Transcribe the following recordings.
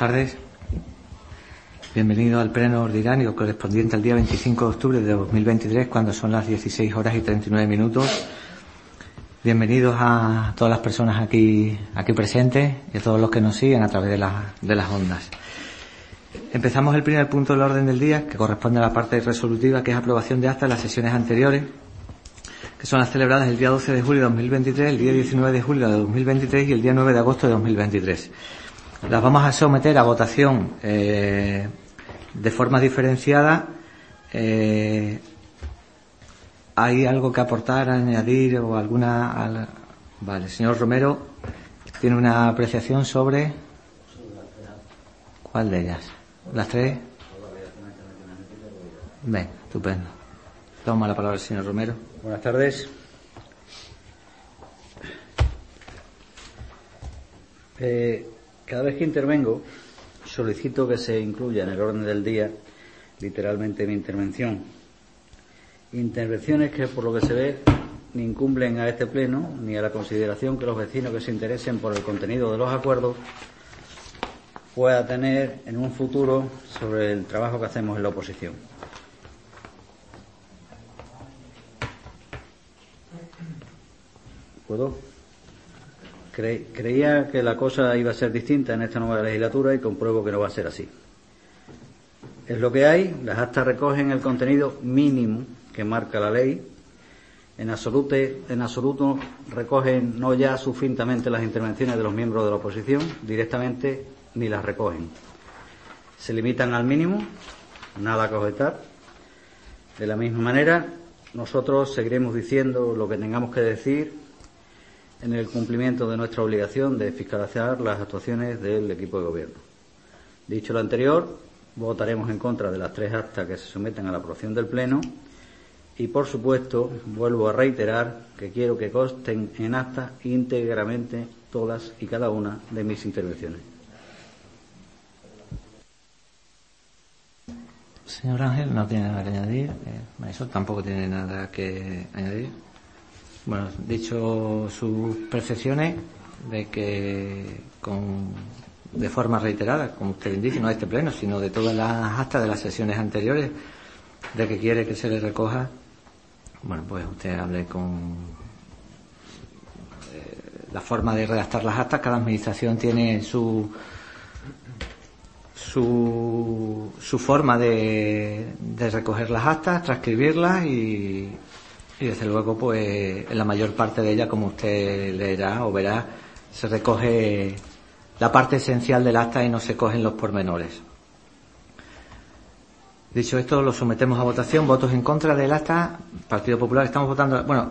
tardes. Bienvenido al pleno ordinario correspondiente al día 25 de octubre de 2023, cuando son las 16 horas y 39 minutos. Bienvenidos a todas las personas aquí, aquí presentes y a todos los que nos siguen a través de, de las ondas. Empezamos el primer punto del orden del día, que corresponde a la parte resolutiva, que es aprobación de actas de las sesiones anteriores, que son las celebradas el día 12 de julio de 2023, el día 19 de julio de 2023 y el día 9 de agosto de 2023. Las vamos a someter a votación eh, de forma diferenciada. Eh, ¿Hay algo que aportar, añadir o alguna...? Vale, señor Romero tiene una apreciación sobre... ¿Cuál de ellas? ¿Las tres? Bien, estupendo. Toma la palabra el señor Romero. Buenas tardes. Eh, cada vez que intervengo, solicito que se incluya en el orden del día literalmente mi intervención. Intervenciones que, por lo que se ve, ni incumplen a este pleno ni a la consideración que los vecinos que se interesen por el contenido de los acuerdos pueda tener en un futuro sobre el trabajo que hacemos en la oposición. ¿Puedo? Creía que la cosa iba a ser distinta en esta nueva legislatura y compruebo que no va a ser así. Es lo que hay, las actas recogen el contenido mínimo que marca la ley. En absoluto, en absoluto recogen no ya sufintamente las intervenciones de los miembros de la oposición, directamente ni las recogen. Se limitan al mínimo, nada a objetar. De la misma manera, nosotros seguiremos diciendo lo que tengamos que decir en el cumplimiento de nuestra obligación de fiscalizar las actuaciones del equipo de gobierno. Dicho lo anterior, votaremos en contra de las tres actas que se someten a la aprobación del Pleno y, por supuesto, vuelvo a reiterar que quiero que consten en acta íntegramente todas y cada una de mis intervenciones. Señor Ángel, no tiene nada que añadir. Eh, eso tampoco tiene nada que añadir. Bueno, dicho sus percepciones de que con, de forma reiterada, como usted dice, no de este pleno, sino de todas las actas de las sesiones anteriores, de que quiere que se le recoja, bueno, pues usted hable con eh, la forma de redactar las actas. Cada administración tiene su su, su forma de, de recoger las actas, transcribirlas y, y desde luego, pues en la mayor parte de ella, como usted leerá o verá, se recoge la parte esencial del acta y no se cogen los pormenores. Dicho esto, lo sometemos a votación. Votos en contra del acta. Partido Popular, estamos votando. Bueno,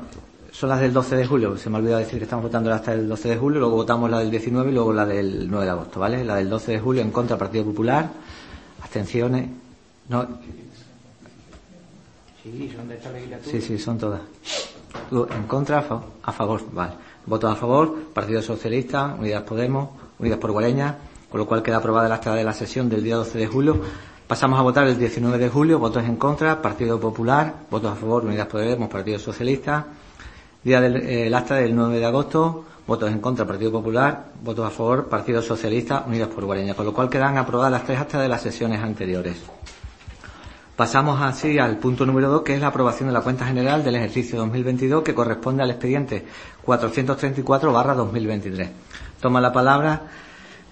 son las del 12 de julio. Se me ha olvidado decir que estamos votando el acta del 12 de julio. Luego votamos la del 19 y luego la del 9 de agosto, ¿vale? La del 12 de julio en contra Partido Popular. Abstenciones. No, Sí. Sí, son todas. ¿En contra? A favor, vale. Votos a favor, Partido Socialista, Unidas Podemos, Unidas por Guareña, con lo cual queda aprobada la acta de la sesión del día 12 de julio. Pasamos a votar el 19 de julio, votos en contra, Partido Popular, votos a favor, Unidas Podemos, Partido Socialista. Día del el acta del 9 de agosto, votos en contra, Partido Popular, votos a favor, Partido Socialista, Unidas por Guareña, con lo cual quedan aprobadas las tres actas de las sesiones anteriores. Pasamos así al punto número dos, que es la aprobación de la cuenta general del ejercicio 2022, que corresponde al expediente 434-2023. Toma la palabra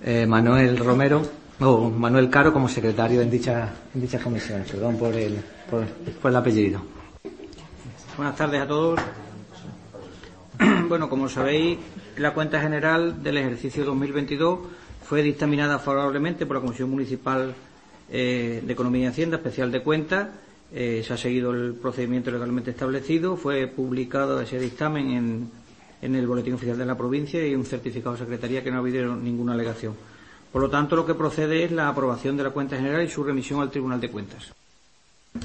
eh, Manuel Romero, o Manuel Caro, como secretario en dicha, en dicha comisión. Perdón por el, por, por el apellido. Buenas tardes a todos. Bueno, como sabéis, la cuenta general del ejercicio 2022 fue dictaminada favorablemente por la Comisión Municipal eh, de Economía y Hacienda, especial de cuentas. Eh, se ha seguido el procedimiento legalmente establecido. Fue publicado ese dictamen en, en, el Boletín Oficial de la provincia y un certificado de secretaría que no ha habido ninguna alegación. Por lo tanto, lo que procede es la aprobación de la cuenta general y su remisión al Tribunal de Cuentas.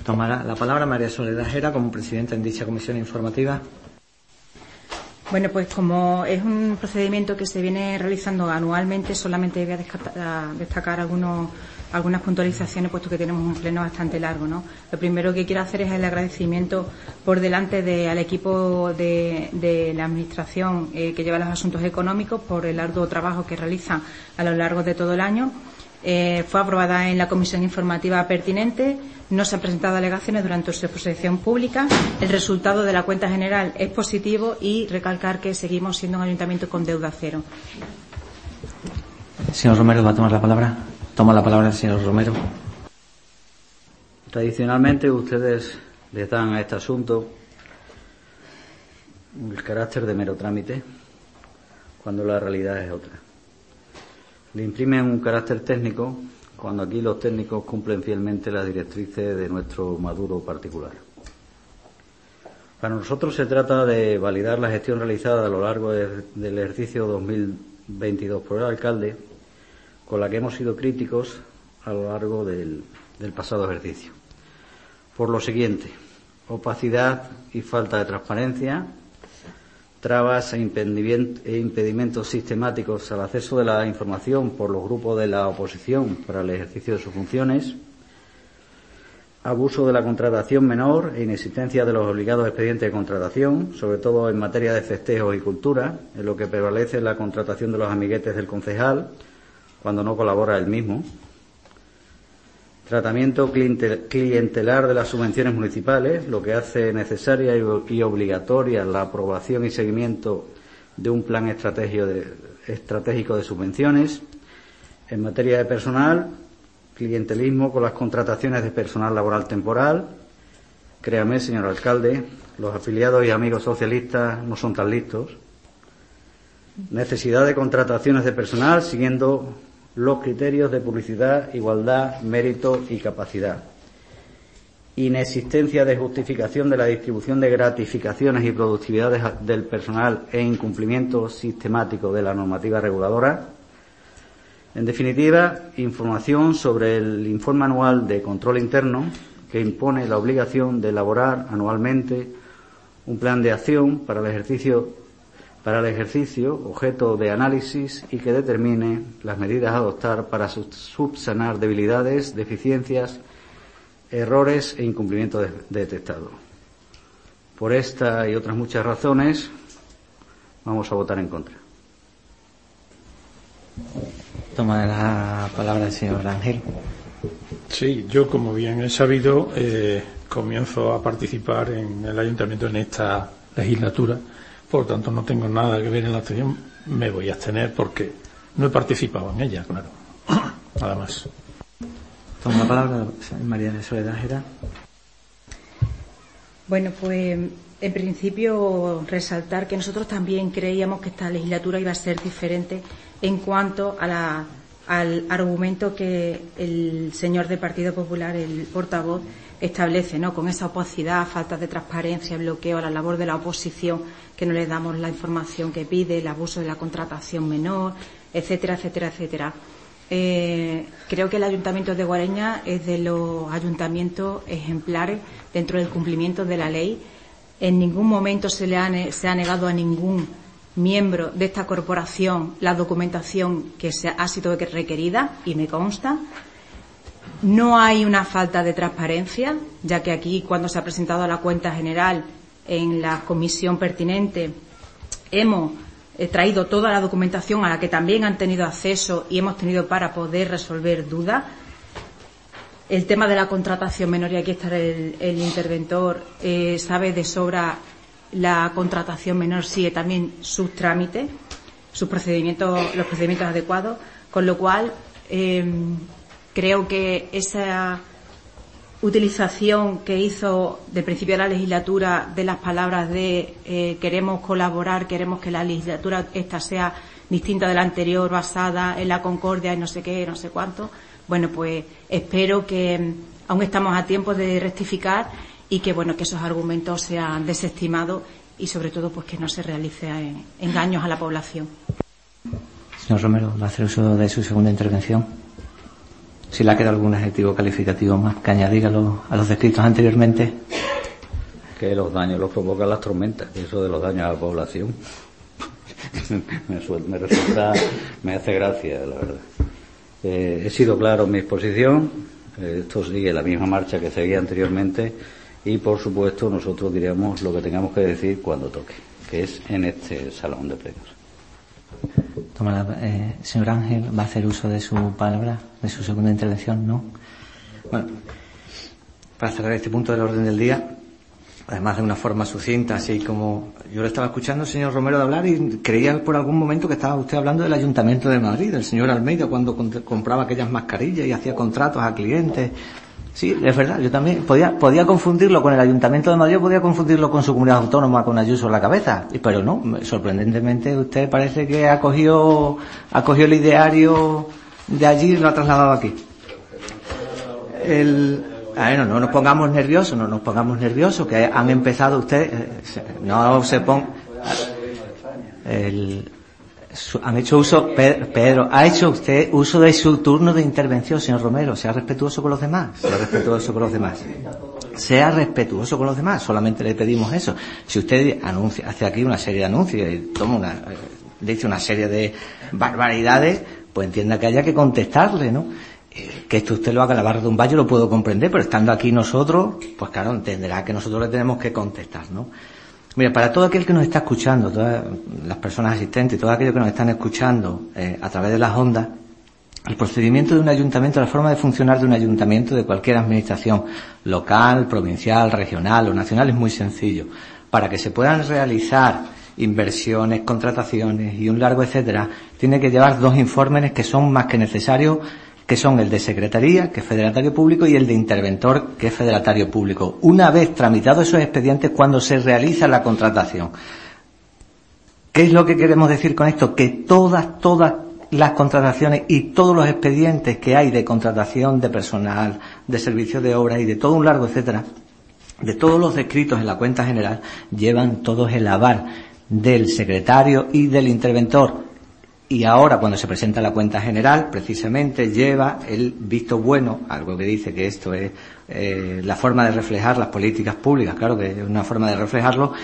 Tomará la palabra María Soledad Jera como presidenta en dicha comisión informativa. Bueno, pues como es un procedimiento que se viene realizando anualmente, solamente voy a destacar algunos algunas puntualizaciones, puesto que tenemos un pleno bastante largo. ¿no? Lo primero que quiero hacer es el agradecimiento por delante de, al equipo de, de la Administración eh, que lleva los asuntos económicos por el arduo trabajo que realizan a lo largo de todo el año. Eh, fue aprobada en la comisión informativa pertinente. No se han presentado alegaciones durante su exposición pública. El resultado de la cuenta general es positivo y recalcar que seguimos siendo un ayuntamiento con deuda cero. Señor Romero, ¿va a tomar la palabra? Toma la palabra el señor Romero. Tradicionalmente ustedes les dan a este asunto el carácter de mero trámite, cuando la realidad es otra. Le imprimen un carácter técnico cuando aquí los técnicos cumplen fielmente las directrices de nuestro Maduro particular. Para nosotros se trata de validar la gestión realizada a lo largo del ejercicio 2022 por el alcalde, con la que hemos sido críticos a lo largo del, pasado ejercicio. Por lo siguiente, opacidad y falta de transparencia, trabas e, e impedimentos sistemáticos al acceso de la información por los grupos de la oposición para el ejercicio de sus funciones, abuso de la contratación menor e inexistencia de los obligados expedientes de contratación, sobre todo en materia de festejos y cultura, en lo que prevalece la contratación de los amiguetes del concejal cuando no colabora él mismo, tratamiento clientelar de las subvenciones municipales, lo que hace necesaria y obligatoria la aprobación y seguimiento de un plan estratégico de subvenciones. En materia de personal, clientelismo con las contrataciones de personal laboral temporal. Créame, señor alcalde, los afiliados y amigos socialistas no son tan listos. Necesidad de contrataciones de personal siguiendo los criterios de publicidad, igualdad, mérito y capacidad. Inexistencia de justificación de la distribución de gratificaciones y productividades del personal e incumplimiento sistemático de la normativa reguladora. En definitiva, información sobre el informe anual de control interno que impone la obligación de elaborar anualmente un plan de acción para el ejercicio para el ejercicio objeto de análisis y que determine las medidas a adoptar para subsanar debilidades, deficiencias, errores e incumplimientos detectados. Por esta y otras muchas razones vamos a votar en contra. Toma la palabra el señor Ángel. Sí, yo como bien he sabido eh, comienzo a participar en el ayuntamiento en esta legislatura por lo tanto no tengo nada que ver en la abstención, me voy a abstener porque no he participado en ella, claro. nada más. Toma la palabra María de Soledad Gera. Bueno, pues en principio resaltar que nosotros también creíamos que esta legislatura iba a ser diferente en cuanto a al argumento que el señor del Partido Popular, el portavoz, establece, ¿no? Con esa opacidad, falta de transparencia, bloqueo a la labor de la oposición, que no le damos la información que pide, el abuso de la contratación menor, etcétera, etcétera, etcétera. Eh, creo que el Ayuntamiento de Guareña es de los ayuntamientos ejemplares dentro del cumplimiento de la ley. En ningún momento se le ha, se ha negado a ningún miembro de esta corporación la documentación que se ha sido requerida y me consta no hay una falta de transparencia, ya que aquí, cuando se ha presentado la cuenta general en la comisión pertinente, hemos eh, traído toda la documentación a la que también han tenido acceso y hemos tenido para poder resolver dudas. El tema de la contratación menor, y aquí está el, interventor, eh, sabe de sobra la contratación menor sigue también sus trámites, sus procedimientos, los procedimientos adecuados, con lo cual eh, Creo que esa utilización que hizo del principio de la legislatura de las palabras de eh, queremos colaborar, queremos que la legislatura esta sea distinta de la anterior, basada en la concordia y no sé qué, no sé cuánto. Bueno, pues espero que mm, aún estamos a tiempo de rectificar y que bueno que esos argumentos sean desestimados y sobre todo pues que no se realice engaños a la población. Señor Romero, va a hacer uso de su segunda intervención si le ha quedado algún adjetivo calificativo más que añadir a los, a los descritos anteriormente. Que los daños los provocan las tormentas, eso de los daños a la población. me, resulta, me hace gracia, la verdad. Eh, he sido claro en mi exposición, eh, esto sigue la misma marcha que seguía anteriormente y por supuesto nosotros diremos lo que tengamos que decir cuando toque, que es en este salón de plenos. Eh, señor Ángel, ¿va a hacer uso de su palabra, de su segunda intervención? No. Bueno, para cerrar este punto del orden del día, además de una forma sucinta, así como yo le estaba escuchando señor Romero de hablar y creía por algún momento que estaba usted hablando del Ayuntamiento de Madrid, del señor Almeida, cuando compraba aquellas mascarillas y hacía contratos a clientes. Sí, es verdad, yo también podía, podía confundirlo con el Ayuntamiento de Madrid, podía confundirlo con su comunidad autónoma, con Ayuso en la cabeza, pero no, sorprendentemente usted parece que ha cogido, ha cogido el ideario de allí y lo ha trasladado aquí. El, bueno, no nos pongamos nerviosos, no nos pongamos nerviosos, que han empezado ustedes, eh, no se pongan, han hecho uso, Pedro, ha hecho usted uso de su turno de intervención, señor Romero, sea respetuoso con los demás, sea respetuoso con los demás. Sea respetuoso con los demás, solamente le pedimos eso. Si usted anuncia, hace aquí una serie de anuncios y toma una, eh, dice una serie de barbaridades, pues entienda que haya que contestarle, ¿no? Eh, que esto usted lo haga en la barra de un valle lo puedo comprender, pero estando aquí nosotros, pues claro, entenderá que nosotros le tenemos que contestar, ¿no? Mira, para todo aquel que nos está escuchando, todas las personas asistentes, todo aquellos que nos están escuchando eh, a través de las ondas, el procedimiento de un ayuntamiento, la forma de funcionar de un ayuntamiento de cualquier administración local, provincial, regional o nacional es muy sencillo. Para que se puedan realizar inversiones, contrataciones y un largo etcétera, tiene que llevar dos informes que son más que necesarios que son el de secretaría, que es federatario público, y el de interventor, que es federatario público. Una vez tramitados esos expedientes, cuando se realiza la contratación. ¿Qué es lo que queremos decir con esto? Que todas, todas las contrataciones y todos los expedientes que hay de contratación de personal, de servicio de obra y de todo un largo etcétera, de todos los descritos en la cuenta general, llevan todos el aval del secretario y del interventor y ahora cuando se presenta la cuenta general precisamente lleva el visto bueno, algo que dice que esto es eh, la forma de reflejar las políticas públicas, claro que es una forma de reflejarlo,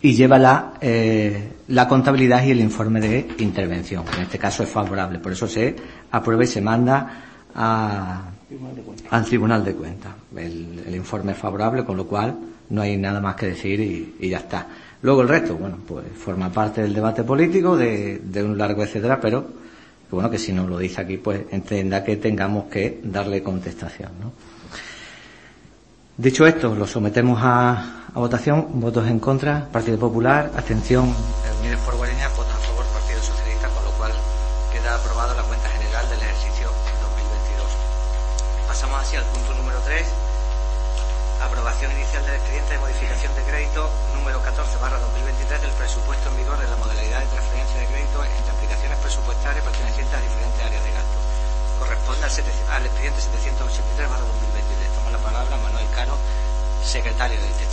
y lleva la, eh, la contabilidad y el informe de intervención. En este caso es favorable, por eso se aprueba y se manda al Tribunal de Cuentas. El, informe es favorable, con lo cual no hay nada más que decir y ya está. Luego el resto, bueno, pues forma parte del debate político, de, un largo etcétera, pero bueno, que si no lo dice aquí, pues entienda que tengamos que darle contestación, ¿no? Dicho esto, lo sometemos a, votación. Votos en contra, Partido Popular, abstención, Unidos por Guareña, votos a favor, Partido Socialista, con lo cual queda aprobada la cuenta general del ejercicio 2022. Pasamos hacia el punto número 3, aprobación inicial del expediente de modificación de crédito número 14 barra 2023 del presupuesto en vigor de la modalidad de transferencia de crédito entre aplicaciones presupuestarias pertenecientes a diferentes áreas de gasto. Corresponde al, al expediente 783 barra 2023. Toma la palabra Manuel Cano, secretario de esta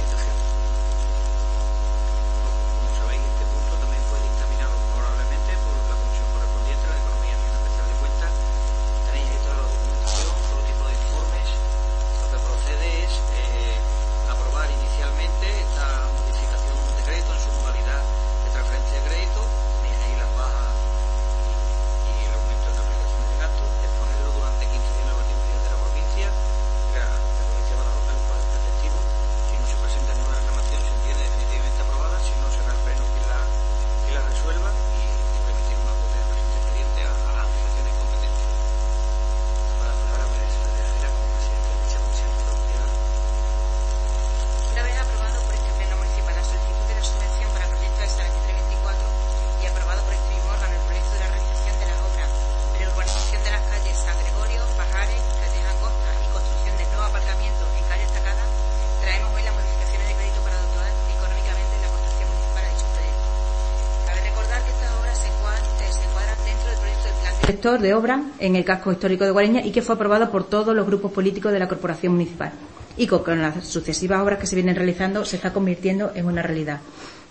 de obra en el casco histórico de Guareña y que fue aprobado por todos los grupos políticos de la Corporación Municipal. Y con, las sucesivas obras que se vienen realizando se está convirtiendo en una realidad.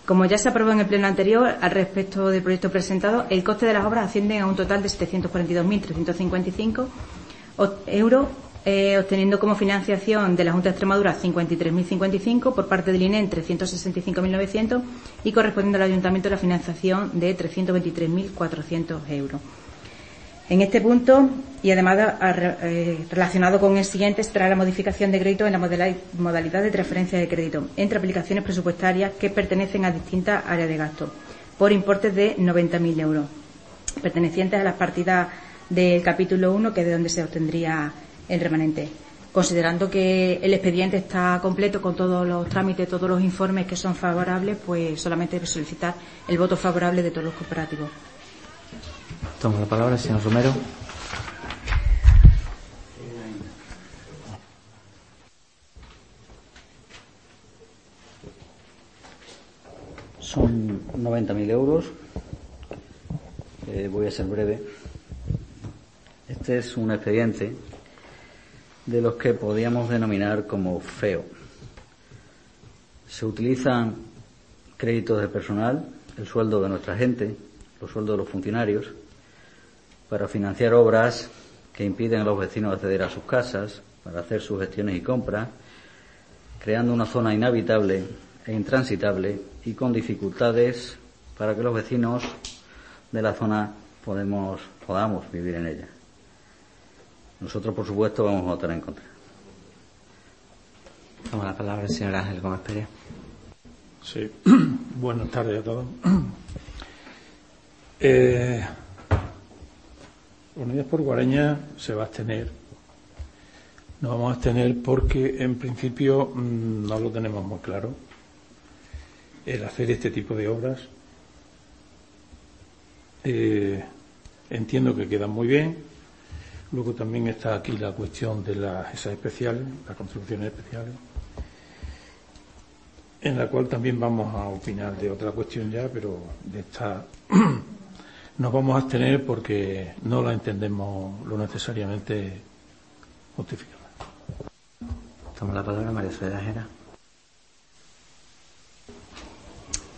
Como ya se aprobó en el pleno anterior, al respecto del proyecto presentado, el coste de las obras asciende a un total de 742.355 euros, eh, obteniendo como financiación de la Junta de Extremadura 53.055, por parte del INEN 365.900 y correspondiendo al Ayuntamiento la financiación de 323.400 euros. En este punto, y además eh, relacionado con el siguiente, se trae la modificación de crédito en la modalidad de transferencia de crédito entre aplicaciones presupuestarias que pertenecen a distintas áreas de gasto, por importes de 90.000 euros. pertenecientes a las partidas del capítulo 1, que es de donde se obtendría el remanente. Considerando que el expediente está completo con todos los trámites, todos los informes que son favorables, pues solamente solicitar el voto favorable de todos los cooperativos. Tomo la palabra, señor Romero. Son 90.000 euros. Eh, voy a ser breve. Este es un expediente de los que podíamos denominar como feo. Se utilizan créditos de personal, el sueldo de nuestra gente, los sueldos de los funcionarios, para financiar obras que impiden a los vecinos acceder a sus casas, para hacer sus gestiones y compras, creando una zona inhabitable e intransitable y con dificultades para que los vecinos de la zona podemos, podamos vivir en ella. Nosotros, por supuesto, vamos a votar en contra. Toma la palabra el señor Ángel Gómez Pérez. Sí, buenas tardes a todos. Eh, Unidas por Guareña se va a abstener. Nos vamos a abstener porque, en principio, mm, no lo tenemos muy claro. El hacer este tipo de obras. Eh, entiendo que quedan muy bien, Luego también está aquí la cuestión de las esas especiales, las construcciones especiales, en la cual también vamos a opinar de otra cuestión ya, pero de esta nos vamos a abstener porque no la entendemos lo necesariamente justificada. Toma la palabra María Soledad Jera.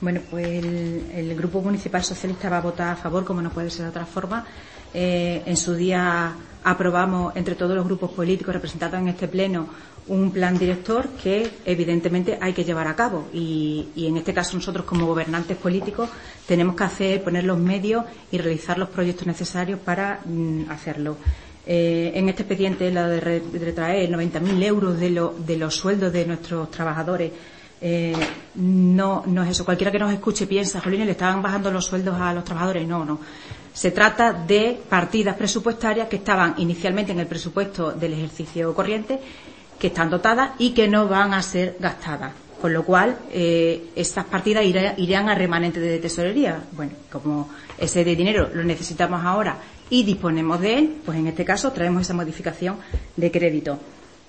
Bueno, pues el, el, Grupo Municipal Socialista va a votar a favor, como no puede ser de otra forma. Eh, en su día aprobamos entre todos los grupos políticos representados en este pleno un plan director que evidentemente hay que llevar a cabo y, y, en este caso nosotros como gobernantes políticos tenemos que hacer poner los medios y realizar los proyectos necesarios para mm, hacerlo. Eh, en este expediente la de retraer 90.000 euros de, lo, de los sueldos de nuestros trabajadores eh, no, no es eso. Cualquiera que nos escuche piensa, Jolín, le estaban bajando los sueldos a los trabajadores. No, no. Se trata de partidas presupuestarias que estaban inicialmente en el presupuesto del ejercicio corriente, que están dotadas y que no van a ser gastadas. Con lo cual, eh, estas partidas irían a remanente de tesorería. Bueno, como ese de dinero lo necesitamos ahora y disponemos de él, pues en este caso traemos esa modificación de crédito.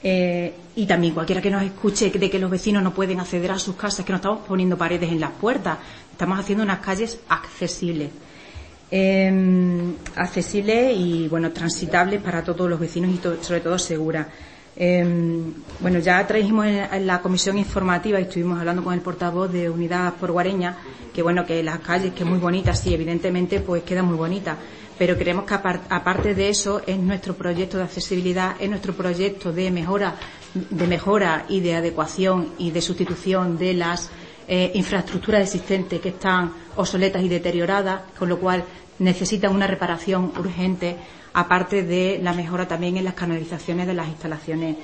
Eh, y también cualquiera que nos escuche de que los vecinos no pueden acceder a sus casas, que no estamos poniendo paredes en las puertas, estamos haciendo unas calles accesibles. Eh, accesibles y bueno transitables para todos los vecinos y sobre todo seguras. Eh, bueno, ya trajimos en, en, la comisión informativa y estuvimos hablando con el portavoz de Unidad por Guareña, que bueno, que las calles, que es muy bonita, sí, evidentemente, pues queda muy bonita. Pero creemos que aparte de eso es nuestro proyecto de accesibilidad, es nuestro proyecto de mejora, de mejora y de adecuación y de sustitución de las eh, infraestructuras existentes que están obsoletas y deterioradas, con lo cual necesitan una reparación urgente, aparte de la mejora también en las canalizaciones de las instalaciones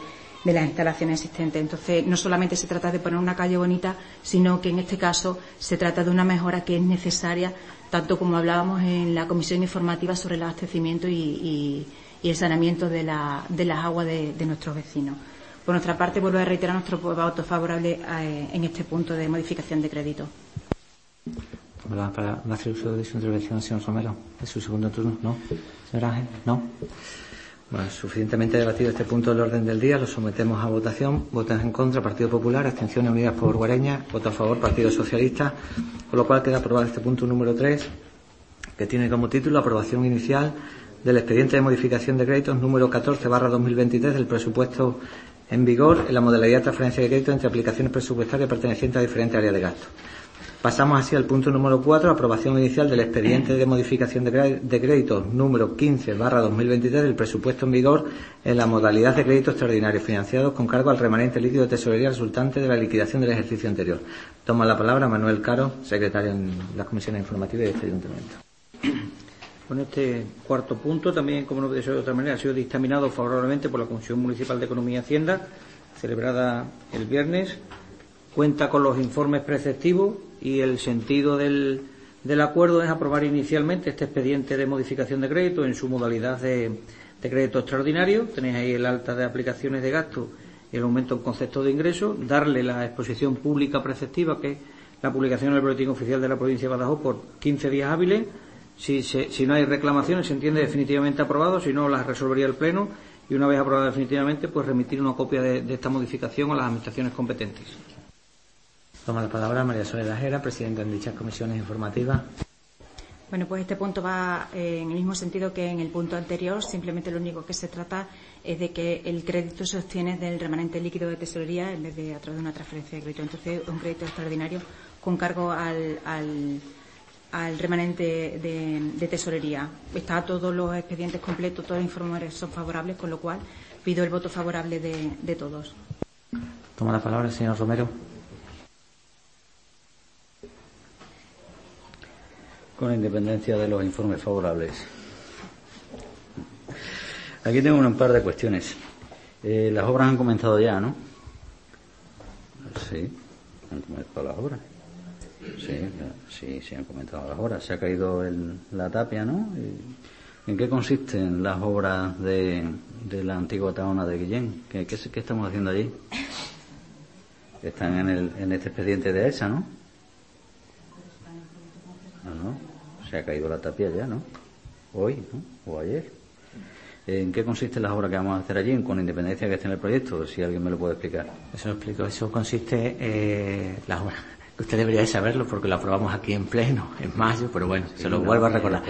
de las instalaciones existentes. Entonces, no solamente se trata de poner una calle bonita, sino que en este caso se trata de una mejora que es necesaria tanto como hablábamos en la comisión informativa sobre el abastecimiento y, el saneamiento de, la, de las aguas de, de, nuestros vecinos. Por nuestra parte, vuelvo a reiterar nuestro voto favorable eh, en este punto de modificación de crédito. Para hacer uso de su intervención, señor Romero, de su segundo turno, ¿no? Señor Ángel, ¿no? Bueno, suficientemente debatido este punto del orden del día, lo sometemos a votación. Votos en contra, Partido Popular, abstenciones unidas por Guareña, voto a favor, Partido Socialista, con lo cual queda aprobado este punto número 3, que tiene como título aprobación inicial del expediente de modificación de créditos número 14 barra 2023 del presupuesto en vigor en la modalidad de transferencia de crédito entre aplicaciones presupuestarias pertenecientes a diferentes áreas de gasto. Pasamos así al punto número 4, aprobación inicial del expediente de modificación de créditos número 15 barra 2023 del presupuesto en vigor en la modalidad de créditos extraordinarios financiados con cargo al remanente líquido de tesorería resultante de la liquidación del ejercicio anterior. Toma la palabra Manuel Caro, secretario en las comisiones informativas de este ayuntamiento. Con este cuarto punto, también, como no puede ser de otra manera, ha sido dictaminado favorablemente por la Comisión Municipal de Economía y Hacienda, celebrada el viernes. Cuenta con los informes preceptivos y el sentido del, del acuerdo es aprobar inicialmente este expediente de modificación de crédito en su modalidad de, crédito extraordinario. Tenéis ahí el alta de aplicaciones de gasto y el aumento en concepto de ingreso, darle la exposición pública preceptiva, que es la publicación en el Boletín Oficial de la Provincia de Badajoz, por 15 días hábiles. Si, si no hay reclamaciones, se entiende definitivamente aprobado, si no, las resolvería el Pleno y una vez aprobada definitivamente, pues remitir una copia de, esta modificación a las administraciones competentes. Toma la palabra María Soledad Jera, presidenta en dichas comisiones informativas. Bueno, pues este punto va eh, en el mismo sentido que en el punto anterior. Simplemente lo único que se trata es de que el crédito se obtiene del remanente líquido de tesorería en vez de a través de una transferencia de crédito. Entonces, un crédito extraordinario con cargo al al remanente de, tesorería. Está todos los expedientes completos, todos los informes son favorables, con lo cual pido el voto favorable de, todos. Toma la palabra el señor Romero. Con independencia de los informes favorables. Aquí tengo un par de cuestiones. Eh, las obras han comenzado ya, ¿no? Sí, han comenzado las obras. Sí, sí, sí han comentado las obras. Se ha caído el, la tapia, ¿no? ¿En qué consisten las obras de, de la antigua taona de Guillén? ¿Qué, qué, estamos haciendo allí? Están en, el, en este expediente de ESA, ¿no? No, no. Se ha caído la tapia ya, ¿no? Hoy, ¿no? O ayer. ¿En qué consisten las obras que vamos a hacer allí, con independencia que esté en el proyecto? Si alguien me lo puede explicar. Eso lo explico. Eso consiste eh, las obras Usted debería saberlo porque lo aprobamos aquí en pleno, en mayo, pero bueno, se lo vuelvo a recordar.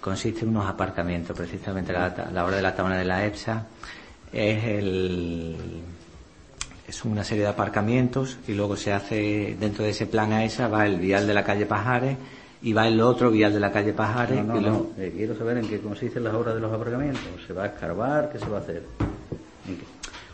consiste en unos aparcamientos, precisamente la, la obra de la tabla de la EPSA es el es una serie de aparcamientos y luego se hace dentro de ese plan a esa va el vial de la calle Pajares y va el otro vial de la calle Pajares. No, no, eh, quiero saber en qué consisten las obras de los aparcamientos. ¿Se va a escarbar? ¿Qué se va a hacer?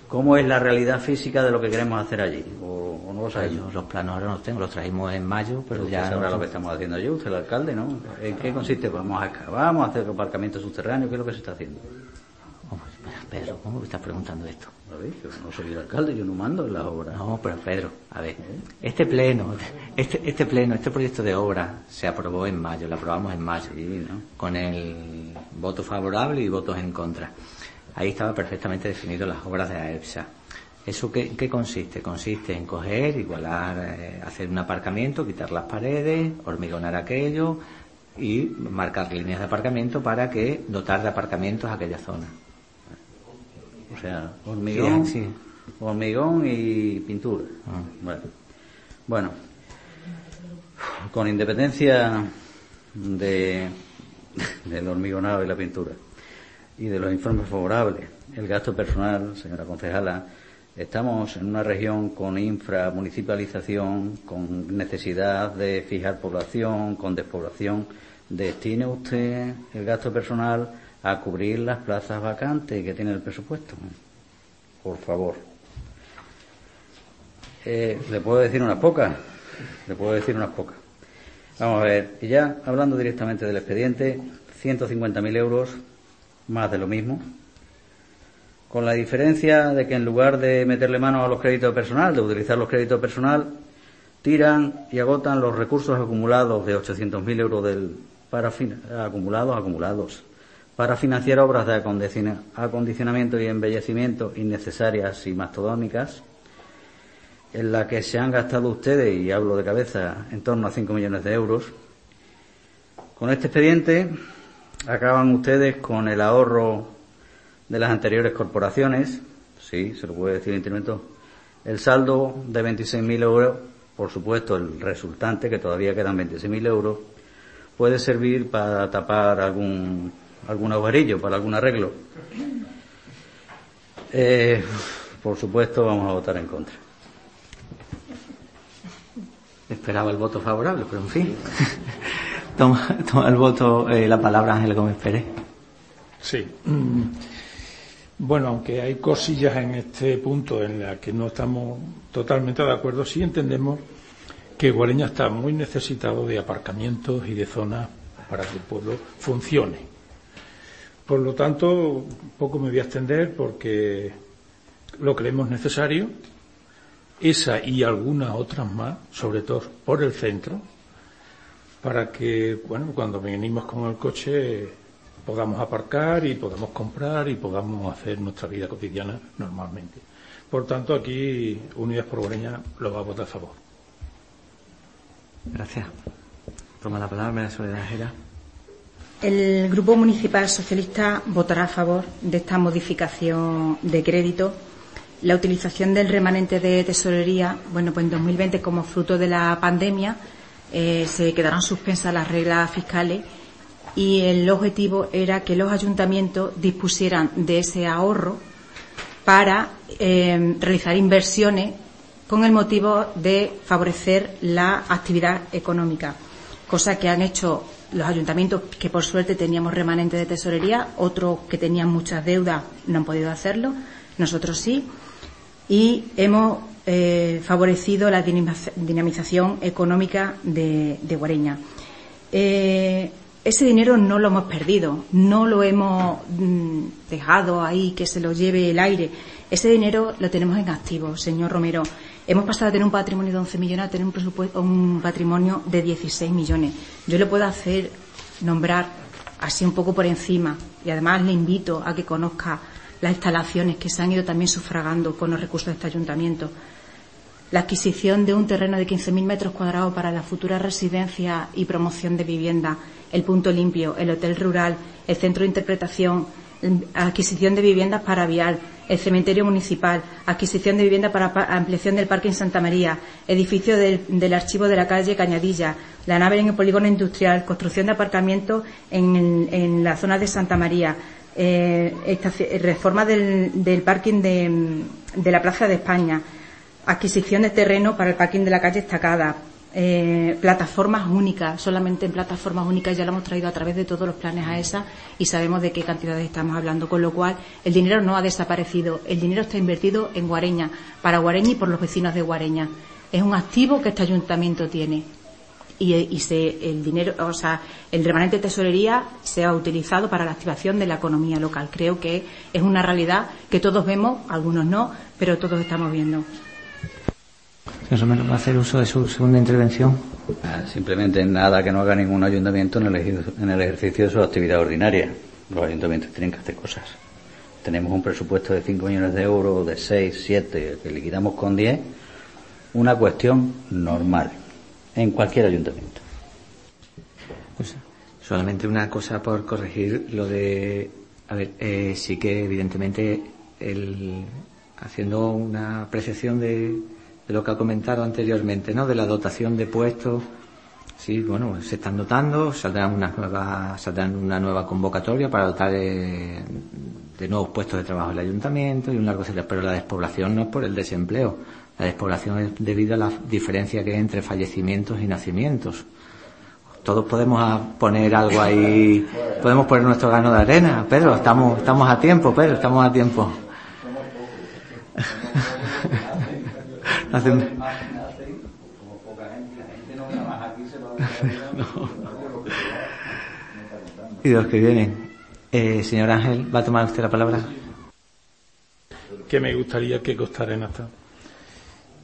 ¿Cómo es la realidad física de lo que queremos hacer allí? ¿O, no lo sabemos? Los planos ahora no los tengo, los trajimos en mayo, pero, ya... sabrá lo que estamos haciendo allí, usted el alcalde, ¿no? ¿En qué consiste? Vamos a excavar, vamos a hacer aparcamientos subterráneos, ¿qué es lo que se está haciendo? Pedro, ¿cómo me estás preguntando esto? Yo no soy el alcalde, yo no mando en las obras. No, pero Pedro, a ver, este pleno, este, este pleno, este proyecto de obra se aprobó en mayo, lo aprobamos en mayo, ¿no? con el voto favorable y votos en contra. Ahí estaba perfectamente definido las obras de AEPSA. ¿Eso qué, qué consiste? Consiste en coger, igualar, eh, hacer un aparcamiento, quitar las paredes, hormigonar aquello y marcar líneas de aparcamiento para que dotar de aparcamientos aquella zona. O sea, hormigón, hormigón y pintura. Ah. Bueno. bueno, con independencia de, del hormigonado y la pintura y de los informes favorables. El gasto personal, señora concejala, estamos en una región con inframunicipalización, con necesidad de fijar población, con despoblación. Destine usted el gasto personal a cubrir las plazas vacantes que tiene el presupuesto. Por favor. Eh, le puedo decir unas pocas. Le puedo decir unas pocas. Vamos a ver. Y ya hablando directamente del expediente, 150.000 euros más de lo mismo, con la diferencia de que en lugar de meterle mano a los créditos personal, de utilizar los créditos personal, tiran y agotan los recursos acumulados de 800.000 euros del, para acumulados, acumulados, para financiar obras de acondicionamiento y embellecimiento innecesarias y mastodónicas, en la que se han gastado ustedes, y hablo de cabeza, en torno a 5 millones de euros. Con este expediente acaban ustedes con el ahorro de las anteriores corporaciones, sí, se lo puede decir instrumento, el saldo de 26.000 euros, por supuesto el resultante, que todavía quedan 26.000 euros, puede servir para tapar algún, algún agujerillo, para algún arreglo. Eh, por supuesto vamos a votar en contra. Esperaba el voto favorable, pero en fin. Toma, el voto, eh, la palabra Ángel Gómez Pérez. Sí. Mm. Bueno, aunque hay cosillas en este punto en las que no estamos totalmente de acuerdo, sí entendemos que Guareña está muy necesitado de aparcamientos y de zonas para que el pueblo funcione. Por lo tanto, poco me voy a extender porque lo creemos necesario. Esa y algunas otras más, sobre todo por el centro, para que, bueno, cuando venimos con el coche podamos aparcar y podamos comprar y podamos hacer nuestra vida cotidiana normalmente. Por tanto, aquí Unidas por Guareña lo va a votar a favor. Gracias. Toma la palabra, Soledad Jera. El Grupo Municipal Socialista votará a favor de esta modificación de crédito. La utilización del remanente de tesorería, bueno, pues en 2020, como fruto de la pandemia, eh, se quedaron suspensas las reglas fiscales y el objetivo era que los ayuntamientos dispusieran de ese ahorro para eh, realizar inversiones con el motivo de favorecer la actividad económica, cosa que han hecho los ayuntamientos que por suerte teníamos remanente de tesorería, otros que tenían muchas deudas no han podido hacerlo, nosotros sí, y hemos eh, favorecido la dinamización económica de, Guareña. Eh, ese dinero no lo hemos perdido, no lo hemos mm, dejado ahí que se lo lleve el aire. Ese dinero lo tenemos en activo, señor Romero. Hemos pasado de tener un patrimonio de 11 millones a tener un, presupuesto, un patrimonio de 16 millones. Yo le puedo hacer nombrar así un poco por encima y además le invito a que conozca las instalaciones que se han ido también sufragando con los recursos de este ayuntamiento la adquisición de un terreno de 15.000 metros cuadrados para la futura residencia y promoción de vivienda, el punto limpio, el hotel rural, el centro de interpretación, adquisición de viviendas para Vial, el cementerio municipal, adquisición de vivienda para ampliación del parque en Santa María, edificio del, archivo de la calle Cañadilla, la nave en el polígono industrial, construcción de aparcamientos en, la zona de Santa María, eh, reforma del, parking de la Plaza de España, adquisición de terreno para el parking de la calle Estacada, eh, plataformas únicas, solamente en plataformas únicas ya lo hemos traído a través de todos los planes a esa y sabemos de qué cantidades estamos hablando, con lo cual el dinero no ha desaparecido, el dinero está invertido en Guareña, para Guareña y por los vecinos de Guareña. Es un activo que este ayuntamiento tiene y, se, el dinero, o sea, el remanente de tesorería se ha utilizado para la activación de la economía local. Creo que es una realidad que todos vemos, algunos no, pero todos estamos viendo. Señor ¿va a hacer uso de su segunda intervención? Ah, simplemente nada que no haga ningún ayuntamiento en el, ejercicio de su actividad ordinaria. Los ayuntamientos tienen que hacer cosas. Tenemos un presupuesto de 5 millones de euros, de 6, 7, que liquidamos con 10. Una cuestión normal en cualquier ayuntamiento. Pues, solamente una cosa por corregir lo de. A ver, eh, sí que evidentemente el, haciendo una apreciación de de lo que ha comentado anteriormente, ¿no? De la dotación de puestos. Sí, bueno, se están dotando, saldrán una nueva, saldrán una nueva convocatoria para dotar de, nuevos puestos de trabajo el ayuntamiento y un largo etcétera. Pero la despoblación no es por el desempleo. La despoblación es debido a la diferencia que hay entre fallecimientos y nacimientos. Todos podemos poner algo ahí, podemos poner nuestro grano de arena, Pedro, estamos, estamos a tiempo, Pedro, estamos a tiempo. Y los que vienen. Eh, señor Ángel, ¿va a tomar usted la palabra? Que me gustaría que costara en acta.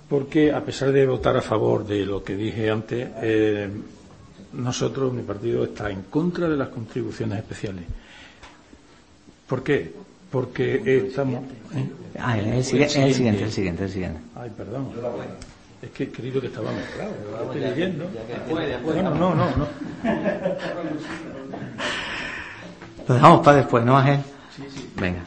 Porque a pesar de votar a favor de lo que dije antes, eh, nosotros, mi partido, está en contra de las contribuciones especiales. ¿Por qué? Porque estamos. ¿eh? Ah, el, siguiente, el, siguiente, el siguiente, el siguiente. Ay, perdón. Es que he creído que estaba mezclado. Lo estoy leyendo. Bueno, no, no, no. Lo dejamos para después, ¿no, Ángel? Sí, sí. Venga.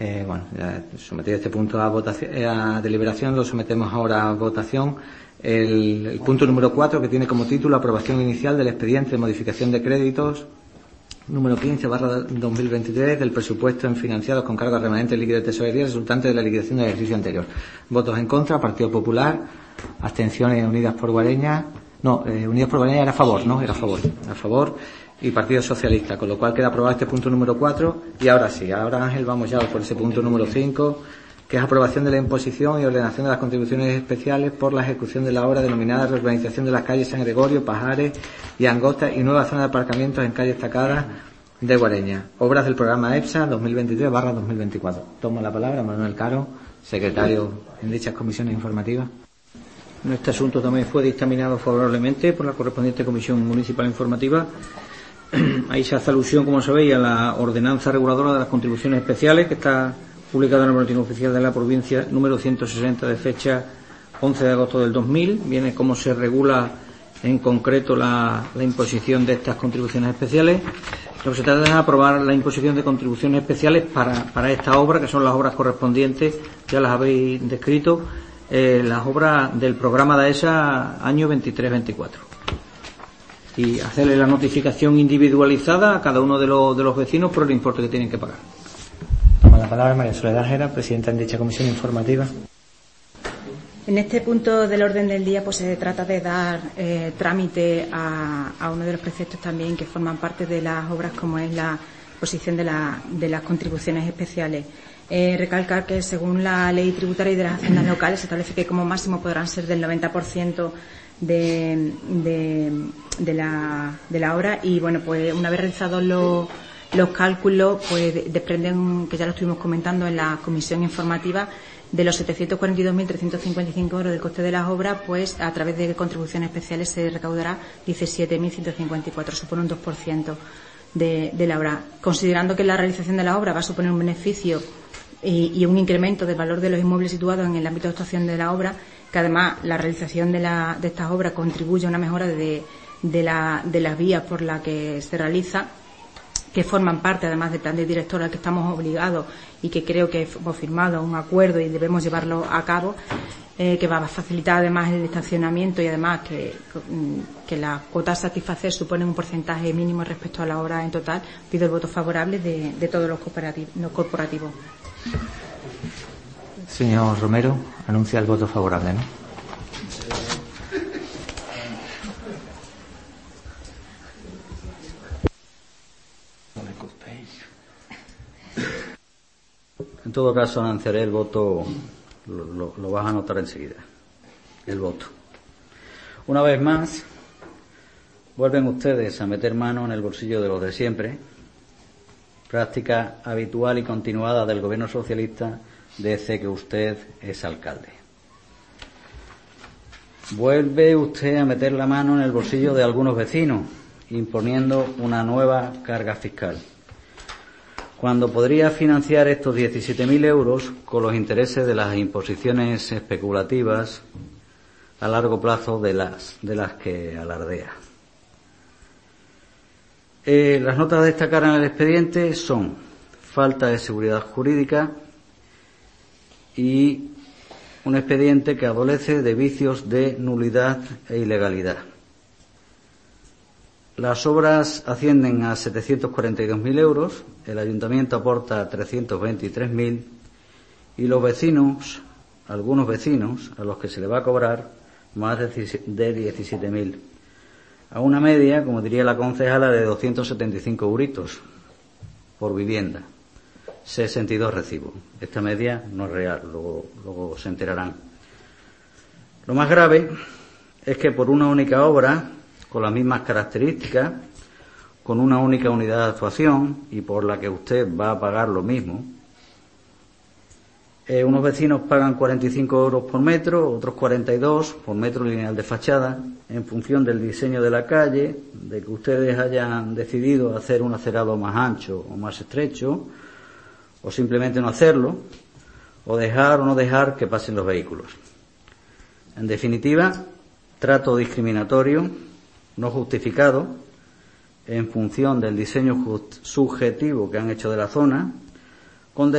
Eh, bueno, ya sometido este punto a votación, eh, a deliberación, lo sometemos ahora a votación. El, el punto número 4, que tiene como título aprobación inicial del expediente de modificación de créditos número 15 barra 2023 del presupuesto en financiados con cargo remanente líquido de tesorería resultante de la liquidación del ejercicio anterior. Votos en contra, Partido Popular, abstenciones Unidas por Guareña, no, eh, Unidas por Guareña era a favor, ¿no? Era a favor, a favor. Y Partido Socialista, con lo cual queda aprobado este punto número 4 y ahora sí, ahora Ángel vamos ya por ese punto número 5 que es aprobación de la imposición y ordenación de las contribuciones especiales por la ejecución de la obra denominada reurbanización de las calles San Gregorio, Pajares y Angosta y nueva zona de aparcamientos en calle Estacada de Guareña. Obras del programa EPSA 2023-2024. Tomo la palabra Manuel Caro, secretario en dichas comisiones informativas. Este asunto también fue dictaminado favorablemente por la correspondiente Comisión Municipal Informativa. Ahí se hace alusión, como sabéis, a la ordenanza reguladora de las contribuciones especiales que está publicada en el Boletín Oficial de la Provincia número 160 de fecha 11 de agosto del 2000. Viene cómo se regula en concreto la, imposición de estas contribuciones especiales. Lo que se trata es aprobar la imposición de contribuciones especiales para, para esta obra, que son las obras correspondientes, ya las habéis descrito, eh, las obras del programa de ESA año 23-24. Y hacerle la notificación individualizada a cada uno de los, de los vecinos por el importe que tienen que pagar. La palabra María Soledad Jera, presidenta en dicha comisión informativa. En este punto del orden del día, pues se trata de dar eh, trámite a, a, uno de los preceptos también que forman parte de las obras, como es la posición de, la, de las contribuciones especiales. Eh, recalcar que según la ley tributaria y de las haciendas locales se establece que como máximo podrán ser del 90% de, de, de, la, de la obra y bueno, pues una vez realizados los, los cálculos, pues desprenden, que ya lo estuvimos comentando en la comisión informativa, de los 742.355 euros del coste de las obras, pues a través de contribuciones especiales se recaudará 17.154, supone un 2% de, de la obra. Considerando que la realización de la obra va a suponer un beneficio y, y, un incremento del valor de los inmuebles situados en el ámbito de actuación de la obra, que además la realización de, la, de estas obras contribuye a una mejora de, de, de las vías por las que se realiza que forman parte además del plan de director al que estamos obligados y que creo que hemos firmado un acuerdo y debemos llevarlo a cabo, eh, que va a facilitar además el estacionamiento y además que, que la cuota a satisfacer supone un porcentaje mínimo respecto a la obra en total. Pido el voto favorable de, de todos los corporativos. Los corporativos. Señor Romero, anuncia el voto favorable, ¿no? En todo caso, anunciaré el voto, lo, lo, vas a anotar enseguida, el voto. Una vez más, vuelven ustedes a meter mano en el bolsillo de los de siempre, práctica habitual y continuada del gobierno socialista desde que usted es alcalde. Vuelve usted a meter la mano en el bolsillo de algunos vecinos, imponiendo una nueva carga fiscal cuando podría financiar estos 17.000 euros con los intereses de las imposiciones especulativas a largo plazo de las, de las que alardea. Eh, las notas a destacar en el expediente son falta de seguridad jurídica y un expediente que adolece de vicios de nulidad e ilegalidad. Las obras ascienden a 742.000 euros, el ayuntamiento aporta 323.000 y los vecinos, algunos vecinos, a los que se le va a cobrar más de 17.000. A una media, como diría la concejala, de 275 euritos por vivienda. 62 recibos. Esta media no es real, luego, luego se enterarán. Lo más grave es que por una única obra con las mismas características, con una única unidad de actuación y por la que usted va a pagar lo mismo. Eh, unos vecinos pagan 45 euros por metro, otros 42 por metro lineal de fachada, en función del diseño de la calle, de que ustedes hayan decidido hacer un acerado más ancho o más estrecho, o simplemente no hacerlo, o dejar o no dejar que pasen los vehículos. En definitiva, trato discriminatorio no justificado en función del diseño subjetivo que han hecho de la zona, con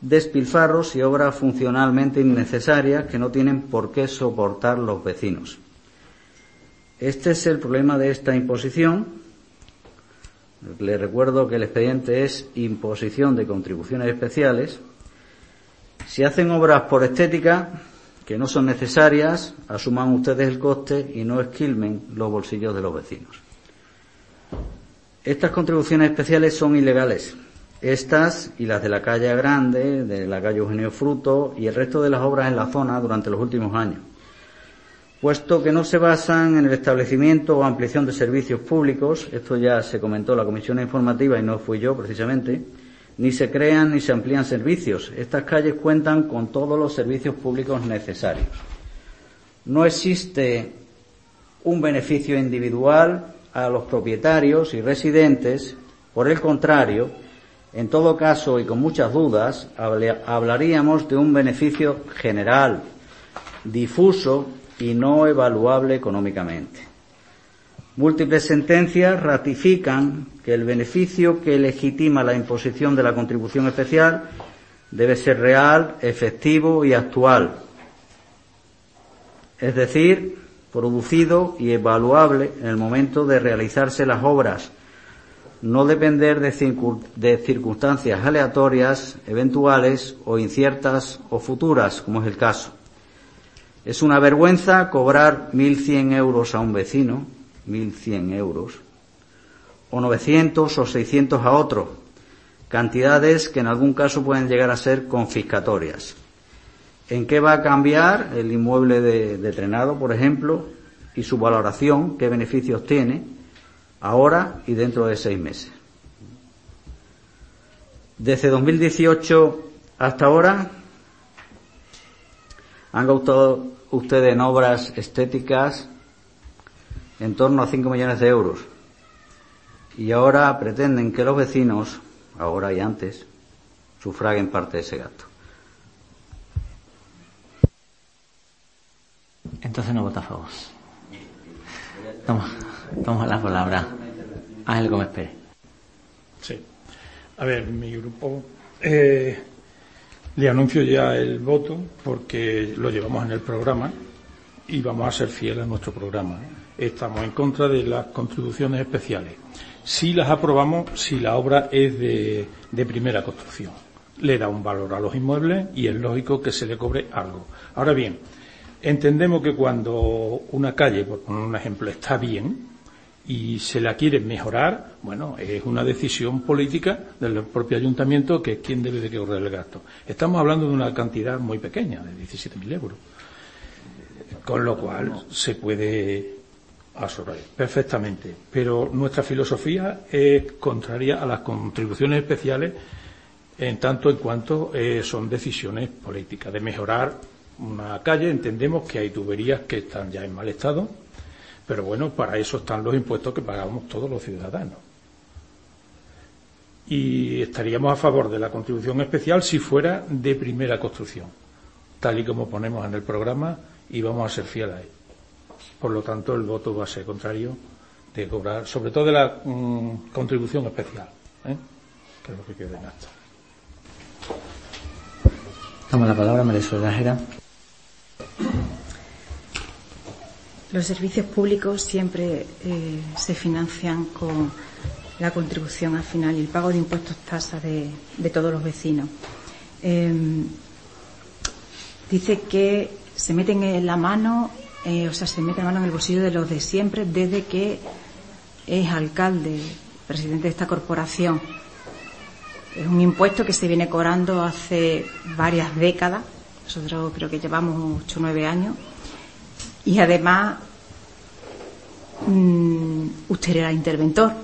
despilfarros y obras funcionalmente innecesarias que no tienen por qué soportar los vecinos. Este es el problema de esta imposición. Le recuerdo que el expediente es imposición de contribuciones especiales. Si hacen obras por estética, que no son necesarias, asuman ustedes el coste y no esquilmen los bolsillos de los vecinos. Estas contribuciones especiales son ilegales. Estas y las de la calle Grande, de la calle Eugenio Fruto y el resto de las obras en la zona durante los últimos años, puesto que no se basan en el establecimiento o ampliación de servicios públicos, esto ya se comentó en la comisión informativa y no fui yo precisamente, ni se crean ni se amplían servicios. Estas calles cuentan con todos los servicios públicos necesarios. No existe un beneficio individual a los propietarios y residentes. Por el contrario, en todo caso y con muchas dudas, hablaríamos de un beneficio general, difuso y no evaluable económicamente. Múltiples sentencias ratifican que el beneficio que legitima la imposición de la contribución especial debe ser real, efectivo y actual, es decir, producido y evaluable en el momento de realizarse las obras, no depender de, circunstancias aleatorias, eventuales o inciertas o futuras, como es el caso. Es una vergüenza cobrar 1.100 euros a un vecino, 1.100 euros, o 900 o 600 a otro, cantidades que en algún caso pueden llegar a ser confiscatorias. ¿En qué va a cambiar el inmueble de, de Trenado, por ejemplo, y su valoración, qué beneficios tiene ahora y dentro de seis meses? Desde 2018 hasta ahora han gastado ustedes en obras estéticas en torno a 5 millones de euros. Y ahora pretenden que los vecinos, ahora y antes, sufraguen parte de ese gasto. Entonces no vota a favor. Toma, toma la palabra. Ángel Gómez Pérez. Sí. A ver, mi grupo eh, le anuncio ya el voto porque lo llevamos en el programa y vamos a ser fieles a nuestro programa. Estamos en contra de las contribuciones especiales. Si las aprobamos, si la obra es de, primera construcción. Le da un valor a los inmuebles y es lógico que se le cobre algo. Ahora bien, entendemos que cuando una calle, por poner un ejemplo, está bien, y se la quiere mejorar, bueno, es una decisión política del propio ayuntamiento que es quien debe de correr el gasto. Estamos hablando de una cantidad muy pequeña, de 17.000 euros. Con lo cual se puede perfectamente. Pero nuestra filosofía es contraria a las contribuciones especiales en tanto en cuanto eh, son decisiones políticas. De mejorar una calle entendemos que hay tuberías que están ya en mal estado, pero bueno, para eso están los impuestos que pagamos todos los ciudadanos. Y estaríamos a favor de la contribución especial si fuera de primera construcción, tal y como ponemos en el programa y vamos a ser fieles a él. Por lo tanto, el voto va a ser contrario de cobrar, sobre todo de la mm, contribución especial, ¿eh? que es lo que queda en acta. Toma la palabra, María Soledad los servicios públicos siempre eh, se financian con la contribución al final y el pago de impuestos tasa de, todos los vecinos. Em, dice que se meten en la mano, eh, o sea, se meten la mano en el bolsillo de los de siempre desde que es alcalde, presidente de esta corporación. Es un impuesto que se viene cobrando hace varias décadas. Nosotros creo que llevamos 8 o 9 años y además mm, usted era interventor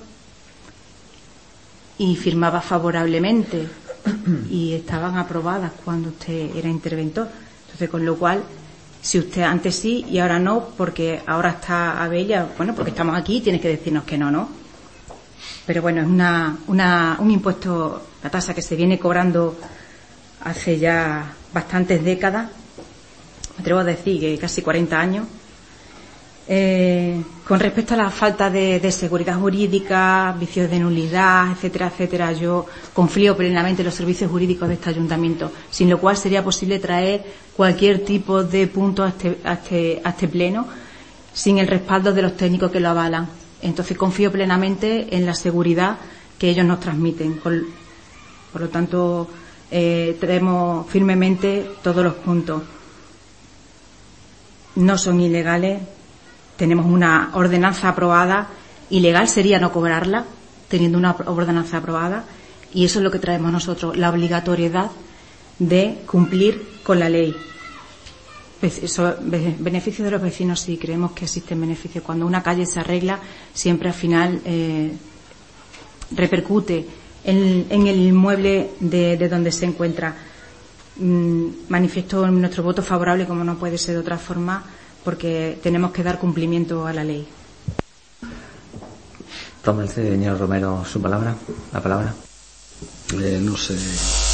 y firmaba favorablemente y estaban aprobadas cuando usted era interventor. Entonces, con lo cual, si usted antes sí y ahora no, porque ahora está Abella, bueno, porque estamos aquí, tiene que decirnos que no, ¿no? Pero bueno, es una, una, un impuesto, la tasa que se viene cobrando hace ya bastantes décadas me atrevo a decir que casi 40 años. Eh, con respecto a la falta de, seguridad jurídica, vicios de nulidad, etcétera, etcétera, yo confío plenamente en los servicios jurídicos de este ayuntamiento, sin lo cual sería posible traer cualquier tipo de punto a este, a este, este pleno sin el respaldo de los técnicos que lo avalan. Entonces confío plenamente en la seguridad que ellos nos transmiten. Por, lo tanto, eh, tenemos firmemente todos los puntos no son ilegales. Tenemos una ordenanza aprobada. Ilegal sería no cobrarla, teniendo una ordenanza aprobada. Y eso es lo que traemos nosotros, la obligatoriedad de cumplir con la ley. Beneficios de los vecinos, sí, creemos que existen beneficios. Cuando una calle se arregla, siempre al final eh, repercute en, el inmueble de donde se encuentra. Mm, manifiesto nuestro voto favorable, como no puede ser de otra forma, porque tenemos que dar cumplimiento a la ley. Toma el señor Romero su palabra, la palabra. Eh, no sé.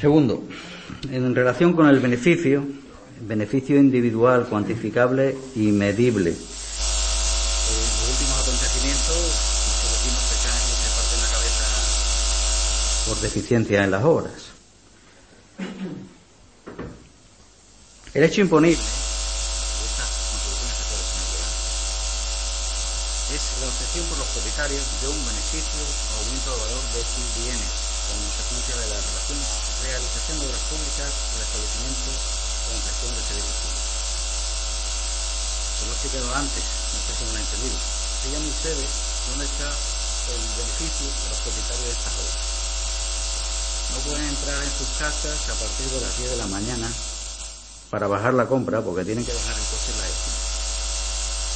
Segundo, en relación con el beneficio, beneficio individual, cuantificable y medible. los últimos acontecimientos, caen y se parten la cabeza por deficiencia en las obras. El hecho imponible es la obsesión por los propietarios de un beneficio o aumento de valor de sus bienes como consecuencia de la relación realización de obras públicas del establecimiento con gestión de servicios públicos. Se lo he explicado antes, no sé si me lo han entendido. Díganme ustedes dónde está el beneficio de los propietarios de estas obras. No pueden entrar en sus casas a partir de las 10 de la mañana para bajar la compra porque tienen que dejar el coche en la esquina.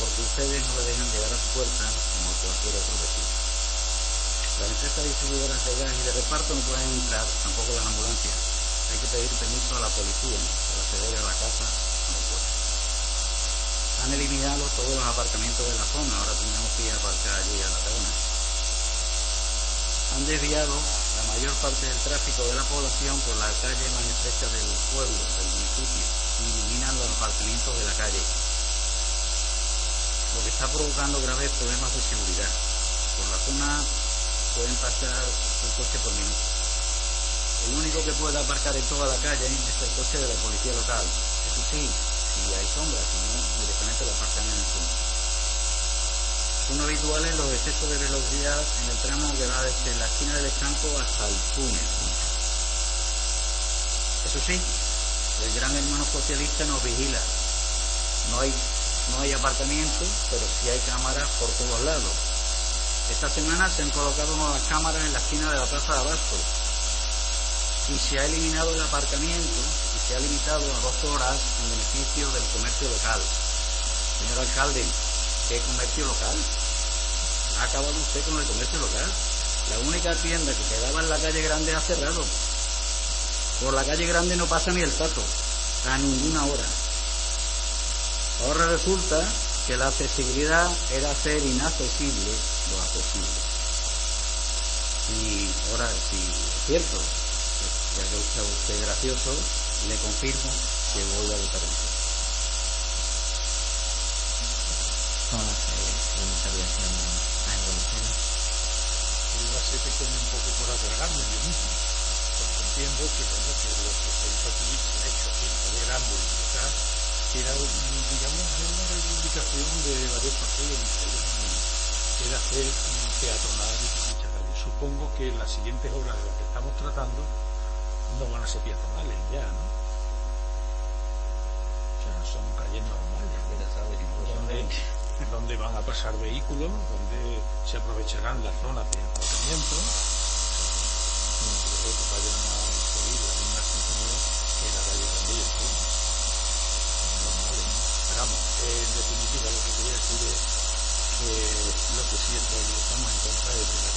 Porque ustedes no le dejan llegar a su puerta como cualquier otro vecino. Las empresas distribuidoras de gas y de reparto no pueden entrar, tampoco las ambulancias. Hay que pedir permiso a la policía para acceder a la casa no pueden. Han eliminado todos los aparcamientos de la zona, ahora tenemos que ir a aparcar allí a la tabona. Han desviado la mayor parte del tráfico de la población por la calle más estrecha del pueblo, del municipio, y eliminan los aparcamientos de la calle, lo que está provocando graves problemas de seguridad. Por la zona pueden pasar un coche por minuto. El único que puede aparcar en toda la calle es el coche de la policía local. Eso sí, si hay sombra, si no, directamente lo aparcan en el punto. Son habituales los excesos de velocidad en el tramo que va desde la esquina del escampo hasta el túnel. Eso sí, el gran hermano socialista nos vigila. No hay, no hay aparcamiento, pero sí hay cámaras por todos lados esta semana se han colocado nuevas cámaras en la esquina de la Plaza de Abasto y se ha eliminado el aparcamiento y se ha limitado a dos horas en beneficio del comercio local. Señor alcalde, ¿qué comercio local? Ha acabado usted con el comercio local. La única tienda que quedaba en la calle Grande ha cerrado. Por la calle Grande no pasa ni el tato, a ninguna hora. Ahora resulta que la accesibilidad era hacer inaccesible lo accesible. Y ahora, si es cierto, ya que usted, usted gracioso, le confirmo que voy a votar en a ser pequeño un poco por atragarme yo mismo, porque entiendo que, bueno, que lo que se hizo aquí se ha hecho aquí Grande y era, digamos, una reivindicación de varios partidos, que era hacer peatonal dicha calle. Supongo que las siguientes obras de las que estamos tratando no van a ser peatonales ya, ¿no? O sea, son calles normales, donde, donde van a pasar vehículos, donde se aprovecharán las zonas de aparcamiento, no creo que vayan a seguir la misma que la calle en definitiva lo que quería decir es lo que siento y estamos en contra de la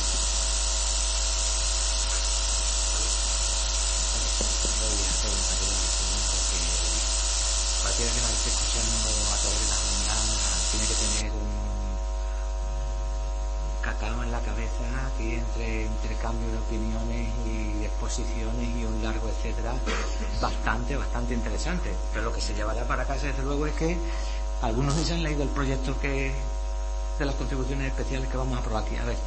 Cualquiera que nos esté escuchando a través de la jornada tiene que tener un cacao en la cabeza aquí entre intercambio de opiniones y exposiciones y un largo etcétera bastante bastante interesante. Pero lo que se llevará para casa desde luego es que algunos de han leído el proyecto que de las contribuciones especiales que vamos a aprobar aquí a ver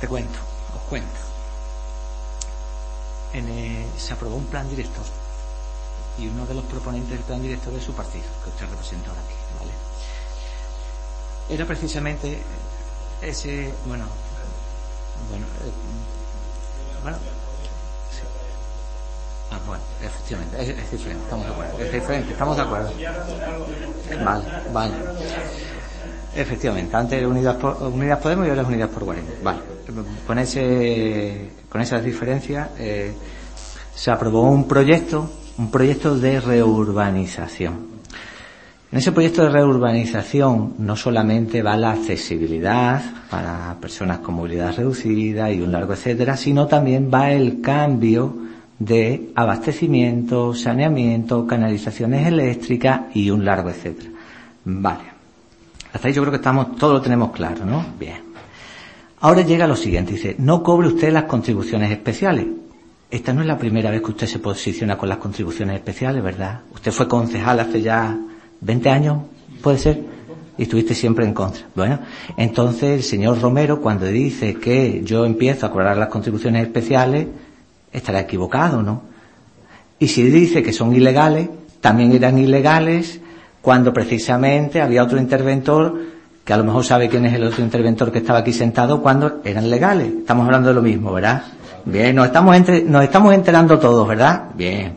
te cuento os cuento se aprobó un plan director y uno de los proponentes del plan director es su partido que usted representa ahora aquí ¿vale? era precisamente ese, bueno, bueno, eh, bueno, Ah, bueno, efectivamente, es, diferente, estamos de acuerdo. Es diferente, estamos de acuerdo. Vale, vale. Efectivamente, antes Unidas, por, Unidas Podemos y ahora Unidas por Guardia. Vale, con, ese, con esas diferencias eh, se aprobó un proyecto, un proyecto de reurbanización. En ese proyecto de reurbanización no solamente va la accesibilidad para personas con movilidad reducida y un largo etcétera, sino también va el cambio de abastecimiento, saneamiento, canalizaciones eléctricas y un largo etcétera. Vale. Hasta ahí yo creo que estamos, todo lo tenemos claro, ¿no? Bien. Ahora llega lo siguiente, dice, no cobre usted las contribuciones especiales. Esta no es la primera vez que usted se posiciona con las contribuciones especiales, ¿verdad? Usted fue concejal hace ya 20 años, ¿puede ser? Y estuviste siempre en contra. Bueno, entonces el señor Romero, cuando dice que yo empiezo a cobrar las contribuciones especiales, estará equivocado, ¿no? Y si dice que son ilegales, también eran ilegales cuando precisamente había otro interventor que a lo mejor sabe quién es el otro interventor que estaba aquí sentado cuando eran legales. Estamos hablando de lo mismo, ¿verdad? Bien, nos estamos, entre, nos estamos enterando todos, ¿verdad? Bien.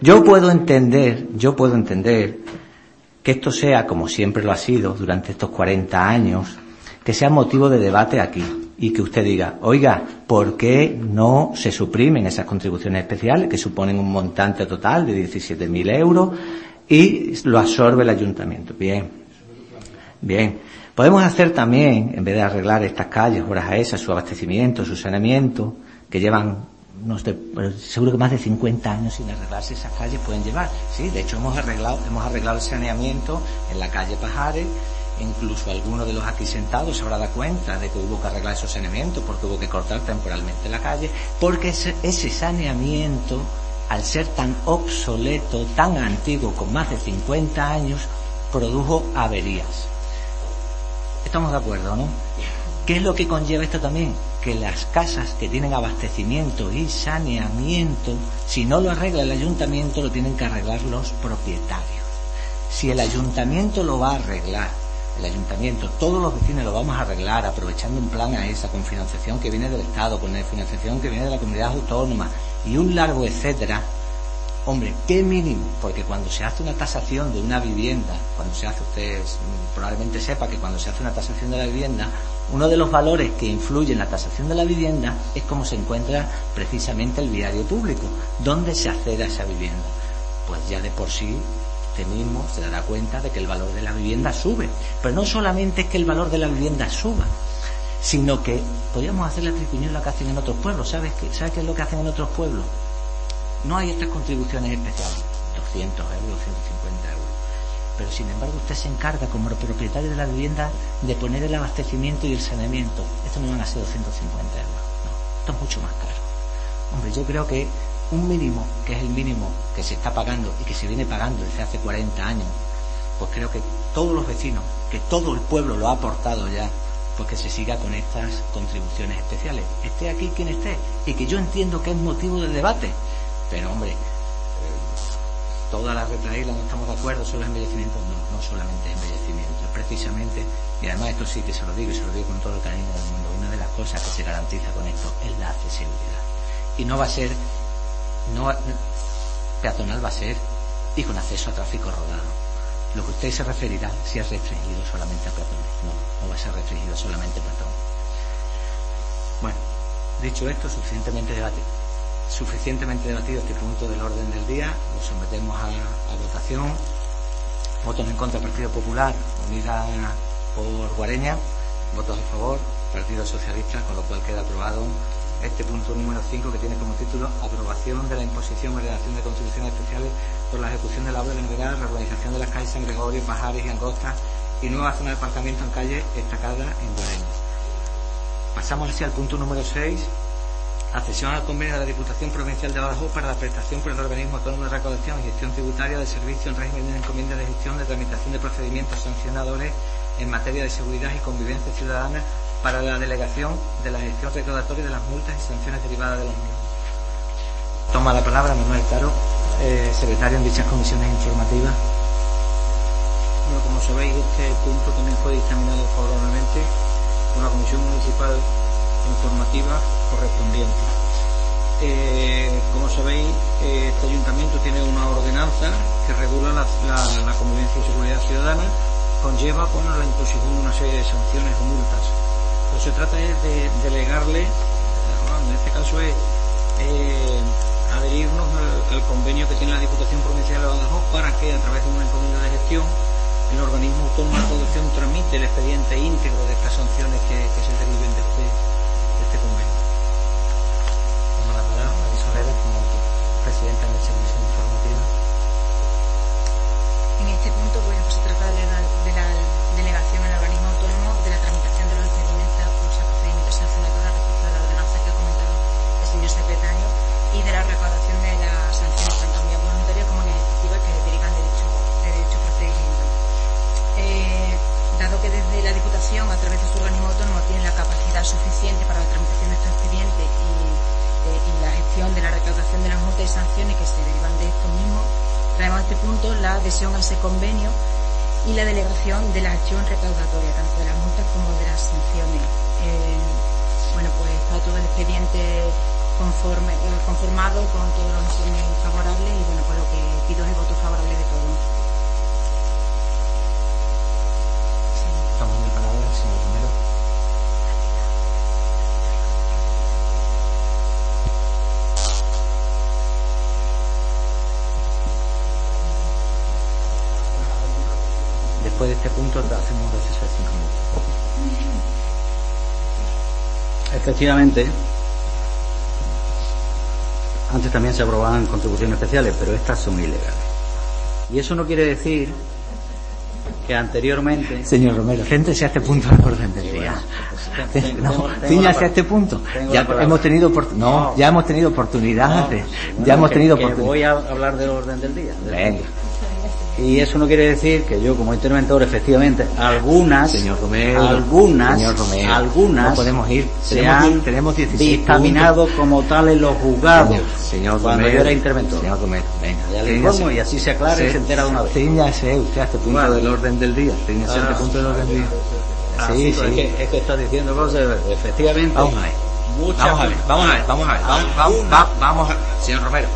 Yo puedo entender, yo puedo entender que esto sea, como siempre lo ha sido durante estos 40 años, que sea motivo de debate aquí y que usted diga, oiga, ¿por qué no se suprimen esas contribuciones especiales que suponen un montante total de 17.000 euros y lo absorbe el ayuntamiento. Bien. Bien. Podemos hacer también, en vez de arreglar estas calles, horas a esas, su abastecimiento, su saneamiento, que llevan, no sé, seguro que más de 50 años sin arreglarse esas calles pueden llevar. Sí, de hecho hemos arreglado, hemos arreglado el saneamiento en la calle Pajares, incluso alguno de los aquí sentados se habrá dado cuenta de que hubo que arreglar esos saneamientos porque hubo que cortar temporalmente la calle, porque ese, ese saneamiento al ser tan obsoleto, tan antiguo, con más de 50 años, produjo averías. Estamos de acuerdo, ¿no? ¿Qué es lo que conlleva esto también? Que las casas que tienen abastecimiento y saneamiento, si no lo arregla el ayuntamiento, lo tienen que arreglar los propietarios. Si el ayuntamiento lo va a arreglar, el ayuntamiento, todos los vecinos lo vamos a arreglar aprovechando un plan a esa con financiación que viene del Estado, con la financiación que viene de la comunidad autónoma, y un largo etcétera, hombre, qué mínimo, porque cuando se hace una tasación de una vivienda, cuando se hace, usted probablemente sepa que cuando se hace una tasación de la vivienda, uno de los valores que influye en la tasación de la vivienda es cómo se encuentra precisamente el viario público, dónde se accede a esa vivienda. Pues ya de por sí usted mismo se dará cuenta de que el valor de la vivienda sube. Pero no solamente es que el valor de la vivienda suba, sino que podríamos hacer la tricuñuela que hacen en otros pueblos. ¿Sabes qué? ¿Sabes qué es lo que hacen en otros pueblos? No hay estas contribuciones especiales, 200 euros, 150 euros. Pero sin embargo usted se encarga como propietario de la vivienda de poner el abastecimiento y el saneamiento. Esto no van a ser 250 euros. No, esto es mucho más caro. Hombre, yo creo que un mínimo, que es el mínimo que se está pagando y que se viene pagando desde hace 40 años, pues creo que todos los vecinos, que todo el pueblo lo ha aportado ya pues que se siga con estas contribuciones especiales. Esté aquí quien esté, y que yo entiendo que es motivo de debate, pero hombre, eh, todas las retraídas no estamos de acuerdo sobre los embellecimientos, no, no solamente embellecimiento, precisamente, y además esto sí que se lo digo y se lo digo con todo el cariño del mundo, una de las cosas que se garantiza con esto es la accesibilidad. Y no va a ser, no peatonal va a ser y con acceso a tráfico rodado lo que usted se referirá si es restringido solamente a peatones. No, no va a ser restringido solamente a peatones. Bueno, dicho esto, suficientemente debatido, suficientemente debatido este punto del orden del día, lo sometemos a, votación. Votos en contra Partido Popular, unida por Guareña, votos a favor, Partido Socialista, con lo cual queda aprobado este punto número 5 que tiene como título Aprobación de la imposición y relación de contribuciones especiales por la ejecución de la obra de la reorganización de las calles San Gregorio, Pajares y Angosta y nueva zona de aparcamiento en calle destacada en Guareña. Pasamos así al punto número 6, accesión al convenio de la Diputación Provincial de Badajoz para la prestación por el organismo autónomo de recaudación y gestión tributaria de servicio en régimen de encomienda de gestión de tramitación de procedimientos sancionadores en materia de seguridad y convivencia ciudadana para la delegación de la gestión recaudatoria de las multas y sanciones derivadas de los mismos. Toma la palabra Manuel Caro, eh, secretario en dichas comisiones informativas. Bueno, como sabéis, este punto también fue dictaminado favorablemente por la Comisión Municipal Informativa correspondiente. eh, como sabéis, eh, este ayuntamiento tiene una ordenanza que regula la, convivencia y seguridad ciudadana, conlleva con la imposición de una serie de sanciones o multas. Que se trata es de delegarle, en este caso es adherirnos al, convenio que tiene la Diputación Provincial de Badajoz para que a través de una encomienda de gestión el organismo autónomo de producción tramite el expediente íntegro de estas sanciones que, se deriven de este, de este convenio. Como la palabra, como presidenta de la informativa. En este punto, bueno, pues se trata de la, de la delegación al organismo autónomo de la tramitación de los procedimientos, los procedimientos sancionadores respecto a la ordenanza que ha comentado el señor secretario y de la recaudación de las sanciones tanto en vía voluntaria como en efectiva que derivan de dicho, de dicho procedimiento. Eh, dado que desde la Diputación, a través de su organismo autónomo, tiene la capacidad suficiente para la tramitación de estos expedientes y, eh, y la gestión de la recaudación de las multas y sanciones que se derivan de esto mismo, traemos a este punto la adhesión a ese convenio y la delegación de la acción recaudatoria, tanto de las multas como de las sanciones. Eh, bueno, pues está todo el expediente conforme, eh, conformado con todos los informes favorables y bueno, pues lo que pido es el voto favorable de todos. Estamos en palabra señor Romero. Después de este punto hacemos un receso de cinco minutos. Efectivamente, antes también se aprobaban contribuciones especiales, pero estas son ilegales. Y eso no quiere decir que anteriormente. Señor Romero, céntrese a este punto del orden del día. No, a este punto. Ya hemos tenido no, ya hemos tenido oportunidades. ya hemos tenido oportunidades. Voy a hablar del orden del día. Venga. Y eso no quiere decir que yo como interventor, efectivamente, algunas, señor Romero, algunas, señor Romero, algunas, no podemos ir, se han tenemos dictaminado como tales los juzgados. Señor, cuando Romero, yo era interventor. Señor Romero, venga. Ya le informo y así se aclara y se entera de una vez. Cíñase usted a este punto del orden del día. Cíñase a este ah. punto del orden del día. Ah, sí, sí. Es, que, es que está diciendo cosas, efectivamente. Vamos a ver. Vamos a ver, vamos a ver, vamos a ver. Vamos, vamos, vamos a ver. Señor Romero.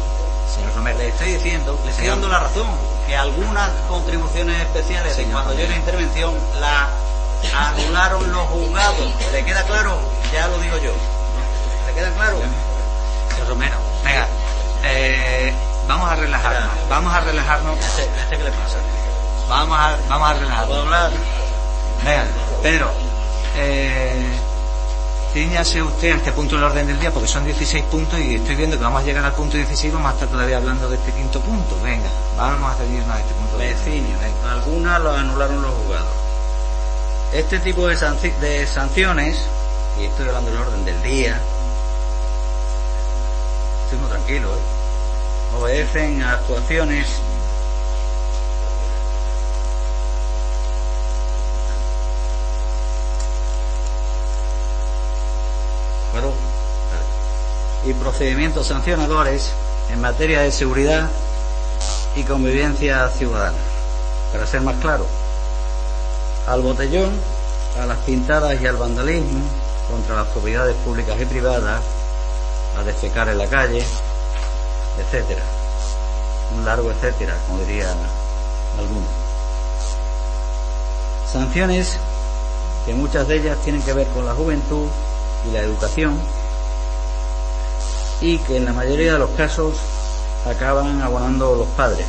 Señor Romero. Le estoy diciendo, le estoy dando la razón que algunas contribuciones especiales, cuando yo la intervención, la anularon los juzgados. ¿Le queda claro? Ya lo digo yo. ¿Le queda claro? Señor Romero, venga, eh, vamos a relajarnos. Vamos a relajarnos. Este, este, ¿Qué le pasa? Vamos a, vamos a relajarnos. ¿Puedo hablar? Venga, Pedro, eh, Ciñase usted a este punto del orden del día porque son 16 puntos y estoy viendo que vamos a llegar al punto 16 y vamos a estar todavía hablando de este quinto punto. Venga, vamos a seguirnos a este punto. Vecinos, algunas lo anularon los jugados. Este tipo de, de sanciones, y estoy hablando del orden del día, estoy muy tranquilo, ¿eh? obedecen a actuaciones y procedimientos sancionadores en materia de seguridad y convivencia ciudadana. Para ser más claro, al botellón, a las pintadas y al vandalismo contra las propiedades públicas y privadas, a defecar en la calle, etcétera. Un largo etcétera, como diría algunos. Sanciones que muchas de ellas tienen que ver con la juventud y la educación y que en la mayoría de los casos acaban abonando los padres.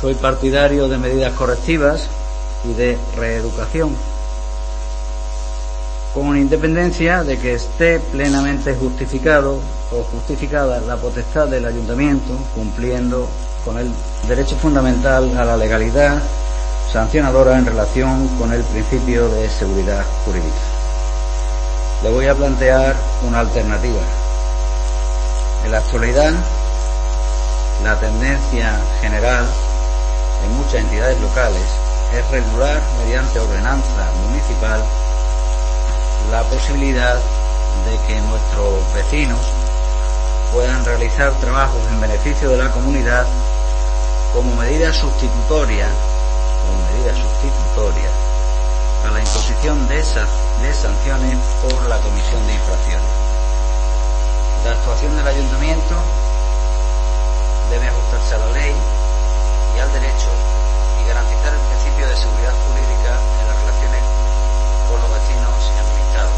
Soy partidario de medidas correctivas y de reeducación, con independencia de que esté plenamente justificado o justificada la potestad del ayuntamiento cumpliendo con el derecho fundamental a la legalidad sancionadora en relación con el principio de seguridad jurídica le voy a plantear una alternativa. En la actualidad, la tendencia general en muchas entidades locales es regular mediante ordenanza municipal la posibilidad de que nuestros vecinos puedan realizar trabajos en beneficio de la comunidad como medida sustitutoria, como medida sustitutoria a la imposición de esas de sanciones por la comisión de infracciones. La actuación del ayuntamiento debe ajustarse a la ley y al derecho y garantizar el principio de seguridad jurídica en las relaciones con los vecinos y administrados.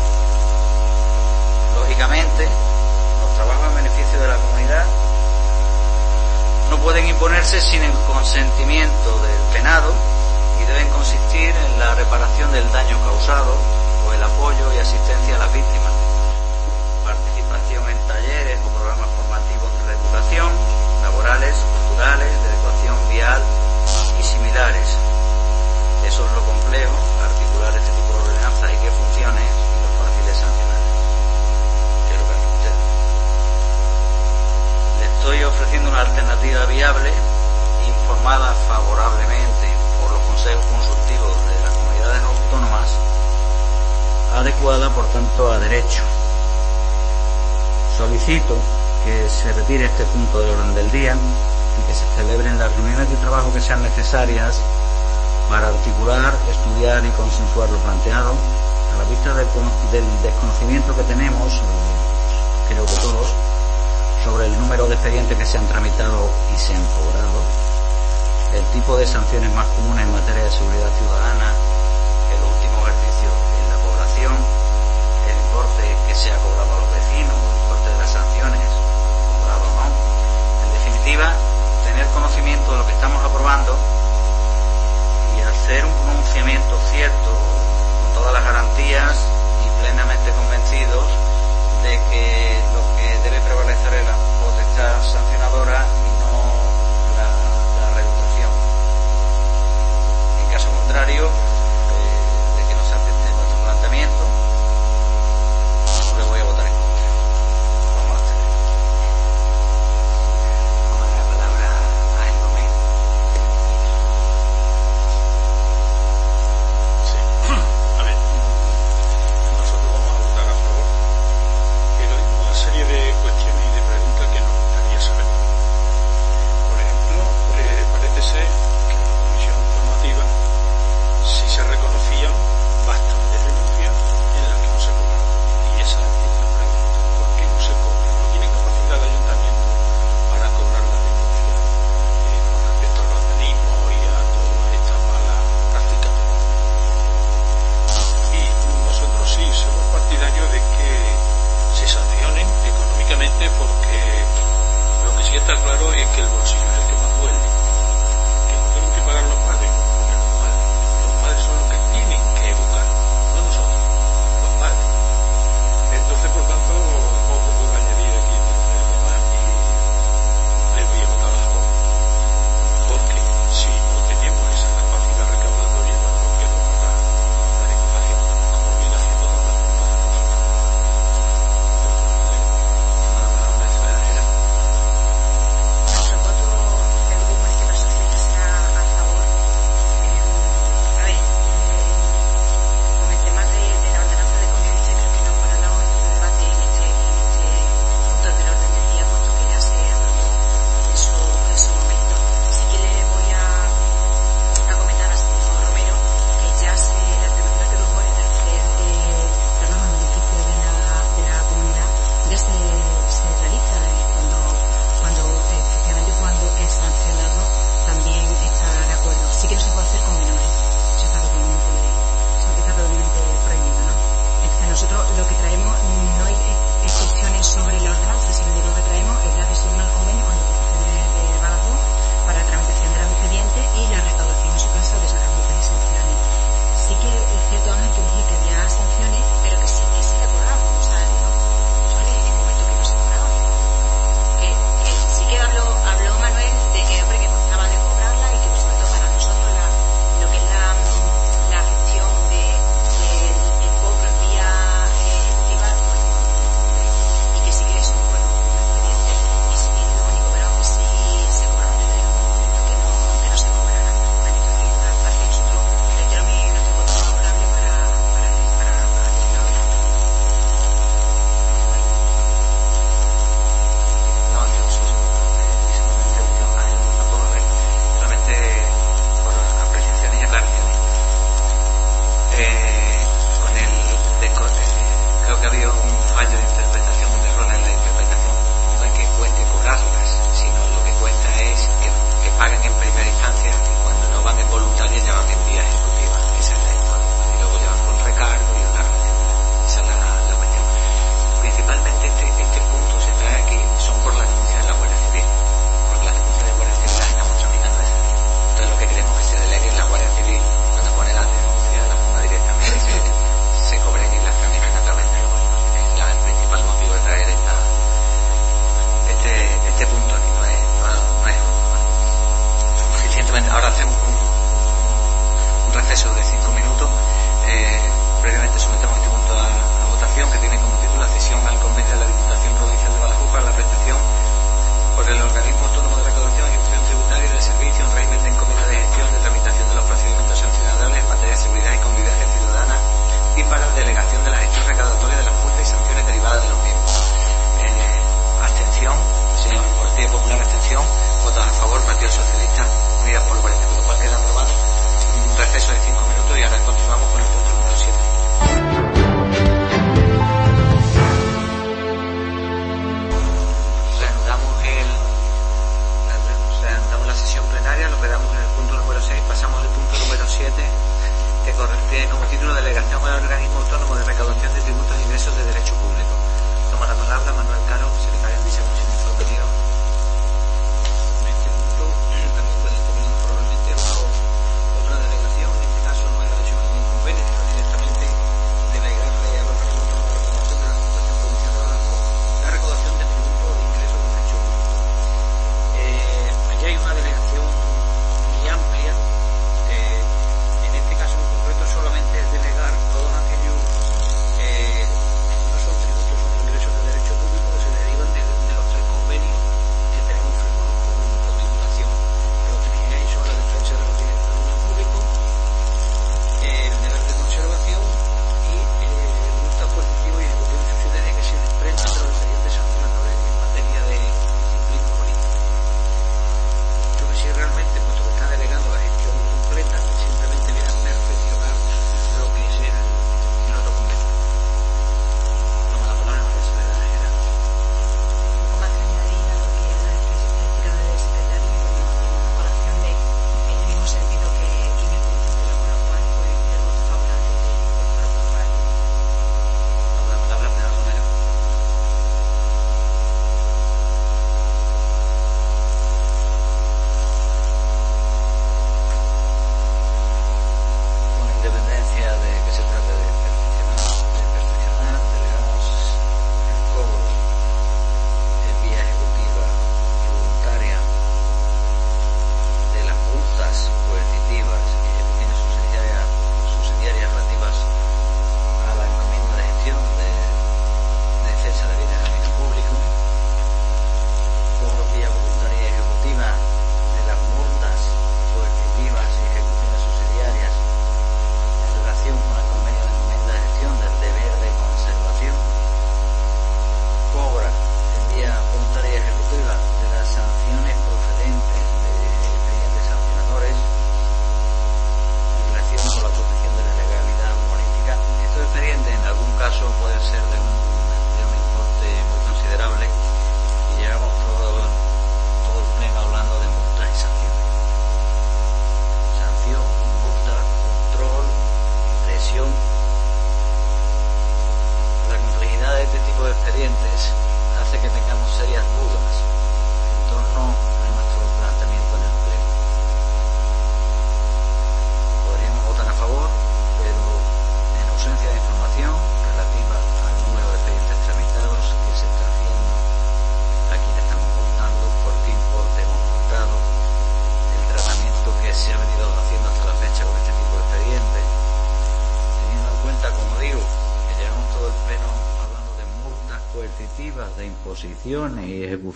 Lógicamente, los trabajos en beneficio de la comunidad no pueden imponerse sin el consentimiento del penado deben consistir en la reparación del daño causado o el apoyo y asistencia a las víctimas, participación en talleres o programas formativos de reeducación, laborales, culturales, de educación vial y similares. Eso es lo complejo, articular este tipo de ordenanza y que funcione y lo fácil de sancionar. Es lo que hacen ustedes. Le estoy ofreciendo una alternativa viable, informada favorablemente consejos consultivos de las comunidades autónomas, adecuada por tanto a derecho. Solicito que se retire este punto del orden del día y que se celebren las reuniones de trabajo que sean necesarias para articular, estudiar y consensuar lo planteado a la vista del, del desconocimiento que tenemos, creo que todos, sobre el número de expedientes que se han tramitado y se han cobrado, el tipo de sanciones más comunes en materia de seguridad ciudadana, el último ejercicio en la población, el importe que se ha cobrado a los vecinos, el importe de las sanciones, cobrado o no. En definitiva, tener conocimiento de lo que estamos aprobando y hacer un pronunciamiento cierto, con todas las garantías y plenamente convencidos de que lo que debe prevalecer es la potestad sancionadora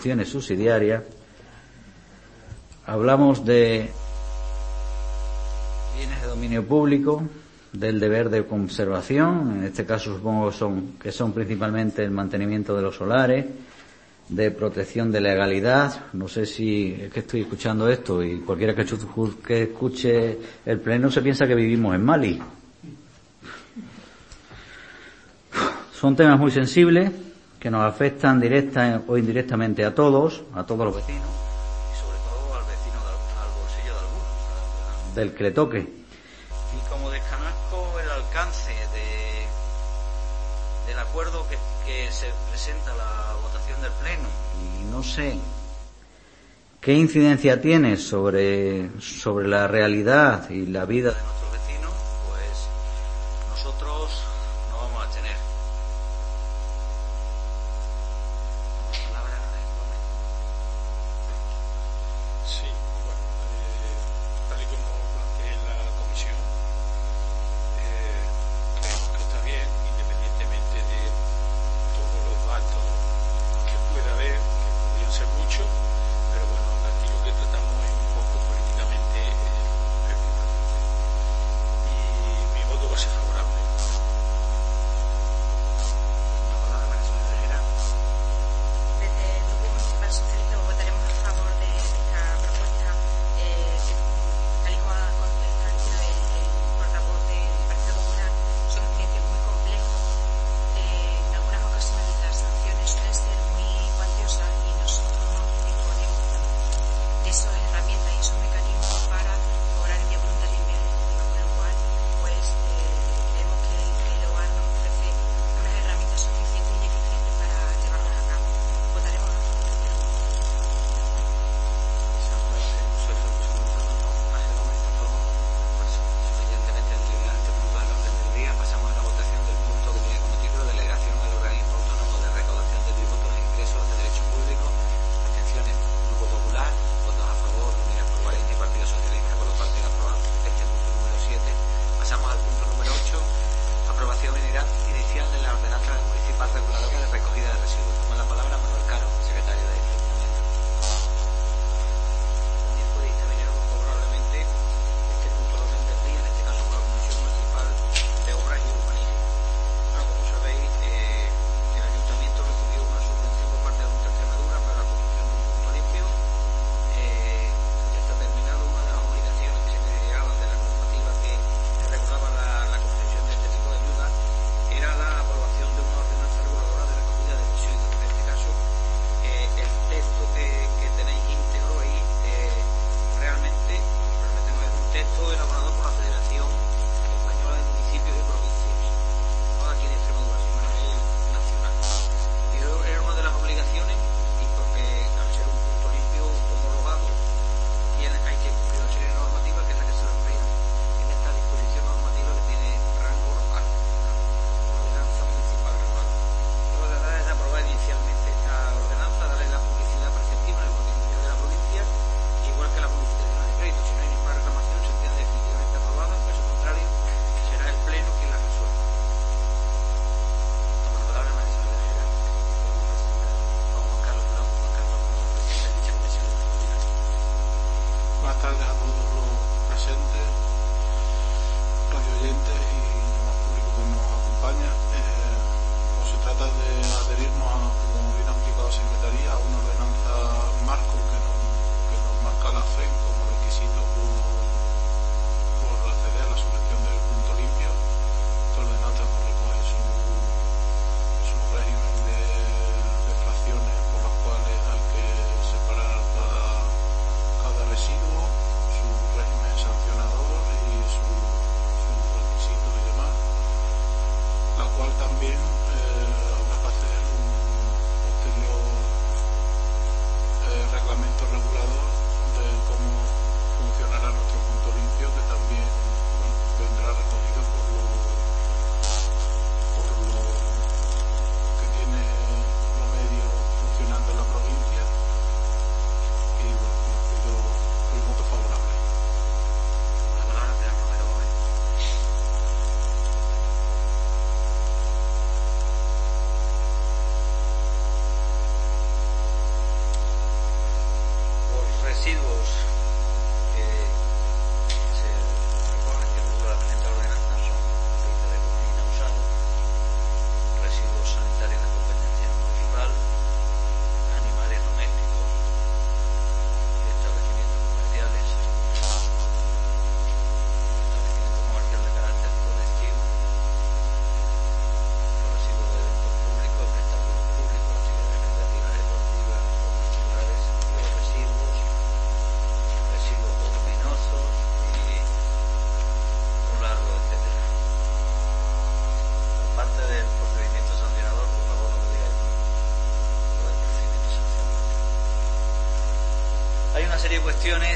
constituciones subsidiarias, hablamos de bienes de dominio público, del deber de conservación, en este caso supongo son, que son principalmente el mantenimiento de los solares, de protección de legalidad, no sé si es que estoy escuchando esto y cualquiera que escuche el pleno se piensa que vivimos en Mali. Son temas muy sensibles que nos afectan directa o indirectamente a todos, a todos los vecinos, y sobre todo al vecino, de, al bolsillo de algunos, del que le toque. Y como descanasco el alcance de, del acuerdo que, que se presenta la votación del Pleno, y no sé qué incidencia tiene sobre, sobre la realidad y la vida de nuestros vecinos, pues nosotros una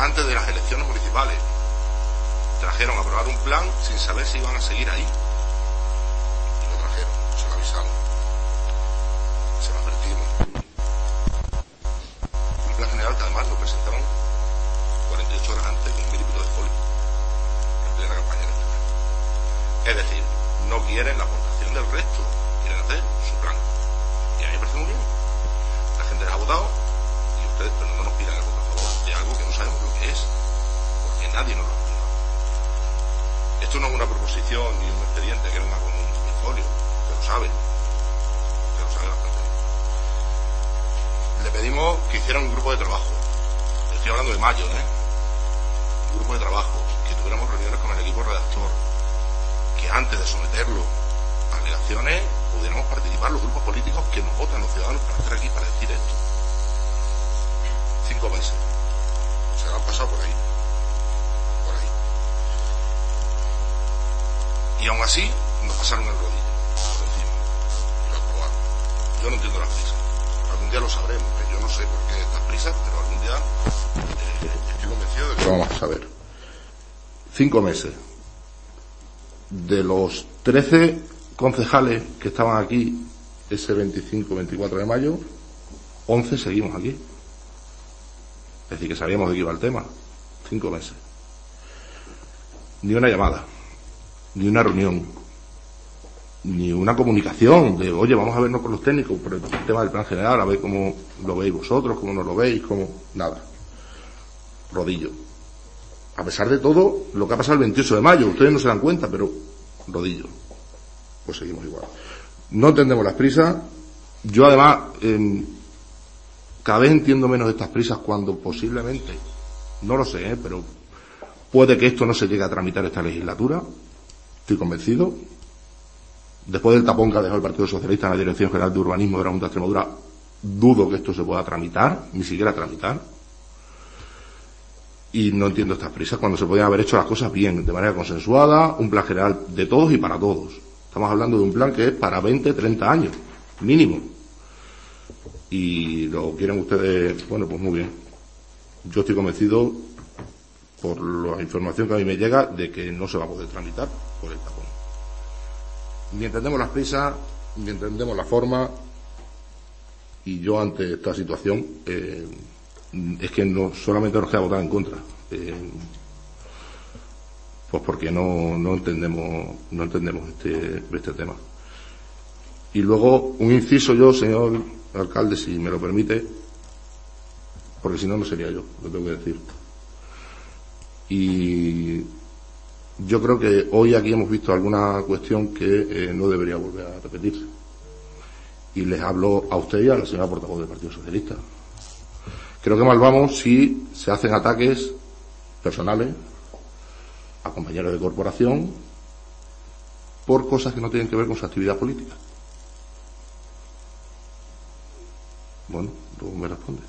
antes de las elecciones municipales. Trajeron a aprobar un plan sin saber si iban a seguir ahí. cinco meses, de los 13 concejales que estaban aquí ese 25-24 de mayo, 11 seguimos aquí. Es decir, que sabíamos de qué iba el tema. Cinco meses. Ni una llamada, ni una reunión, ni una comunicación de, oye, vamos a vernos con los técnicos por el tema del plan general, a ver cómo lo veis vosotros, cómo no lo veis, cómo... Nada. Rodillo. A pesar de todo, lo que ha pasado el 28 de mayo, ustedes no se dan cuenta, pero rodillo. Pues seguimos igual. No entendemos las prisas. Yo además, em, cada vez entiendo menos estas prisas cuando posiblemente, no lo sé, ¿eh? pero puede que esto no se llegue a tramitar esta legislatura. Estoy convencido Después del tapón que ha dejado el Partido Socialista en la Dirección General de Urbanismo de la Junta de Extremadura, dudo que esto se pueda tramitar, ni siquiera tramitar. Y no entiendo estas prisas cuando se podían haber hecho las cosas bien, de manera consensuada, un plan general de todos y para todos. Estamos hablando de un plan que es para 20, 30 años, mínimo. Y lo quieren ustedes, bueno, pues muy bien. Yo estoy convencido, por la información que a mí me llega, de que no se va a poder tramitar por el tapón ni entendemos las prisas, ni entendemos la forma, y yo ante esta situación eh, es que no solamente nos queda votar en contra. Eh, pues porque no, no entendemos, no entendemos este, este tema. Y luego, un inciso yo, señor alcalde, si me lo permite, porque si no, no sería yo, lo tengo que decir. Y yo creo que hoy aquí hemos visto alguna cuestión que eh, no debería volver a repetirse. Y les hablo a usted y a la señora portavoz del Partido Socialista. Creo que mal vamos si se hacen ataques personales a compañeros de corporación por cosas que no tienen que ver con su actividad política. Bueno, luego me responde.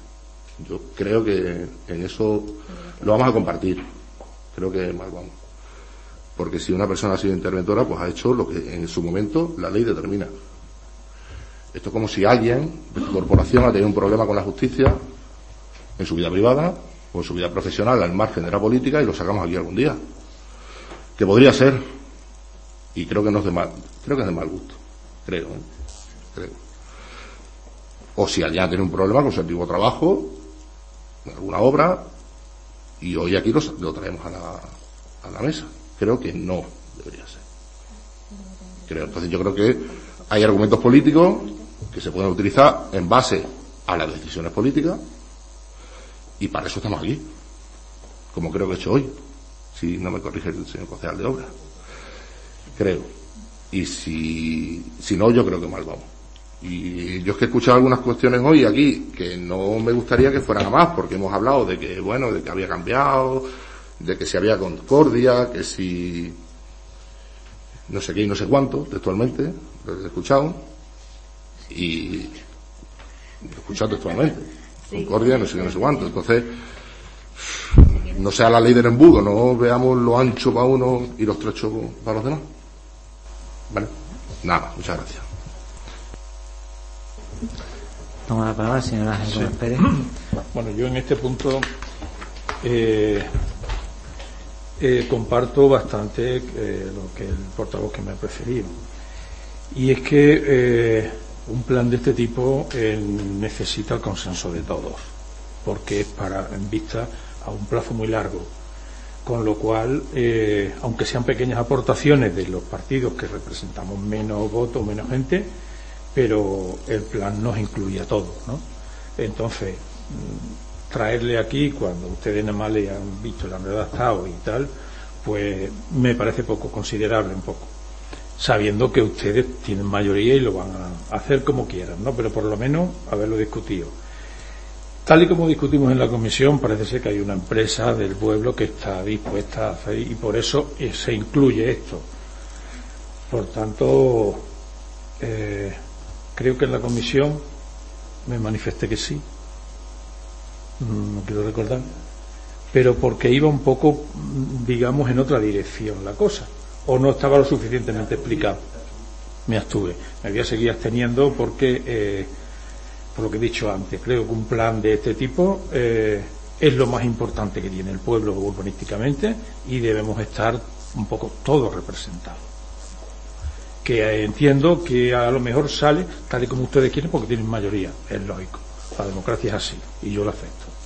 Yo creo que en eso lo vamos a compartir. Creo que mal vamos. Porque si una persona ha sido interventora, pues ha hecho lo que en su momento la ley determina. Esto es como si alguien de su corporación ha tenido un problema con la justicia en su vida privada o en su vida profesional al margen de la política y lo sacamos aquí algún día. Que podría ser. Y creo que no es de mal, creo que es de mal gusto. Creo, ¿eh? Creo. O si alguien tenido un problema con su antiguo trabajo, en alguna obra, y hoy aquí lo, lo traemos a la, a la mesa. Creo que no debería ser. Creo. Entonces yo creo que hay argumentos políticos que se pueden utilizar en base a las decisiones políticas y para eso estamos aquí. Como creo que he hecho hoy. Si no me corrige el señor concejal de obra. Creo. Y si, si no, yo creo que mal vamos. Y yo es que he escuchado algunas cuestiones hoy aquí que no me gustaría que fueran a más, porque hemos hablado de que, bueno, de que había cambiado, de que si había concordia, que si no sé qué y no sé cuánto, textualmente, lo he escuchado, y lo he escuchado textualmente. Concordia, no sé qué, no sé cuánto. Entonces, no sea la ley del embudo, no veamos lo ancho para uno y lo estrecho para los demás. Vale. Nada, muchas gracias. Toma la palabra, señora Pérez. Bueno, yo en este punto eh, eh, comparto bastante eh, lo que el portavoz que me ha preferido. Y es que eh, un plan de este tipo necesita el consenso de todos, porque es para en vista a un plazo muy largo. Con lo cual, aunque sean pequeñas aportaciones de los partidos que representamos menos votos, menos gente, pero el plan nos incluye a todos, ¿no? Entonces, traerle aquí cuando ustedes nada más le han visto, le han redactado y tal, pues me parece poco considerable un poco. Sabiendo que ustedes tienen mayoría y lo van a hacer como quieran, ¿no? Pero por lo menos haberlo discutido. Tal y como discutimos en la comisión, parece ser que hay una empresa del pueblo que está dispuesta a hacer y por eso eh, se incluye esto. Por tanto, eh, creo que en la comisión me manifesté que sí, no quiero recordar, pero porque iba un poco, digamos, en otra dirección la cosa, o no estaba lo suficientemente explicado. Me abstuve, me voy a seguir absteniendo porque, eh, por lo que he dicho antes, creo que un plan de este tipo eh, es lo más importante que tiene el pueblo urbanísticamente y debemos estar un poco todos representados. Que entiendo que a lo mejor sale tal y como ustedes quieren porque tienen mayoría, es lógico. La democracia es así y yo lo acepto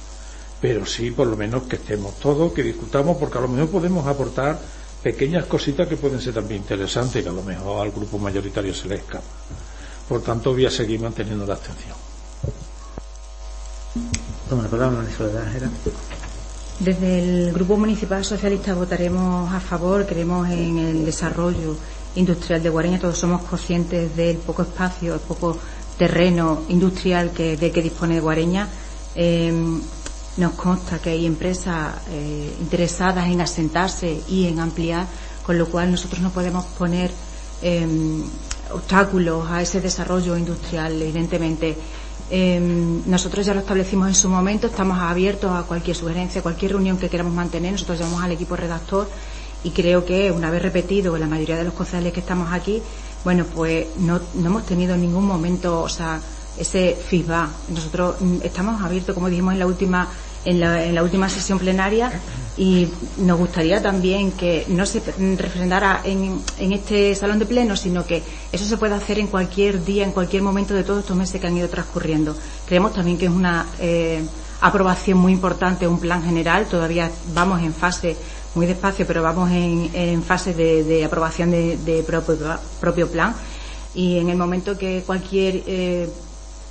pero sí por lo menos que estemos todos, que discutamos, porque a lo mejor podemos aportar pequeñas cositas que pueden ser también interesantes y que a lo mejor al grupo mayoritario se le escapa. Por tanto, voy a seguir manteniendo la abstención. Desde el Grupo Municipal Socialista votaremos a favor, creemos en el desarrollo industrial de Guareña, todos somos conscientes del poco espacio, el poco terreno industrial que, de que dispone Guareña. Em, nos consta que hay empresas eh, interesadas en asentarse y en ampliar, con lo cual nosotros no podemos poner em, obstáculos a ese desarrollo industrial, evidentemente. Em, nosotros ya lo establecimos en su momento, estamos abiertos a cualquier sugerencia, cualquier reunión que queramos mantener. Nosotros llamamos al equipo redactor y creo que una vez repetido la mayoría de los concejales que estamos aquí, bueno, pues no, no hemos tenido en ningún momento, o sea, ese feedback. Nosotros mm, estamos abiertos, como dijimos en la última en la, en la última sesión plenaria y nos gustaría también que no se refrendara en, en, este salón de pleno, sino que eso se pueda hacer en cualquier día, en cualquier momento de todos estos meses que han ido transcurriendo. Creemos también que es una eh, aprobación muy importante, un plan general. Todavía vamos en fase muy despacio, pero vamos en, fase de, aprobación de, propio, plan. Y en el momento que cualquier eh,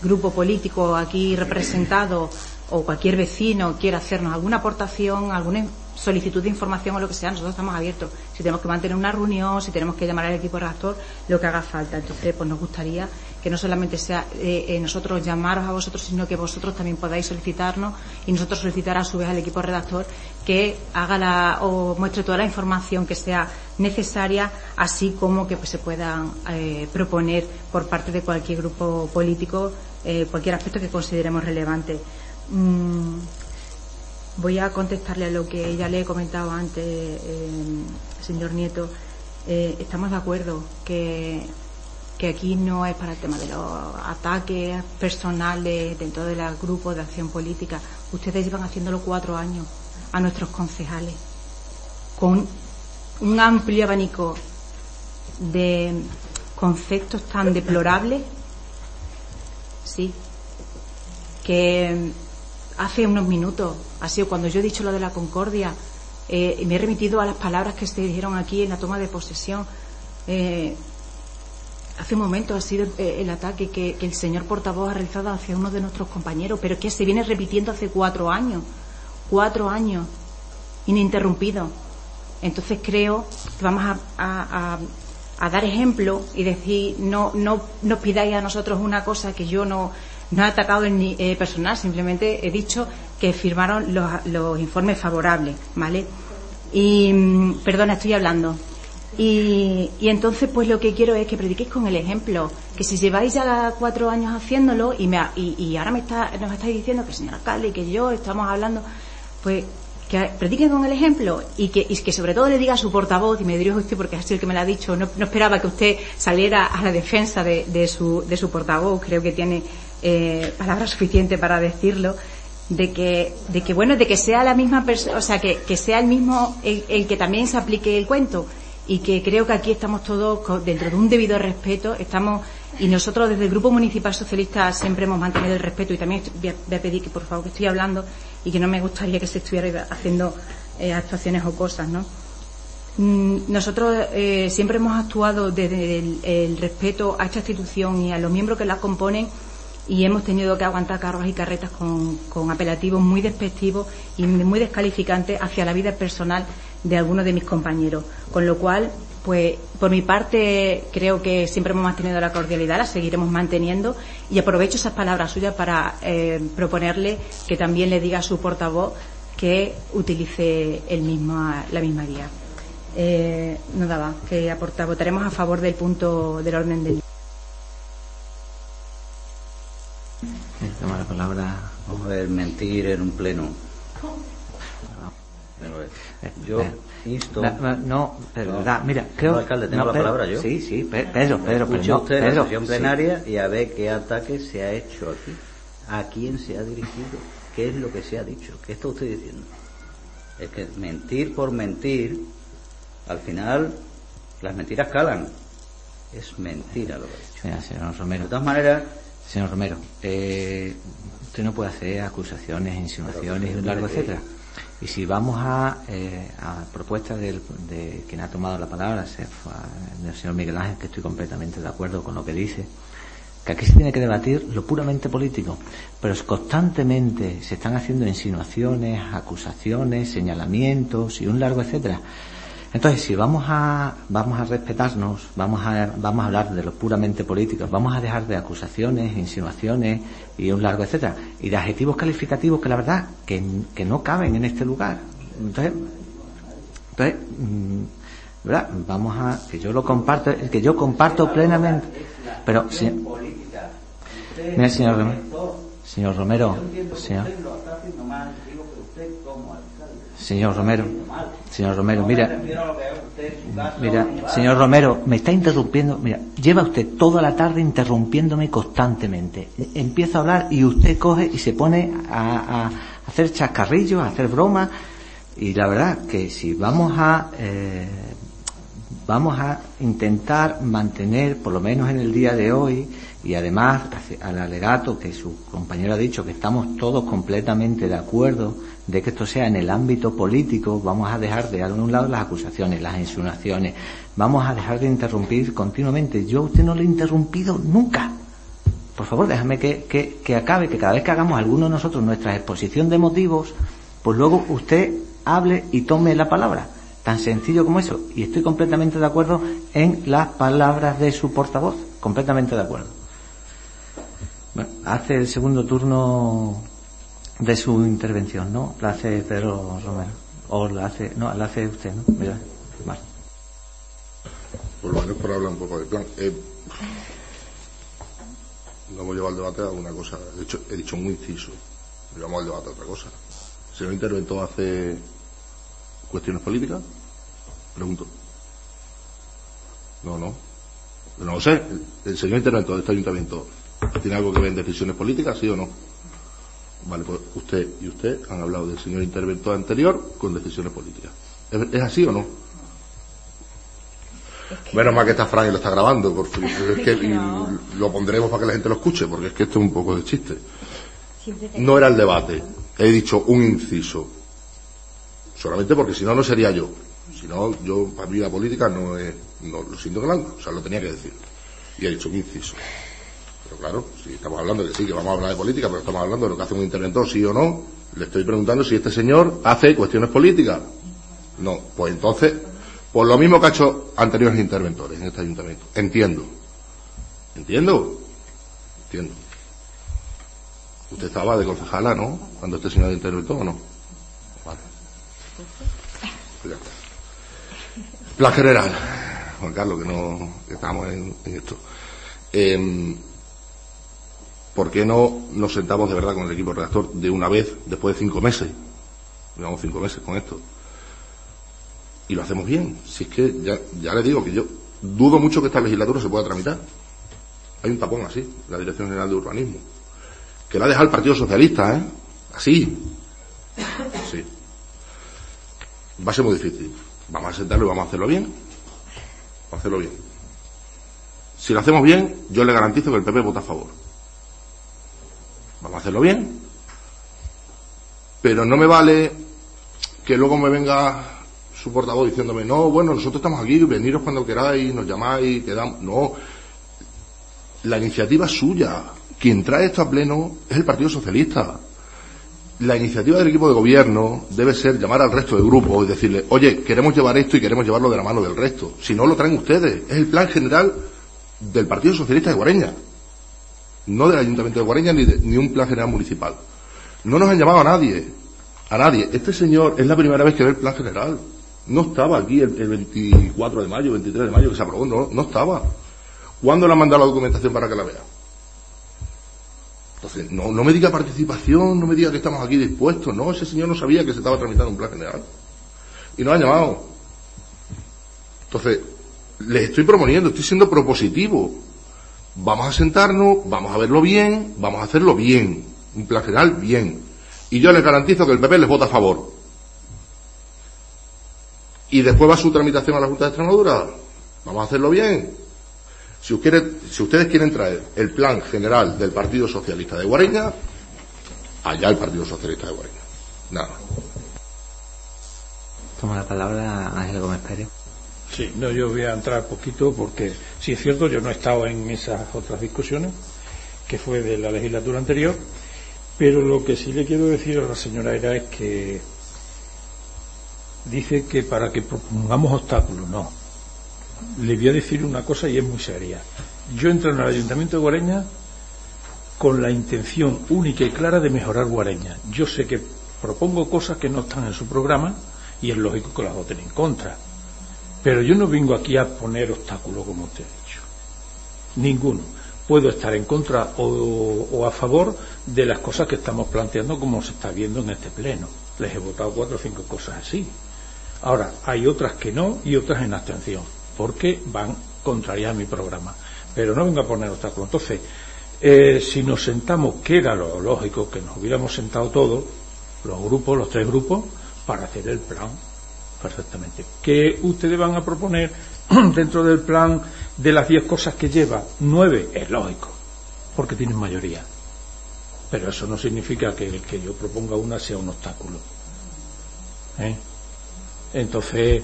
grupo político aquí representado o cualquier vecino quiera hacernos alguna aportación, alguna solicitud de información o lo que sea, nosotros estamos abiertos. Si tenemos que mantener una reunión, si tenemos que llamar al equipo redactor, lo que haga falta. Entonces, pues nos gustaría que no solamente sea eh, eh, nosotros llamaros a vosotros, sino que vosotros también podáis solicitarnos y nosotros solicitar a su vez al equipo redactor que haga la, o muestre toda la información que sea necesaria, así como que pues, se puedan eh, proponer por parte de cualquier grupo político eh, cualquier aspecto que consideremos relevante. Mm, voy a contestarle a lo que ya le he comentado antes, eh, señor Nieto. Eh, estamos de acuerdo que, que, aquí no es para el tema de los ataques personales dentro de los grupos de acción política. Ustedes llevan haciéndolo cuatro años a nuestros concejales con un amplio abanico de conceptos tan deplorables, sí, que hace unos minutos, ha sido cuando yo he dicho lo de la concordia, eh, me he remitido a las palabras que se dijeron aquí en la toma de posesión. Eh, hace un momento ha sido eh, el ataque que, el señor portavoz ha realizado hacia uno de nuestros compañeros, pero que se viene repitiendo hace cuatro años, cuatro años, ininterrumpido. Entonces creo que vamos a, a dar ejemplo y decir, no, no nos pidáis a nosotros una cosa que yo no, no he atacado en ni, eh, personal, simplemente he dicho que firmaron los, los informes favorables, ¿vale? Y, mm, perdona, estoy hablando. Y, y, entonces, pues lo que quiero es que prediquéis con el ejemplo. Que si lleváis ya cuatro años haciéndolo y, me, y, ahora me está, nos estáis diciendo que el señor alcalde y que yo estamos hablando, pues que prediquen con el ejemplo y que, y que sobre todo le diga a su portavoz, y me dirijo a usted porque sido el que me lo ha dicho, no, no esperaba que usted saliera a la defensa de, de, su, de su portavoz, creo que tiene eh, palabra suficiente para decirlo, de que, de que bueno, de que sea la misma persona, o sea, que, que sea el mismo el, que también se aplique el cuento y que creo que aquí estamos todos dentro de un debido respeto, estamos y nosotros desde el Grupo Municipal Socialista siempre hemos mantenido el respeto y también voy a, pedir que por favor que estoy hablando y que no me gustaría que se estuviera haciendo eh, actuaciones o cosas, ¿no? Mm, nosotros eh, siempre hemos actuado desde el respeto a esta institución y a los miembros que la componen y hemos tenido que aguantar carros y carretas con, con, apelativos muy despectivos y muy descalificantes hacia la vida personal de algunos de mis compañeros. Con lo cual, pues por mi parte creo que siempre hemos mantenido la cordialidad, la seguiremos manteniendo y aprovecho esas palabras suyas para eh, proponerle que también le diga a su portavoz que utilice el la misma guía. Eh, nada más, que aporta, votaremos a favor del punto del orden del día. Toma la palabra. Mentir en un pleno. Yo insto. La, no, pero verdad, mira, creo. No, alcalde, tengo no, la palabra yo. Sí, sí, Pedro, Pedro, pero no, usted Pedro, la sesión plenaria sí. y a ver qué ataque se ha hecho aquí. ¿A quién se ha dirigido? ¿Qué es lo que se ha dicho? ¿Qué está usted diciendo? Es que mentir por mentir, al final, las mentiras calan. Es mentira lo que ha dicho. Mira, señor Romero. De todas maneras, Señor Romero, eh, usted no puede hacer acusaciones, insinuaciones y un largo etcétera. Y si vamos a, eh, a propuestas del- de quien ha tomado la palabra, del señor Miguel Ángel, que estoy completamente de acuerdo con lo que dice, que aquí se tiene que debatir lo puramente político, pero constantemente se están haciendo insinuaciones, acusaciones, señalamientos y un largo etcétera. Entonces, si vamos a vamos a respetarnos, vamos a vamos a hablar de lo puramente político, vamos a dejar de acusaciones, insinuaciones y un largo etcétera y de adjetivos calificativos que la verdad que, que no caben en este lugar. Entonces, entonces, mm, ¿verdad? Vamos a que yo lo comparto, que yo comparto plenamente, pero si, Mira, señor Romero. Señor Romero. Señor, señor Romero. Señor Romero, mira. Mira, señor Romero, me está interrumpiendo. Mira, lleva usted toda la tarde interrumpiéndome constantemente. Empiezo a hablar y usted coge y se pone a, a hacer chascarrillos, a hacer bromas. Y la verdad que si vamos a eh, vamos a intentar mantener, por lo menos en el día de hoy, y además al alegato que su compañero ha dicho que estamos todos completamente de acuerdo de que esto sea en el ámbito político, vamos a dejar de a un lado las acusaciones, las insinuaciones, vamos a dejar de interrumpir continuamente. Yo a usted no le he interrumpido nunca. Por favor, déjame que, que, que acabe, que cada vez que hagamos alguno de nosotros nuestra exposición de motivos, pues luego usted hable y tome la palabra. Tan sencillo como eso. Y estoy completamente de acuerdo en las palabras de su portavoz. Completamente de acuerdo. Bueno, hace el segundo turno de su intervención, ¿no? La hace Pedro Romero. O la hace, no, la hace usted, ¿no? Mira, vale. Por lo menos para hablar un poco del plan. Eh, no hemos llevado el debate a una cosa. De hecho, he dicho muy inciso. Llevamos el debate a otra cosa. ¿El señor interventor hace cuestiones políticas? Pregunto. No, no. No lo sé. El, señor interventor de este ayuntamiento tiene algo que ver en decisiones políticas, sí o no. Vale, pues usted y usted han hablado del señor interventor anterior con decisiones políticas. ¿Es, es así o no? Menos mal que está Fran y lo está grabando, porque es que lo pondremos para que la gente lo escuche, porque es que esto es un poco de chiste. No era el debate, he dicho un inciso. Solamente porque si no, no sería yo. Si no, yo, para mí la política no es, no, lo siento grande, o sea, lo tenía que decir. Y he dicho un inciso. Pero claro, si estamos hablando de que sí, que vamos a hablar de política, pero estamos hablando de lo que hace un interventor, sí o no, le estoy preguntando si este señor hace cuestiones políticas. No, pues entonces, por lo mismo que ha hecho anteriores interventores en este ayuntamiento. Entiendo. ¿Entiendo? Entiendo. Usted estaba de concejala, ¿no? Cuando este señor interventó o no. Vale. Pues ya está. Plan general. Juan Carlos, que no, estamos en, esto. Eh, ¿Por qué no nos sentamos de verdad con el equipo redactor de una vez después de cinco meses? Llevamos cinco meses con esto. Y lo hacemos bien. Si es que ya, ya le digo que yo dudo mucho que esta legislatura se pueda tramitar. Hay un tapón así, la Dirección General de Urbanismo. Que la ha dejado el Partido Socialista, ¿eh? Así. Sí. Va a ser muy difícil. Vamos a sentarlo y vamos a hacerlo bien. A hacerlo bien. Si lo hacemos bien, yo le garantizo que el PP vota a favor. Vamos a hacerlo bien. Pero no me vale que luego me venga su portavoz diciéndome, no, bueno, nosotros estamos aquí, veniros cuando queráis, nos llamáis, quedamos. No. La iniciativa es suya. Quien trae esto a pleno es el Partido Socialista. La iniciativa del equipo de gobierno debe ser llamar al resto del grupo y decirle, oye, queremos llevar esto y queremos llevarlo de la mano del resto. Si no, lo traen ustedes. Es el plan general del Partido Socialista de Guareña. No del Ayuntamiento de Guareña ni, de, ni un plan general municipal. No nos han llamado a nadie. A nadie. Este señor es la primera vez que ve el plan general. No estaba aquí el, el 24 de mayo, 23 de mayo que se aprobó. No, no estaba. ¿Cuándo le han mandado la documentación para que la vea? Entonces, no, no me diga participación, no me diga que estamos aquí dispuestos. No, ese señor no sabía que se estaba tramitando un plan general. Y nos han llamado. Entonces, les estoy proponiendo, estoy siendo propositivo. Vamos a sentarnos, vamos a verlo bien, vamos a hacerlo bien. Un plan general bien. Y yo les garantizo que el PP les vota a favor. Y después va su tramitación a la Junta de Extremadura. Vamos a hacerlo bien. Si, ustedes, quieren traer el plan general del Partido Socialista de Guareña, allá el Partido Socialista de Guareña. Nada. Toma la palabra Ángel Gómez Pérez. Sí, no, yo voy a entrar poquito porque, si es cierto, yo no he estado en esas otras discusiones, que fue de la legislatura anterior, pero lo que sí le quiero decir a la señora era es que dice que para que propongamos obstáculos, no. Le voy a decir una cosa y es muy seria. Yo entro en el Ayuntamiento de Guareña con la intención única y clara de mejorar Guareña. Yo sé que propongo cosas que no están en su programa y es lógico que las voten en contra. Pero yo no vengo aquí a poner obstáculos, como usted ha dicho. Ninguno. Puedo estar en contra o, a favor de las cosas que estamos planteando, como se está viendo en este pleno. Les he votado cuatro o cinco cosas así. Ahora, hay otras que no y otras en abstención, porque van contrarias a mi programa. Pero no vengo a poner obstáculos. Entonces, eh, si nos sentamos, que era lo lógico, que nos hubiéramos sentado todos, los grupos, los tres grupos, para hacer el plan perfectamente. ¿Qué ustedes van a proponer dentro del plan de las diez cosas que lleva? Nueve, es lógico, porque tienen mayoría. Pero eso no significa que el que yo proponga una sea un obstáculo. ¿Eh? Entonces,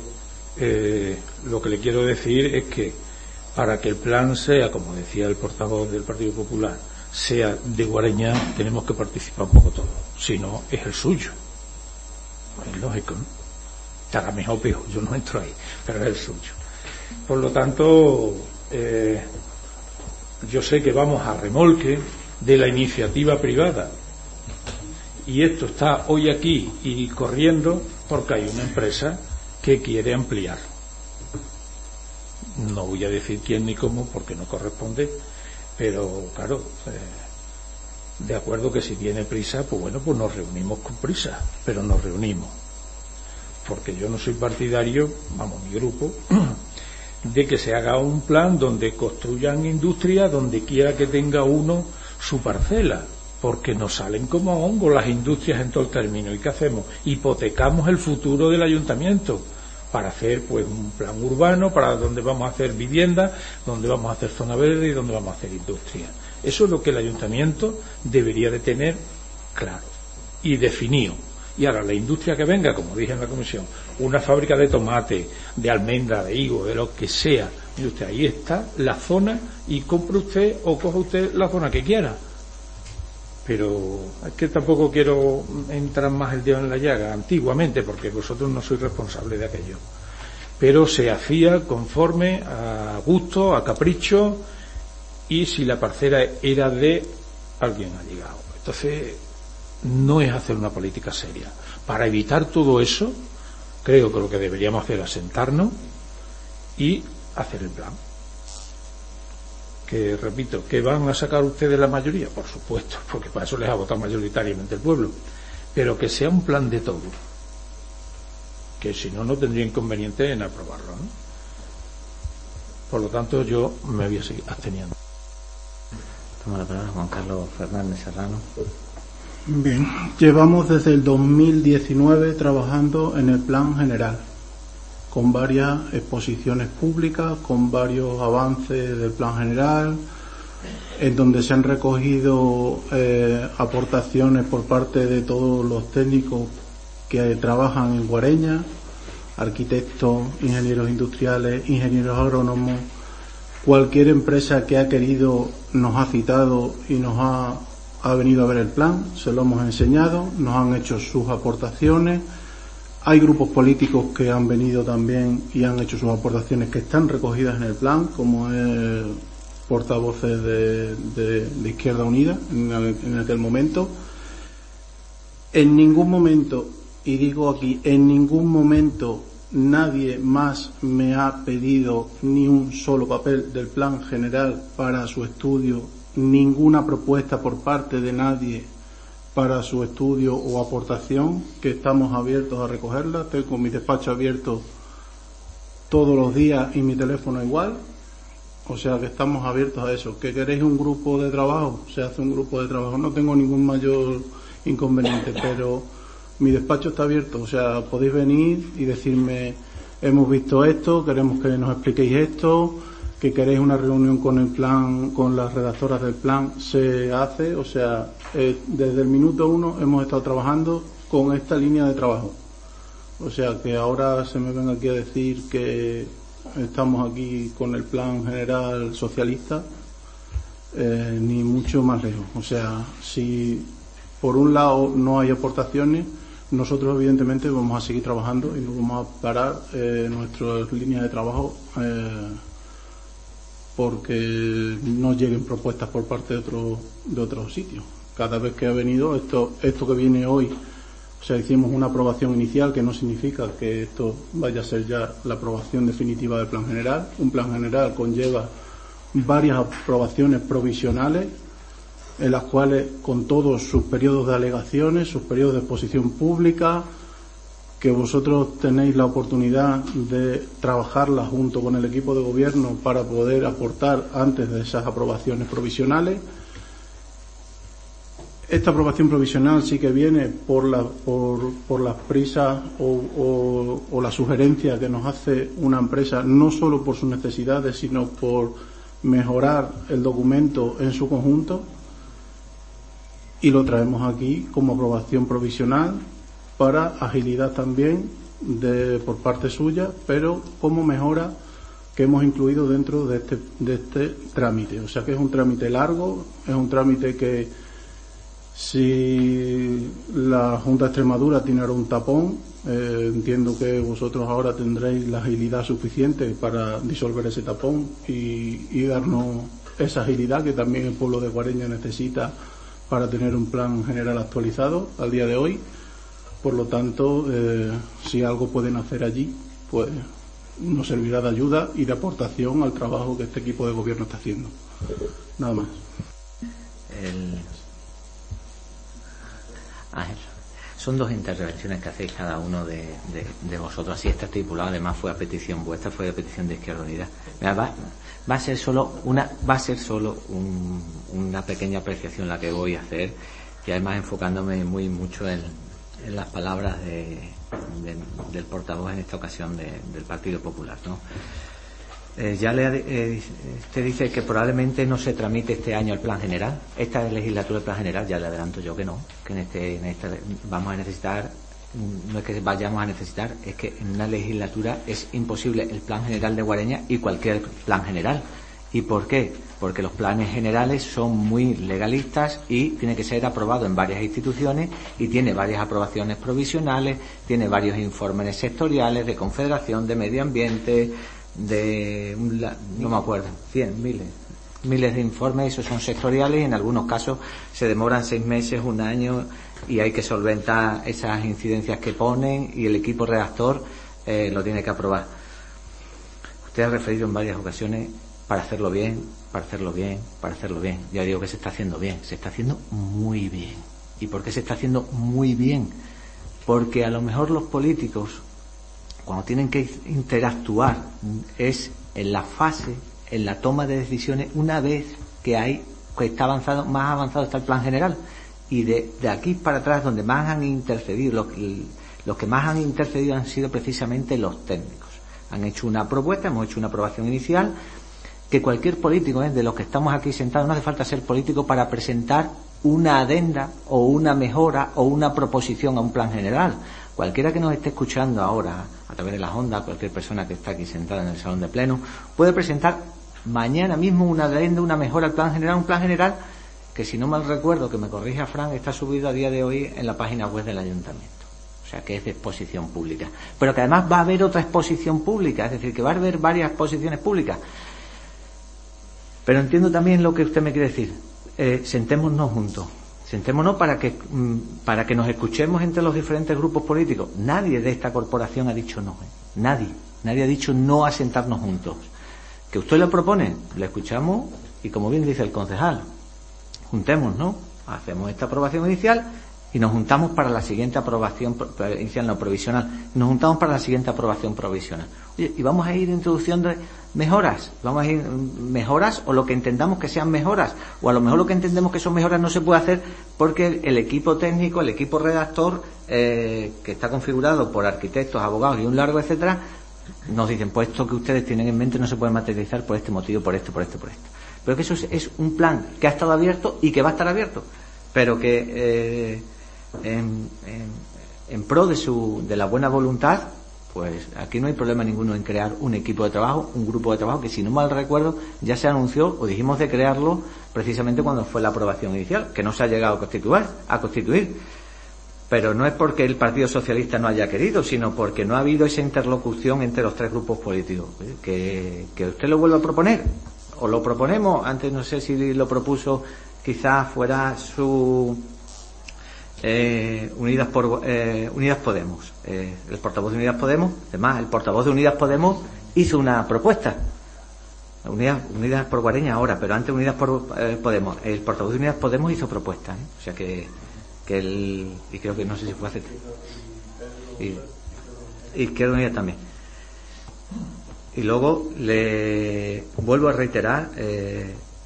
eh, lo que le quiero decir es que para que el plan sea, como decía el portavoz del Partido Popular, sea de Guareña, tenemos que participar un poco todos. Si no, es el suyo. Es lógico, ¿no? Estará mejor peor, yo no entro ahí, pero es el suyo. Por lo tanto, eh, yo sé que vamos a remolque de la iniciativa privada. Y esto está hoy aquí y corriendo porque hay una empresa que quiere ampliar. No voy a decir quién ni cómo porque no corresponde, pero claro, eh, de acuerdo que si viene prisa, pues bueno, pues nos reunimos con prisa, pero nos reunimos. Porque yo no soy partidario, vamos, mi grupo, de que se haga un plan donde construyan industria donde quiera que tenga uno su parcela, porque nos salen como hongos las industrias en todo el término. ¿Y qué hacemos? Hipotecamos el futuro del ayuntamiento para hacer pues un plan urbano, para donde vamos a hacer vivienda, donde vamos a hacer zona verde y donde vamos a hacer industria. Eso es lo que el ayuntamiento debería de tener claro y definido. Y ahora la industria que venga, como dije en la comisión, una fábrica de tomate, de almendra, de higo, de lo que sea, y usted ahí está la zona y compre usted o coja usted la zona que quiera. Pero es que tampoco quiero entrar más el dedo en la llaga antiguamente porque vosotros no sois responsables de aquello. Pero se hacía conforme a gusto, a capricho y si la parcela era de alguien ha llegado. Entonces no es hacer una política seria para evitar todo eso creo que lo que deberíamos hacer es sentarnos y hacer el plan que repito, que van a sacar ustedes la mayoría, por supuesto, porque para eso les ha votado mayoritariamente el pueblo, pero que sea un plan de todo, que si no, no tendría inconveniente en aprobarlo. ¿no? Por lo tanto, yo me voy a seguir absteniendo. Toma la palabra Juan Carlos Fernández Serrano. Bien, llevamos desde el 2019 trabajando en el plan general con varias exposiciones públicas, con varios avances del plan general, en donde se han recogido eh, aportaciones por parte de todos los técnicos que trabajan en Guareña, arquitectos, ingenieros industriales, ingenieros agrónomos, cualquier empresa que ha querido nos ha citado y nos ha, ha venido a ver el plan, se lo hemos enseñado, nos han hecho sus aportaciones, hay grupos políticos que han venido también y han hecho sus aportaciones que están recogidas en el plan, como es portavoces de, Izquierda Unida en, aquel momento. En ningún momento, y digo aquí, en ningún momento nadie más me ha pedido ni un solo papel del plan general para su estudio, ninguna propuesta por parte de nadie para su estudio o aportación, que estamos abiertos a recogerla. Tengo mi despacho abierto todos los días y mi teléfono igual. O sea que estamos abiertos a eso. ¿Que queréis un grupo de trabajo? Se hace un grupo de trabajo. No tengo ningún mayor inconveniente, pero mi despacho está abierto. O sea, podéis venir y decirme, hemos visto esto, queremos que nos expliquéis esto, que queréis una reunión con el plan, con las redactoras del plan, se hace, o sea, eh, desde el minuto uno hemos estado trabajando con esta línea de trabajo. O sea, que ahora se me venga aquí a decir que estamos aquí con el plan general socialista, eh, ni mucho más lejos. O sea, si por un lado no hay aportaciones, nosotros evidentemente vamos a seguir trabajando y no vamos a parar eh, nuestras líneas de trabajo eh, porque no lleguen propuestas por parte de otros de otros sitios. Cada vez que ha venido esto esto que viene hoy, o sea, hicimos una aprobación inicial que no significa que esto vaya a ser ya la aprobación definitiva del plan general. Un plan general conlleva varias aprobaciones provisionales en las cuales con todos sus periodos de alegaciones, sus periodos de exposición pública, que vosotros tenéis la oportunidad de trabajarla junto con el equipo de gobierno para poder aportar antes de esas aprobaciones provisionales. Esta aprobación provisional sí que viene por, la, por, por las prisas o, o, o que nos hace una empresa, no solo por sus necesidades, sino por mejorar el documento en su conjunto y lo traemos aquí como aprobación provisional para agilidad también de, por parte suya, pero como mejora que hemos incluido dentro de este, de este trámite. O sea que es un trámite largo, es un trámite que si la Junta de Extremadura tiene ahora un tapón, eh, entiendo que vosotros ahora tendréis la agilidad suficiente para disolver ese tapón y, y darnos esa agilidad que también el pueblo de Guareña necesita para tener un plan general actualizado al día de hoy. Por lo tanto, eh, si algo pueden hacer allí, pues nos servirá de ayuda y de aportación al trabajo que este equipo de gobierno está haciendo. Nada más. Son dos intervenciones que hacéis cada uno de, vosotros. Así está estipulado. Además, fue a petición vuestra, fue a petición de Izquierda Unida. Va, va a ser solo una, va a ser solo un, una pequeña apreciación la que voy a hacer y además enfocándome muy mucho en, en las palabras de, de, del portavoz en esta ocasión del Partido Popular. Eh, ya le, eh, usted dice que probablemente no se tramite este año el plan general. Esta legislatura el plan general, ya le adelanto yo que no, que en este, en esta vamos a necesitar, no es que vayamos a necesitar, es que en una legislatura es imposible el plan general de Guareña y cualquier plan general. ¿Y por qué? Porque los planes generales son muy legalistas y tiene que ser aprobado en varias instituciones y tiene varias aprobaciones provisionales, tiene varios informes sectoriales de confederación, de medio ambiente, de, no me acuerdo, cien, miles, miles de informes, esos son sectoriales y en algunos casos se demoran seis meses, un año y hay que solventar esas incidencias que ponen y el equipo redactor eh, lo tiene que aprobar. Usted ha referido en varias ocasiones para hacerlo bien, para hacerlo bien, para hacerlo bien. Ya digo que se está haciendo bien, se está haciendo muy bien. ¿Y por qué se está haciendo muy bien? Porque a lo mejor los políticos cuando tienen que interactuar es en la fase, en la toma de decisiones, una vez que hay, que está avanzado, más avanzado está el plan general. Y de, aquí para atrás, donde más han intercedido, los, los que más han intercedido han sido precisamente los técnicos. Han hecho una propuesta, hemos hecho una aprobación inicial, que cualquier político, ¿eh? de los que estamos aquí sentados, no hace falta ser político para presentar una adenda o una mejora o una proposición a un plan general. Cualquiera que nos esté escuchando ahora a través de las ondas, cualquier persona que está aquí sentada en el salón de pleno, puede presentar mañana mismo una adenda, una mejora al plan general, un plan general que si no mal recuerdo, que me corrija Fran, está subido a día de hoy en la página web del ayuntamiento. O sea que es de exposición pública. Pero que además va a haber otra exposición pública, es decir, que va a haber varias exposiciones públicas. Pero entiendo también lo que usted me quiere decir. Eh, sentémonos juntos. Sentémonos para que, para que nos escuchemos entre los diferentes grupos políticos. Nadie de esta corporación ha dicho no. ¿eh? Nadie. Nadie ha dicho no a sentarnos juntos. Que usted lo propone, le escuchamos y como bien dice el concejal, juntemos, ¿no? Hacemos esta aprobación inicial y nos juntamos para la siguiente aprobación no provisional. Nos juntamos para la siguiente aprobación provisional. Oye, y vamos a ir introduciendo mejoras, vamos a ir mejoras o lo que entendamos que sean mejoras, o a lo mejor lo que entendemos que son mejoras no se puede hacer porque el equipo técnico, el equipo redactor, eh, que está configurado por arquitectos, abogados y un largo etcétera, nos dicen, pues esto que ustedes tienen en mente no se puede materializar por este motivo, por esto, por esto, por esto. Pero que eso es, es un plan que ha estado abierto y que va a estar abierto, pero que eh, en, pro de, su, de la buena voluntad, pues aquí no hay problema ninguno en crear un equipo de trabajo, un grupo de trabajo que si no mal recuerdo ya se anunció o dijimos de crearlo precisamente cuando fue la aprobación inicial, que no se ha llegado a constituir, a constituir. Pero no es porque el Partido Socialista no haya querido, sino porque no ha habido esa interlocución entre los tres grupos políticos. Que, que usted lo vuelva a proponer, o lo proponemos, antes no sé si lo propuso, quizás fuera su eh, Unidas por eh, Unidas Podemos, eh, el portavoz de Unidas Podemos, además el portavoz de Unidas Podemos hizo una propuesta. Unidas, por Guareña ahora, pero antes Unidas por Podemos. El portavoz de Unidas Podemos hizo propuesta, o sea que, que él, y creo que no sé si fue hace. Y, Izquierda Unida también. Y luego le vuelvo a reiterar,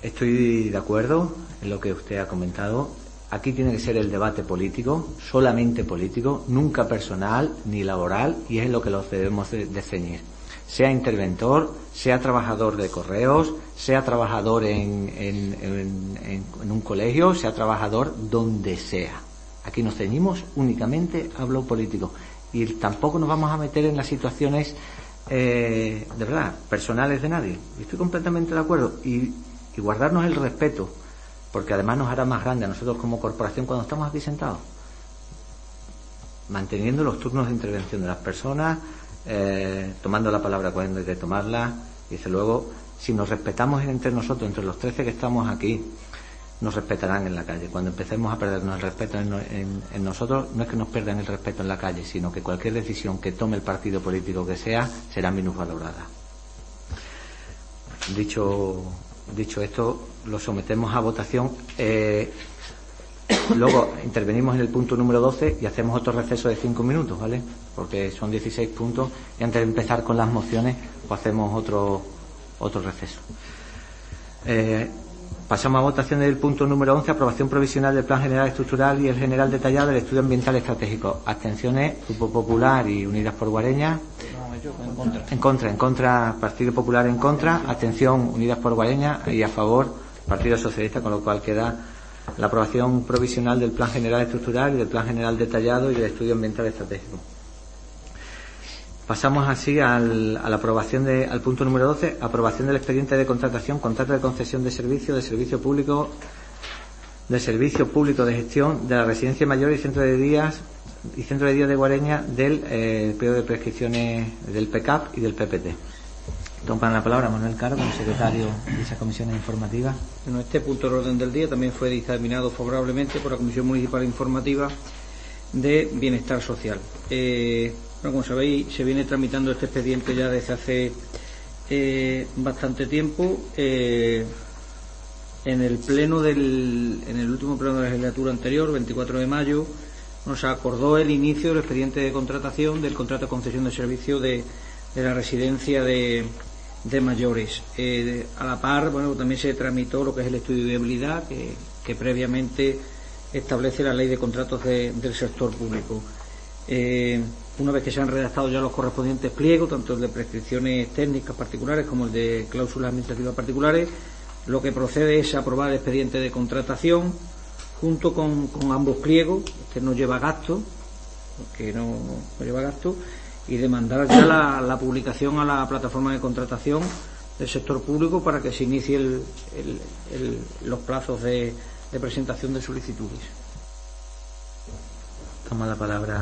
estoy de acuerdo en lo que usted ha comentado Aquí tiene que ser el debate político, solamente político, nunca personal ni laboral, y es lo que los debemos de, ceñir. Sea interventor, sea trabajador de correos, sea trabajador en, en, un colegio, sea trabajador donde sea. Aquí nos ceñimos únicamente a lo político. Y tampoco nos vamos a meter en las situaciones, eh, de verdad, personales de nadie. Estoy completamente de acuerdo. y guardarnos el respeto porque además nos hará más grande a nosotros como corporación cuando estamos aquí sentados. Manteniendo los turnos de intervención de las personas, eh, tomando la palabra cuando hay que tomarla, y desde luego, si nos respetamos entre nosotros, entre los 13 que estamos aquí, nos respetarán en la calle. Cuando empecemos a perdernos el respeto en, nosotros, no es que nos pierdan el respeto en la calle, sino que cualquier decisión que tome el partido político que sea será minusvalorada. Dicho Dicho esto, lo sometemos a votación. Eh, luego intervenimos en el punto número 12 y hacemos otro receso de cinco minutos, ¿vale? Porque son 16 puntos y antes de empezar con las mociones, pues hacemos otro, otro receso. Eh, pasamos a votación del punto número 11, aprobación provisional del Plan General Estructural y el General Detallado del Estudio Ambiental Estratégico. Abstenciones, Grupo Popular y Unidas por Guareña en contra. En contra. Partido Popular en contra. Atención, Unidas por Guareña y a favor, Partido Socialista, con lo cual queda la aprobación provisional del Plan General Estructural y del Plan General Detallado y del Estudio Ambiental Estratégico. Pasamos así al, a la aprobación de, al punto número 12, aprobación del expediente de contratación, contrato de concesión de servicio, de servicio público, de servicio público de gestión de la residencia mayor y centro de días y Centro de Días de Guareña del eh, periodo de prescripciones del PECAP y del PPT. Toma la palabra Manuel Caro, como secretario de esa comisión informativa. Bueno, este punto de orden del día también fue dictaminado favorablemente por la Comisión Municipal Informativa de Bienestar Social. Eh, bueno, como sabéis, se viene tramitando este expediente ya desde hace eh, bastante tiempo. Eh, en el pleno del, en el último pleno de la legislatura anterior, 24 de mayo, nos acordó el inicio del expediente de contratación del contrato de concesión de servicio de, la residencia de, mayores. Eh, a la par, bueno, también se tramitó lo que es el estudio de viabilidad que, previamente establece la ley de contratos del sector público. Eh, una vez que se han redactado ya los correspondientes pliegos, tanto el de prescripciones técnicas particulares como el de cláusulas administrativas particulares, lo que procede es aprobar el expediente de contratación junto con, ambos pliegos, este no lleva gasto, que no, lleva gasto, y demandar ya la, publicación a la plataforma de contratación del sector público para que se inicie los plazos de, presentación de solicitudes. Toma la palabra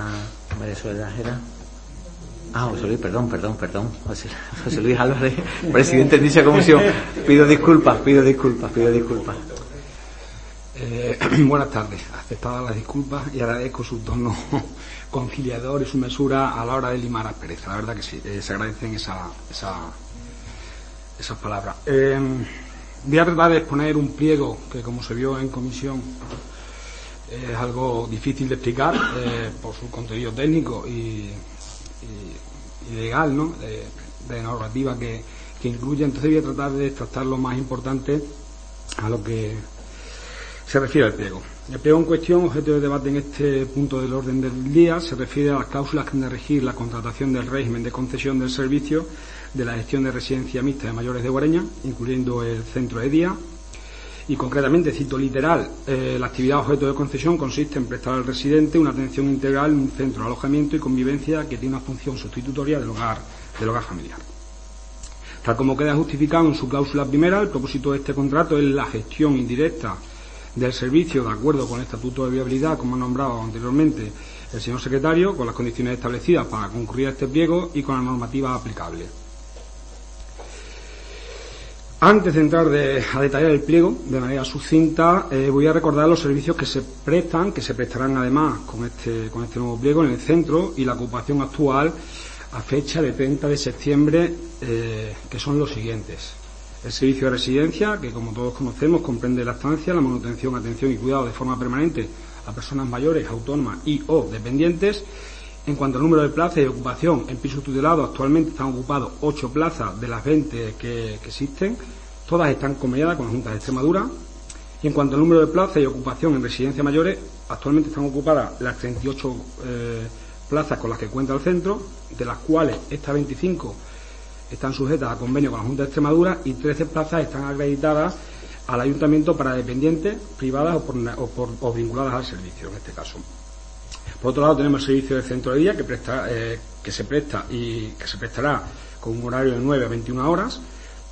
María Soledad Jera. Ah, José Luis, perdón, perdón, perdón. José, Luis Álvarez, presidente de dicha comisión. Pido disculpas, pido disculpas, pido disculpas. Eh, buenas tardes. Aceptadas las disculpas y agradezco su tono conciliador y su mesura a la hora de limar a pereza. La verdad que sí, eh, se agradecen esa, esas palabras. Eh, voy a tratar de exponer un pliego que, como se vio en comisión, es algo difícil de explicar por su contenido técnico y, legal, ¿no? De, narrativa que, que incluye. Entonces voy a tratar de tratar lo más importante a lo que se refiere al pliego. El pliego en cuestión, objeto de debate en este punto del orden del día, se refiere a las cláusulas que han de regir la contratación del régimen de concesión del servicio de la gestión de residencia mixta de mayores de Guareña, incluyendo el centro de día, y concretamente, cito literal, eh, la actividad objeto de concesión consiste en prestar al residente una atención integral en un centro de alojamiento y convivencia que tiene una función sustitutoria del hogar, del hogar familiar. Tal como queda justificado en su cláusula primera, el propósito de este contrato es la gestión indirecta del servicio de acuerdo con el Estatuto de Viabilidad, como ha nombrado anteriormente el señor secretario, con las condiciones establecidas para concurrir a este pliego y con la normativa aplicable. Antes de entrar a detallar el pliego de manera sucinta, eh, voy a recordar los servicios que se prestan, que se prestarán además con este, con este nuevo pliego en el centro y la ocupación actual a fecha de 30 de septiembre, eh, que son los siguientes. El servicio de residencia, que como todos conocemos comprende la estancia, la manutención, atención y cuidado de forma permanente a personas mayores, autónomas y o dependientes. En cuanto al número de plazas y ocupación, en piso tutelado actualmente están ocupados 8 plazas de las 20 que, existen. Todas están conveniadas con la Junta de Extremadura. Y en cuanto al número de plazas y ocupación en residencias mayores, actualmente están ocupadas las 38 eh, plazas con las que cuenta el centro, de las cuales estas 25 están sujetas a convenio con la Junta de Extremadura y 13 plazas están acreditadas al ayuntamiento para dependientes privadas o, vinculadas al servicio, en este caso. Por otro lado, tenemos el servicio de centro de día que, eh, se presta y que se prestará con un horario de 9 a 21 horas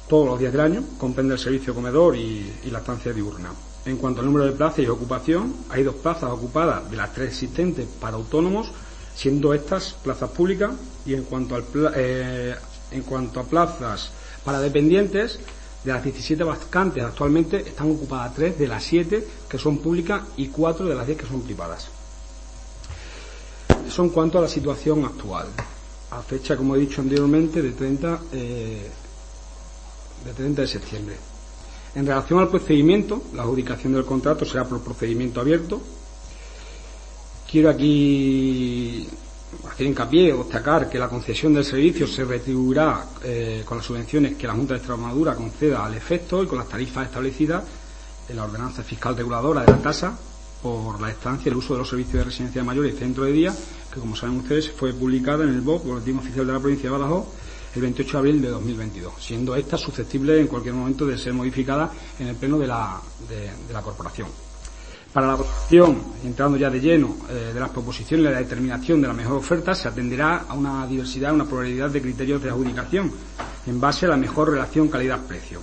todos los días del año, comprende el servicio comedor y, y la estancia diurna. En cuanto al número de plazas y ocupación, hay dos plazas ocupadas de las tres existentes para autónomos siendo estas plazas públicas y en cuanto, al, eh, en cuanto a plazas para dependientes, de las 17 vacantes actualmente están ocupadas 3 de las 7 que son públicas y 4 de las 10 que son privadas. Eso en cuanto a la situación actual. A fecha, como he dicho anteriormente, de 30, eh, de, 30 de septiembre. En relación al procedimiento, la adjudicación del contrato será por procedimiento abierto, Quiero aquí hacer hincapié o destacar que la concesión del servicio se retribuirá eh, con las subvenciones que la Junta de Extremadura conceda al efecto y con las tarifas establecidas en la ordenanza fiscal reguladora de la tasa por la estancia y el uso de los servicios de residencia mayor y centro de día, que como saben ustedes fue publicada en el BOC, Boletín Oficial de la Provincia de Badajoz, el 28 de abril de 2022, siendo esta susceptible en cualquier momento de ser modificada en el pleno de la, de la corporación. Para la aprobación, entrando ya de lleno, eh, de las proposiciones y la determinación de la mejor oferta, se atenderá a una diversidad, una pluralidad de criterios de adjudicación en base a la mejor relación calidad-precio,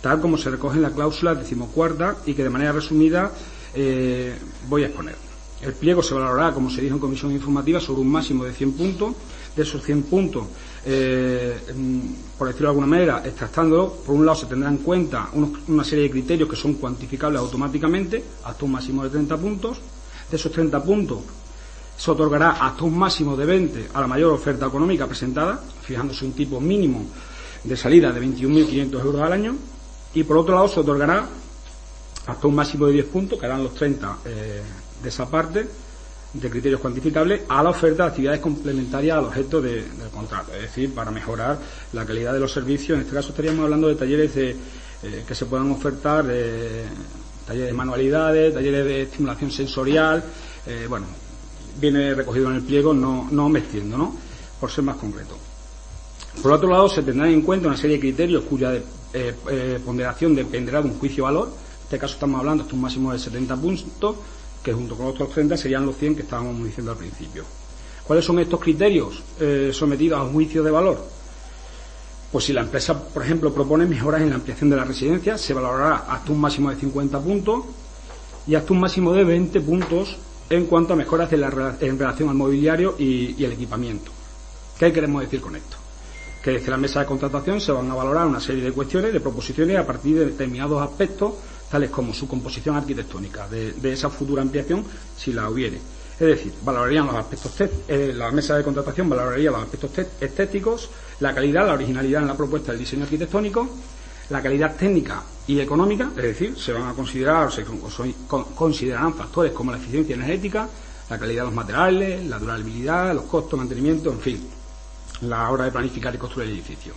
tal como se recoge en la cláusula decimocuarta y que de manera resumida eh, voy a exponer. El pliego se valorará, como se dijo en comisión informativa, sobre un máximo de 100 puntos. De esos 100 puntos eh, por decirlo de alguna manera, extractándolo, por un lado se tendrá en cuenta una serie de criterios que son cuantificables automáticamente, hasta un máximo de 30 puntos. De esos 30 puntos se otorgará hasta un máximo de 20 a la mayor oferta económica presentada, fijándose un tipo mínimo de salida de 21.500 euros al año. Y por otro lado se otorgará hasta un máximo de 10 puntos, que harán los 30 eh, de esa parte, de criterios cuantificables a la oferta de actividades complementarias al objeto del contrato, es decir, para mejorar la calidad de los servicios. En este caso estaríamos hablando de talleres de, eh, que se puedan ofertar, talleres de manualidades, talleres de estimulación sensorial, eh, bueno, viene recogido en el pliego, no, no me extiendo, ¿no? Por ser más concreto. Por otro lado, se tendrán en cuenta una serie de criterios cuya eh, ponderación dependerá de un juicio valor. En este caso estamos hablando hasta un máximo de 70 puntos que junto con otros 30 serían los 100 que estábamos diciendo al principio. ¿Cuáles son estos criterios eh, sometidos a un juicio de valor? Pues si la empresa, por ejemplo, propone mejoras en la ampliación de la residencia, se valorará hasta un máximo de 50 puntos y hasta un máximo de 20 puntos en cuanto a mejoras en, relación al mobiliario y, el equipamiento. ¿Qué queremos decir con esto? Que desde la mesa de contratación se van a valorar una serie de cuestiones, de proposiciones a partir de determinados aspectos tales como su composición arquitectónica de, esa futura ampliación, si la hubiere. Es decir, valorarían los aspectos, eh, la mesa de contratación valoraría los aspectos estéticos, la calidad, la originalidad en la propuesta del diseño arquitectónico, la calidad técnica y económica, es decir, se van a considerar, se considerarán factores como la eficiencia energética, la calidad de los materiales, la durabilidad, los costos, mantenimiento, en fin, la hora de planificar y construir el edificio.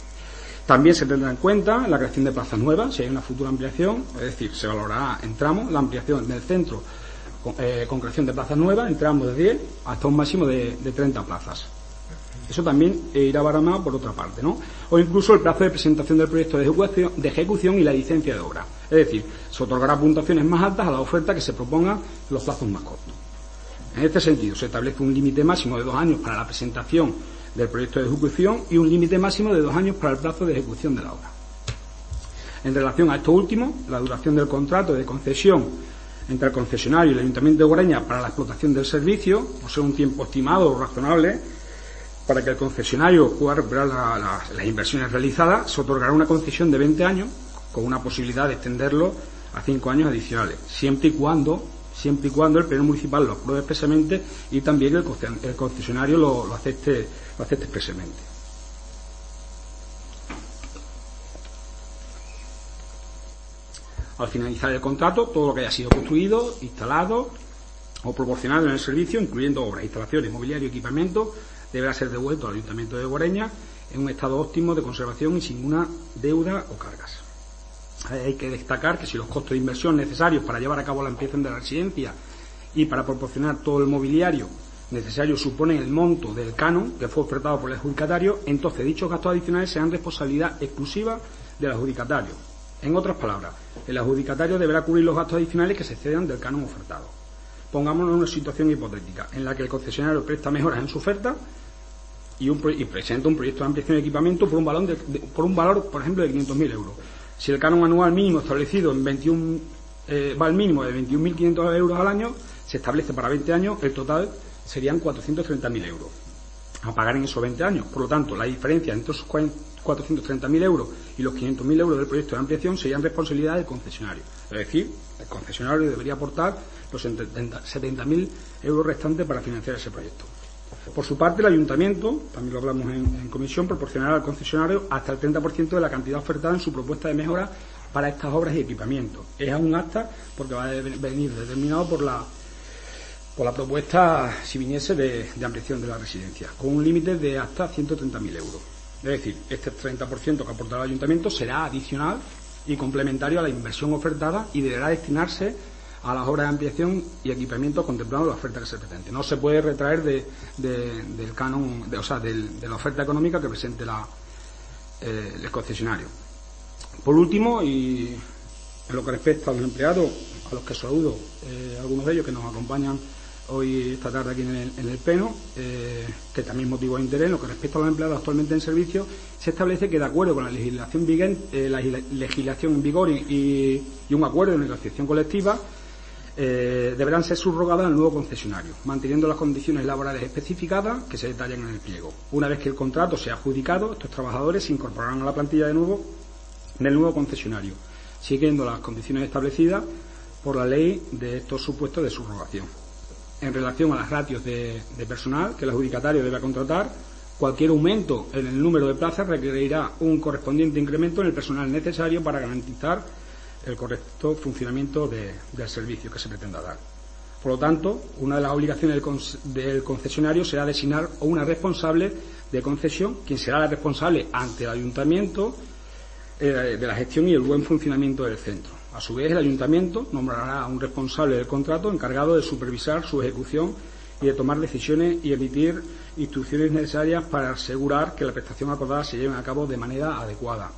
También se tendrá en cuenta la creación de plazas nuevas, si hay una futura ampliación, es decir, se valorará en tramos la ampliación del centro eh, con, creación de plazas nuevas, en tramos de 10 hasta un máximo de, 30 plazas. Eso también irá baramado por otra parte, ¿no? O incluso el plazo de presentación del proyecto de ejecución, de ejecución y la licencia de obra. Es decir, se otorgará puntuaciones más altas a la oferta que se proponga los plazos más cortos. En este sentido, se establece un límite máximo de dos años para la presentación del proyecto de ejecución y un límite máximo de dos años para el plazo de ejecución de la obra. En relación a esto último, la duración del contrato de concesión entre el concesionario y el Ayuntamiento de Guareña para la explotación del servicio, o sea, un tiempo estimado o razonable, para que el concesionario pueda recuperar las inversiones realizadas, se otorgará una concesión de 20 años con una posibilidad de extenderlo a 5 años adicionales, siempre y cuando siempre y cuando el pleno municipal lo apruebe expresamente y también el concesionario lo, acepte, expresamente. Al finalizar el contrato, todo lo que haya sido construido, instalado o proporcionado en el servicio, incluyendo obras, instalaciones, mobiliario y equipamiento, deberá ser devuelto al Ayuntamiento de Guareña en un estado óptimo de conservación y sin ninguna deuda o cargas. Hay que destacar que si los costos de inversión necesarios para llevar a cabo la ampliación de la residencia y para proporcionar todo el mobiliario necesario suponen el monto del canon que fue ofertado por el adjudicatario, entonces dichos gastos adicionales serán responsabilidad exclusiva del adjudicatario. En otras palabras, el adjudicatario deberá cubrir los gastos adicionales que se excedan del canon ofertado. Pongámonos en una situación hipotética en la que el concesionario presta mejoras en su oferta y, presenta un proyecto de ampliación de equipamiento por un, valor, por un valor, por ejemplo, de 500.000 euros. Si el canon anual mínimo establecido en 21, eh, va al mínimo de 21.500 euros al año, se establece para 20 años, el total serían 430.000 euros a pagar en esos 20 años. Por lo tanto, la diferencia entre esos 430.000 euros y los 500.000 euros del proyecto de ampliación serían responsabilidad del concesionario. Es decir, el concesionario debería aportar los 70.000 euros restantes para financiar ese proyecto. Por su parte, el ayuntamiento, también lo hablamos en, comisión, proporcionará al concesionario hasta el 30% de la cantidad ofertada en su propuesta de mejora para estas obras y equipamientos. Es un acta porque va a venir determinado por la por la propuesta, si viniese, de, ampliación de la residencia, con un límite de hasta 130.000 euros. Es decir, este 30% que aportará el ayuntamiento será adicional y complementario a la inversión ofertada y deberá destinarse a las obras de ampliación y equipamiento contemplando la oferta que se pretende. No se puede retraer del canon, de, o sea, de la oferta económica que presente la, eh, el concesionario. Por último, y en lo que respecta a los empleados, a los que saludo, eh, algunos de ellos que nos acompañan hoy esta tarde aquí en el, en pleno, eh, que también motivo de interés. En lo que respecta a los empleados actualmente en servicio, se establece que de acuerdo con la legislación vigente, la legislación en vigor y, un acuerdo de negociación colectiva, eh, deberán ser subrogadas al nuevo concesionario, manteniendo las condiciones laborales especificadas que se detallan en el pliego. Una vez que el contrato sea adjudicado, estos trabajadores se incorporarán a la plantilla de nuevo del nuevo concesionario, siguiendo las condiciones establecidas por la ley de estos supuestos de subrogación. En relación a las ratios de, de personal que el adjudicatario debe contratar, cualquier aumento en el número de plazas requerirá un correspondiente incremento en el personal necesario para garantizar el correcto funcionamiento del servicio que se pretenda dar. Por lo tanto, una de las obligaciones del, concesionario será designar una responsable de concesión, quien será la responsable ante el ayuntamiento eh, de la gestión y el buen funcionamiento del centro. A su vez, el ayuntamiento nombrará a un responsable del contrato encargado de supervisar su ejecución y de tomar decisiones y emitir instrucciones necesarias para asegurar que la prestación acordada se lleve a cabo de manera adecuada.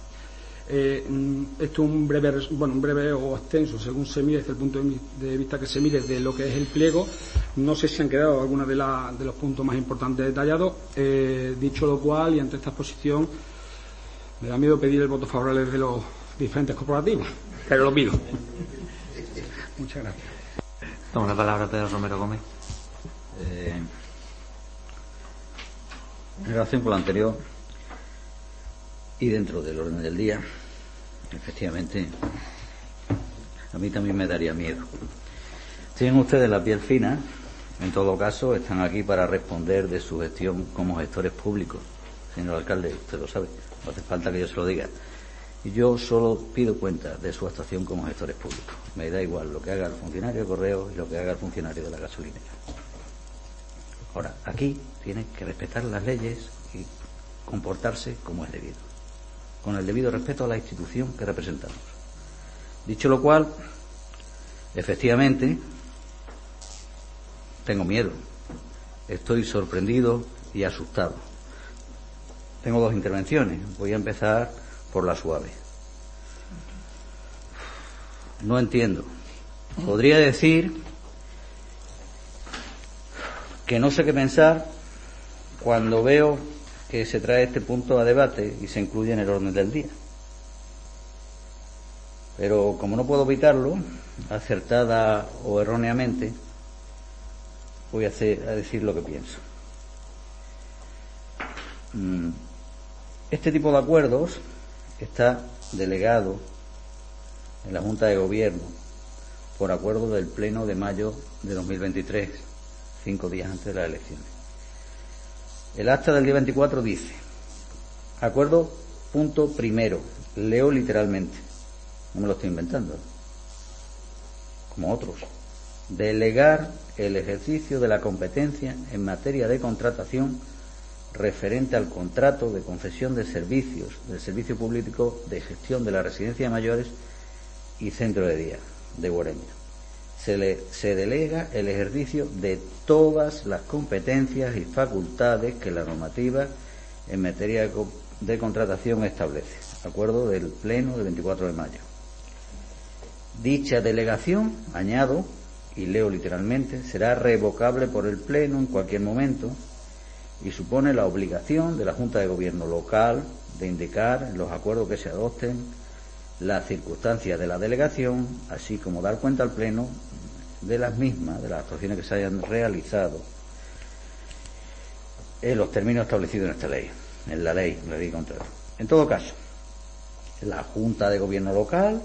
Eh, mm, esto es un breve, bueno, un breve o extenso, según se mire desde el punto de vista que se mire de lo que es el pliego. No sé si han quedado algunos de, de los puntos más importantes detallados. Eh, dicho lo cual, y ante esta exposición, me da miedo pedir el voto favorable de los diferentes corporativos, pero lo pido. Muchas gracias. Toma la palabra Pedro Romero Gómez. Eh, en relación con lo anterior, y dentro del orden del día, efectivamente, a mí también me daría miedo. Tienen ustedes la piel fina, en todo caso, están aquí para responder de su gestión como gestores públicos. Señor alcalde, usted lo sabe, no hace falta que yo se lo diga. Y yo solo pido cuenta de su actuación como gestores públicos. Me da igual lo que haga el funcionario de correo y lo que haga el funcionario de la gasolinera. Ahora, aquí tienen que respetar las leyes y comportarse como es debido con el debido respeto a la institución que representamos. Dicho lo cual, efectivamente, tengo miedo, estoy sorprendido y asustado. Tengo dos intervenciones, voy a empezar por la suave. no entiendo. Podría decir que no sé qué pensar cuando veo que se trae este punto a debate y se incluye en el orden del día. Pero como no puedo evitarlo, acertada o erróneamente, voy a, a decir lo que pienso. Mm, este tipo de acuerdos está delegado en la Junta de Gobierno por acuerdo del Pleno de mayo de 2023, cinco días antes de las elecciones. El acta del día 24 dice, acuerdo punto primero, leo literalmente, no me lo estoy inventando, como otros, delegar el ejercicio de la competencia en materia de contratación referente al contrato de concesión de servicios del Servicio Público de Gestión de la Residencia de Mayores y Centro de Día de Guareña. Se, le, se delega el ejercicio de todas las competencias y facultades que la normativa en materia de, contratación establece. Acuerdo del Pleno del 24 de mayo. Dicha delegación, añado, y leo literalmente, será revocable por el Pleno en cualquier momento y supone la obligación de la Junta de Gobierno local de indicar los acuerdos que se adopten las circunstancias de la delegación, así como dar cuenta al Pleno de las mismas, de las actuaciones que se hayan realizado en los términos establecidos en esta ley, en la ley, la ley. En todo caso, la Junta de Gobierno local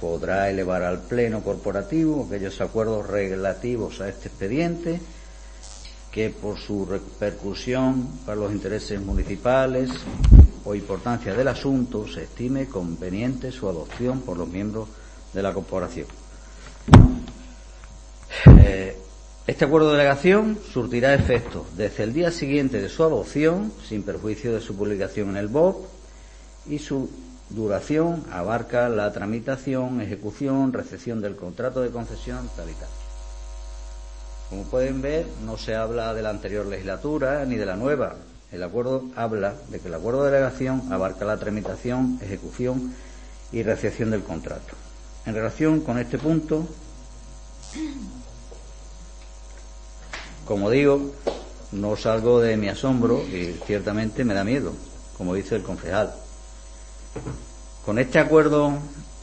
podrá elevar al Pleno corporativo aquellos acuerdos relativos a este expediente que por su repercusión para los intereses municipales o importancia del asunto se estime conveniente su adopción por los miembros de la corporación. Eh, este acuerdo de delegación surtirá efecto desde el día siguiente de su adopción, sin perjuicio de su publicación en el BOP, y su duración abarca la tramitación, ejecución, recepción del contrato de concesión, tal y tal. Como pueden ver, no se habla de la anterior legislatura ni de la nueva. El acuerdo habla de que el acuerdo de delegación abarca la tramitación, ejecución y recepción del contrato. En relación con este punto, como digo, no salgo de mi asombro y ciertamente me da miedo, como dice el concejal. Con este acuerdo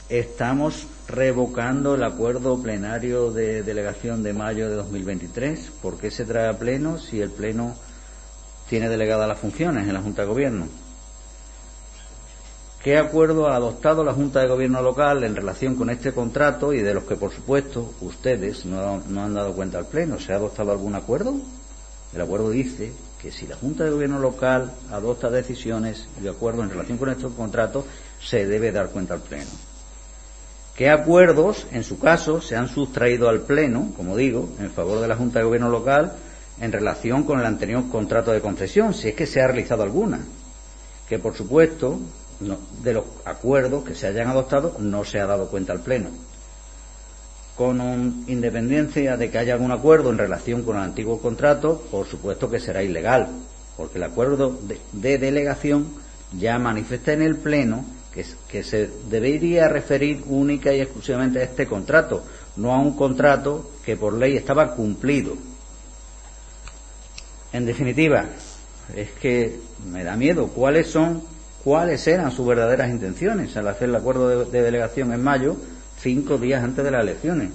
estamos revocando el acuerdo plenario de delegación de mayo de 2023. ¿Por qué se trae a pleno si el pleno tiene delegadas las funciones en la Junta de Gobierno? ¿Qué acuerdo ha adoptado la Junta de Gobierno local en relación con este contrato y de los que, por supuesto, ustedes no, han dado cuenta al Pleno? ¿Se ha adoptado algún acuerdo? El acuerdo dice que si la Junta de Gobierno local adopta decisiones de acuerdo en relación con estos contratos, se debe dar cuenta al Pleno qué acuerdos, en su caso, se han sustraído al Pleno, como digo, en favor de la Junta de Gobierno local en relación con el anterior contrato de concesión, si es que se ha realizado alguna. Que, por supuesto, de los acuerdos que se hayan adoptado no se ha dado cuenta al Pleno. Con independencia de que haya algún acuerdo en relación con el antiguo contrato, por supuesto que será ilegal, porque el acuerdo de delegación ya manifiesta en el Pleno que, se debería referir única y exclusivamente a este contrato, no a un contrato que por ley estaba cumplido. En definitiva, es que me da miedo cuáles son, cuáles eran sus verdaderas intenciones al hacer el acuerdo de, delegación en mayo, cinco días antes de las elecciones.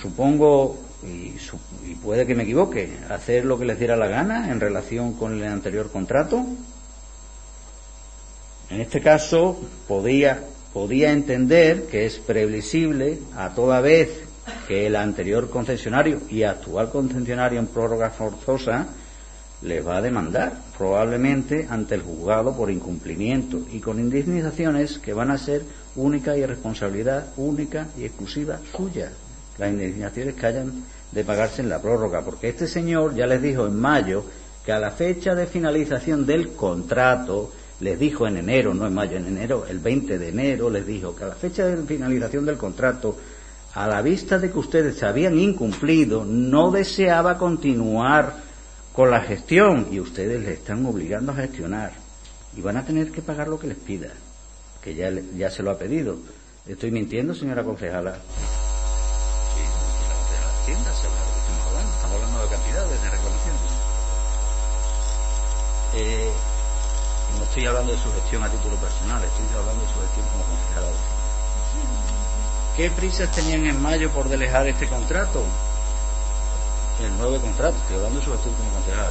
Supongo, y, y puede que me equivoque, hacer lo que les diera la gana en relación con el anterior contrato, en este caso, podía, podía entender que es previsible, a toda vez que el anterior concesionario y actual concesionario en prórroga forzosa les va a demandar, probablemente ante el juzgado por incumplimiento y con indemnizaciones que van a ser única y responsabilidad única y exclusiva suya. Las indemnizaciones que hayan de pagarse en la prórroga, porque este señor ya les dijo en mayo que a la fecha de finalización del contrato les dijo en enero, no en mayo, en enero, el 20 de enero, les dijo que a la fecha de finalización del contrato, a la vista de que ustedes se habían incumplido, no deseaba continuar con la gestión y ustedes le están obligando a gestionar y van a tener que pagar lo que les pida, que ya, ya se lo ha pedido. ¿Estoy mintiendo, señora concejala? Sí, la concejala de Hacienda se habla de lo que estamos hablando. Estamos hablando de cantidades de reclamaciones. Eh, no estoy hablando de su gestión a título personal, estoy hablando de su gestión como concejala. ¿Qué prisas tenían en mayo por delegar este contrato? El nuevo contrato, estoy hablando de su gestión como concejala.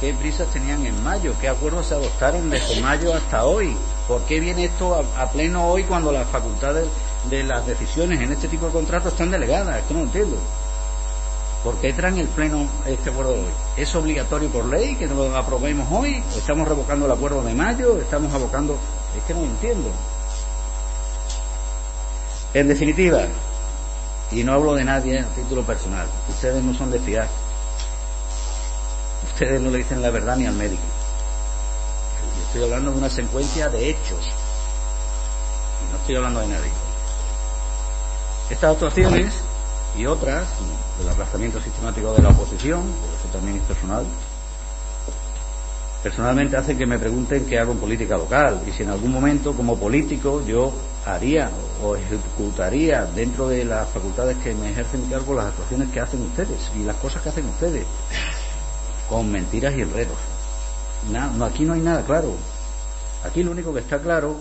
¿Qué prisas tenían en mayo? ¿Qué acuerdos se adoptaron desde mayo hasta hoy? ¿Por qué viene esto a, a pleno hoy cuando las facultades de las decisiones en este tipo de contratos están delegadas? Es que no lo entiendo. ¿Por qué traen el pleno este acuerdo de hoy? ¿Es obligatorio por ley que lo aprobemos hoy? ¿O estamos revocando el acuerdo de mayo? ¿Estamos abocando...? Es que no entiendo. En definitiva, y no hablo de nadie a título personal, ustedes no son de fiar. Ustedes no le dicen la verdad ni al médico. Yo estoy hablando de una secuencia de hechos. No estoy hablando de nadie. Estas actuaciones y otras, el aplazamiento sistemático de la oposición, eso también es personal, personalmente hacen que me pregunten qué hago en política local y si en algún momento como político yo haría o ejecutaría dentro de las facultades que me ejercen cargo las actuaciones que hacen ustedes y las cosas que hacen ustedes con mentiras y enredos. no, aquí no hay nada claro. Aquí lo único que está claro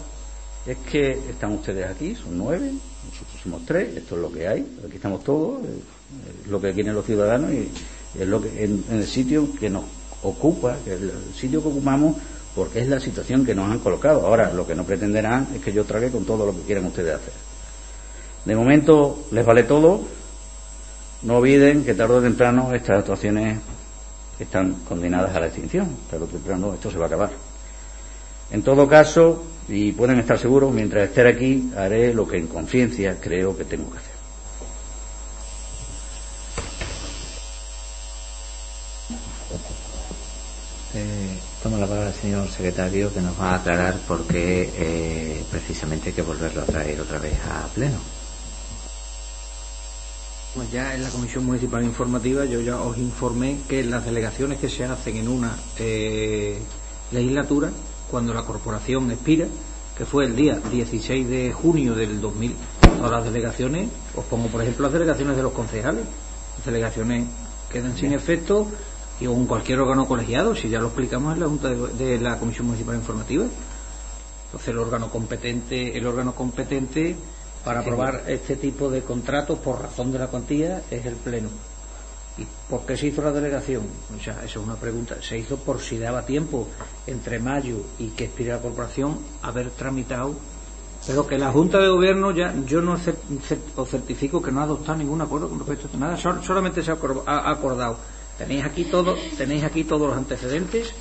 es que están ustedes aquí, son nueve, nosotros somos tres, esto es lo que hay, aquí estamos todos, es lo que quieren los ciudadanos y es en, el sitio que nos ocupa, que el sitio que ocupamos, porque es la situación que nos han colocado. Ahora, lo que no pretenderán es que yo trague con todo lo que quieran ustedes hacer. De momento les vale todo. No olviden que tarde o temprano estas actuaciones están condenadas a la extinción. Tarde o temprano esto se va a acabar. En todo caso, y pueden estar seguros, mientras esté aquí, haré lo que en conciencia creo que tengo que hacer. Eh, toma la palabra el señor secretario que nos va a aclarar por qué eh, precisamente hay que volverlo a traer otra vez a pleno. Pues ya en la Comisión Municipal Informativa yo ya os informé que las delegaciones que se hacen en una eh, legislatura, cuando la corporación expira, que fue el día 16 de junio del 2000, todas las delegaciones, os pongo por ejemplo las delegaciones de los concejales, las delegaciones quedan sin efecto y con cualquier órgano colegiado, si ya lo explicamos en la Junta de, de la Comisión Municipal Informativa. Entonces el órgano competente, el órgano competente para aprobar este tipo de contratos por razón de la cuantía es el Pleno. ¿Y por qué se hizo la delegación? O sea, esa es una pregunta. Se hizo por si daba tiempo entre mayo y que expire la corporación haber tramitado. Pero que la Junta de Gobierno ya, yo no cer- cer- os certifico que no ha adoptado ningún acuerdo con respecto a. Nada, sol- solamente se ha acordado. Tenéis aquí todo, tenéis aquí todos los antecedentes.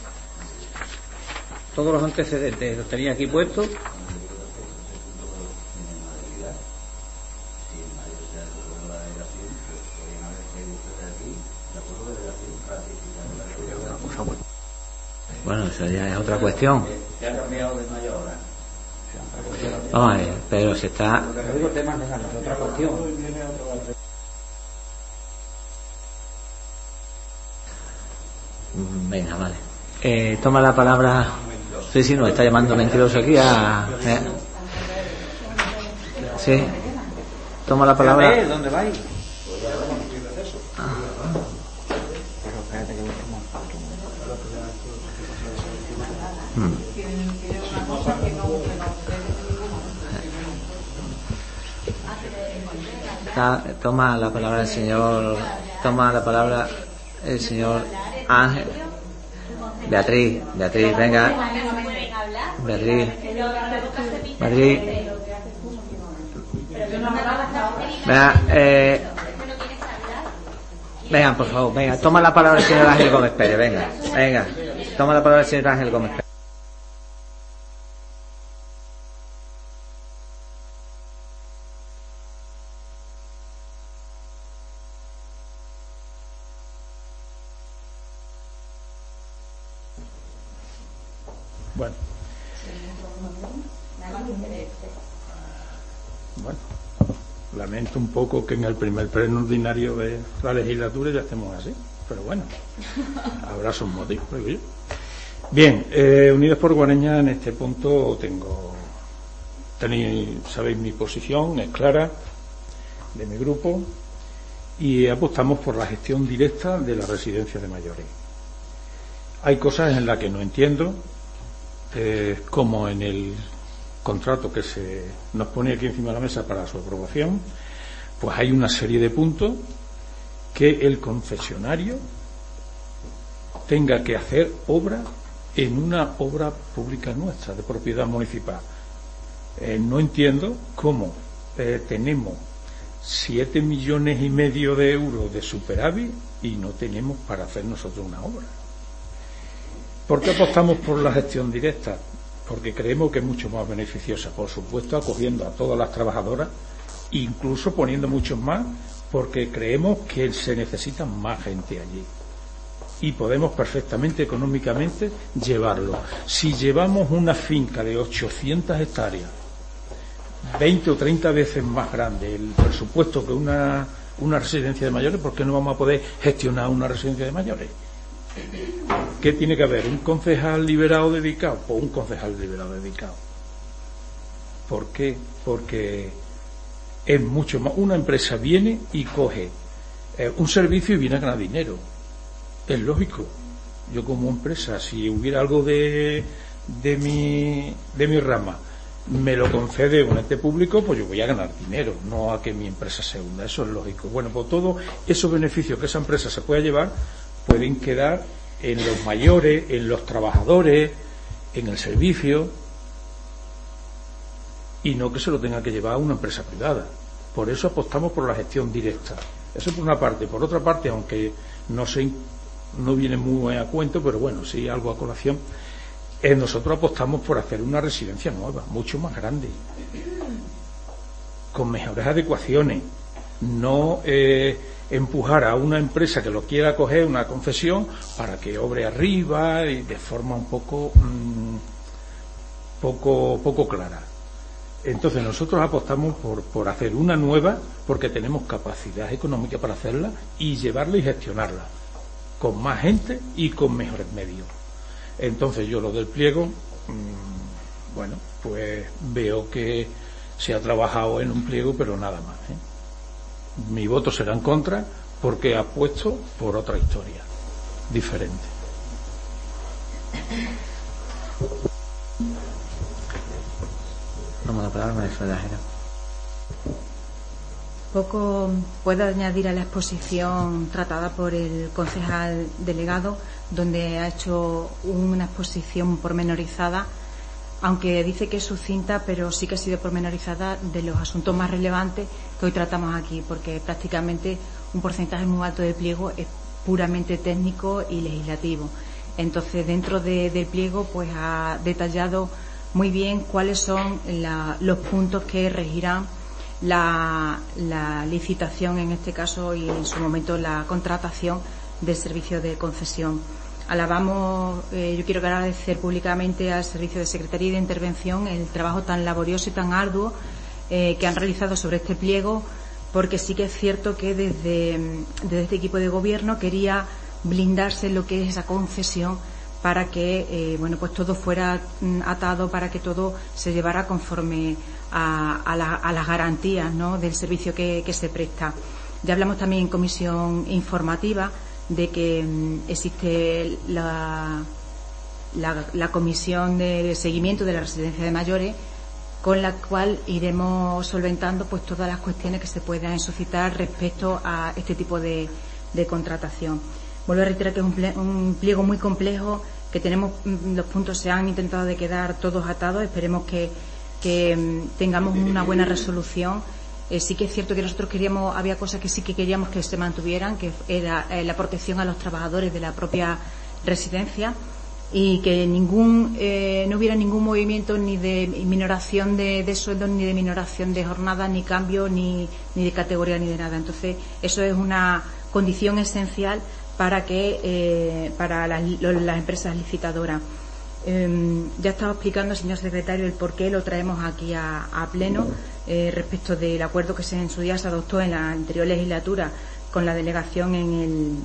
Todos los antecedentes los tenéis aquí puestos. Bueno, eso ya es otra cuestión. Se ha cambiado de mayo ahora. Vamos pero se está. Digo temas otra cuestión. Mm, Venga, vale. Eh, toma la palabra. Sí, sí, nos está llamando mentiroso aquí a. eh. Sí. Toma la palabra. ¿Dónde vais? Ta- Toma la palabra el señor. Toma la palabra el señor Ángel. Beatriz, Beatriz, venga. Beatriz. Beatriz. Venga, eh, venga, por favor, venga. Toma la palabra el señor Ángel Gómez Pérez, venga. Venga. Toma la palabra el señor Ángel Gómez Pérez. Bueno. Bueno, un poco que en el primer pleno ordinario de la legislatura ya estemos así, pero bueno, habrá sus motivos, digo yo. Bien, eh, Unidos por Guareña en este punto tengo tenéis, sabéis mi posición, es clara, de mi grupo, y apostamos por la gestión directa de las residencias de mayores. Hay cosas en las que no entiendo, eh, como en el contrato que se nos pone aquí encima de la mesa para su aprobación, pues hay una serie de puntos que el concesionario tenga que hacer obra en una obra pública nuestra, de propiedad municipal. Eh, no entiendo cómo eh, tenemos siete millones y medio de euros de superávit y no tenemos para hacer nosotros una obra. ¿Por qué apostamos por la gestión directa? Porque creemos que es mucho más beneficiosa, por supuesto, acogiendo a todas las trabajadoras, incluso poniendo muchos más, porque creemos que se necesita más gente allí. Y podemos perfectamente económicamente llevarlo. Si llevamos una finca de 800 hectáreas 20 o 30 veces más grande el presupuesto que una, una residencia de mayores, ¿por qué no vamos a poder gestionar una residencia de mayores? ¿Qué tiene que haber? ¿Un concejal liberado dedicado? o un concejal liberado dedicado. ¿Por qué? Porque es mucho más. Una empresa viene y coge eh, un servicio y viene a ganar dinero. Es lógico. Yo como empresa, si hubiera algo de, de, mi, de mi rama, me lo concede un ente público, pues yo voy a ganar dinero, no a que mi empresa se hunda. Eso es lógico. Bueno, pues todos esos beneficios que esa empresa se pueda llevar pueden quedar en los mayores, en los trabajadores, en el servicio, y no que se lo tenga que llevar a una empresa privada. Por eso apostamos por la gestión directa. Eso por una parte. Por otra parte, aunque no, se, no viene muy a cuento, pero bueno, sí algo a colación, eh, nosotros apostamos por hacer una residencia nueva, mucho más grande, con mejores adecuaciones, no eh, empujar a una empresa que lo quiera coger una concesión para que obre arriba y de forma un poco mm, poco poco clara. Entonces nosotros apostamos por, por hacer una nueva porque tenemos capacidad económica para hacerla y llevarla y gestionarla con más gente y con mejores medios. Entonces yo lo del pliego, mm, bueno, pues veo que se ha trabajado en un pliego, pero nada más. ¿eh? Mi voto será en contra porque apuesto por otra historia, diferente. Poco puedo añadir a la exposición tratada por el concejal delegado donde ha hecho una exposición pormenorizada, aunque dice que es sucinta, pero sí que ha sido pormenorizada de los asuntos más relevantes que hoy tratamos aquí, porque prácticamente un porcentaje muy alto de pliego es puramente técnico y legislativo. Entonces, dentro del pliego, pues ha detallado muy bien cuáles son los puntos que regirán la, la, licitación, en este caso, y en su momento la contratación del servicio de concesión. Alabamos, eh, yo quiero agradecer públicamente al Servicio de Secretaría y de Intervención el trabajo tan laborioso y tan arduo eh, que han realizado sobre este pliego, porque sí que es cierto que desde, este equipo de gobierno quería blindarse lo que es esa concesión para que eh, bueno pues todo fuera mm, atado para que todo se llevara conforme a, las garantías ¿no? del servicio que, se presta. Ya hablamos también en comisión informativa de que mm, existe la, la, comisión de seguimiento de la residencia de mayores con la cual iremos solventando pues todas las cuestiones que se puedan suscitar respecto a este tipo de, contratación. Vuelvo a reiterar que es un, pliego muy complejo, que tenemos mm, los puntos se han intentado de quedar todos atados, esperemos que, mm, tengamos una buena resolución eh, sí que es cierto que nosotros queríamos, había cosas que sí que queríamos que se mantuvieran, que era eh, la protección a los trabajadores de la propia residencia y que ningún, eh, no hubiera ningún movimiento ni de minoración de, de sueldos, ni de minoración de jornada, ni cambio, ni, ni, de categoría, ni de nada. Entonces, eso es una condición esencial para que para las, las empresas licitadoras. Em, ya estaba explicando, señor secretario, el por qué lo traemos aquí a, pleno eh, respecto del acuerdo que se, en su día se adoptó en la anterior legislatura con la delegación en, el,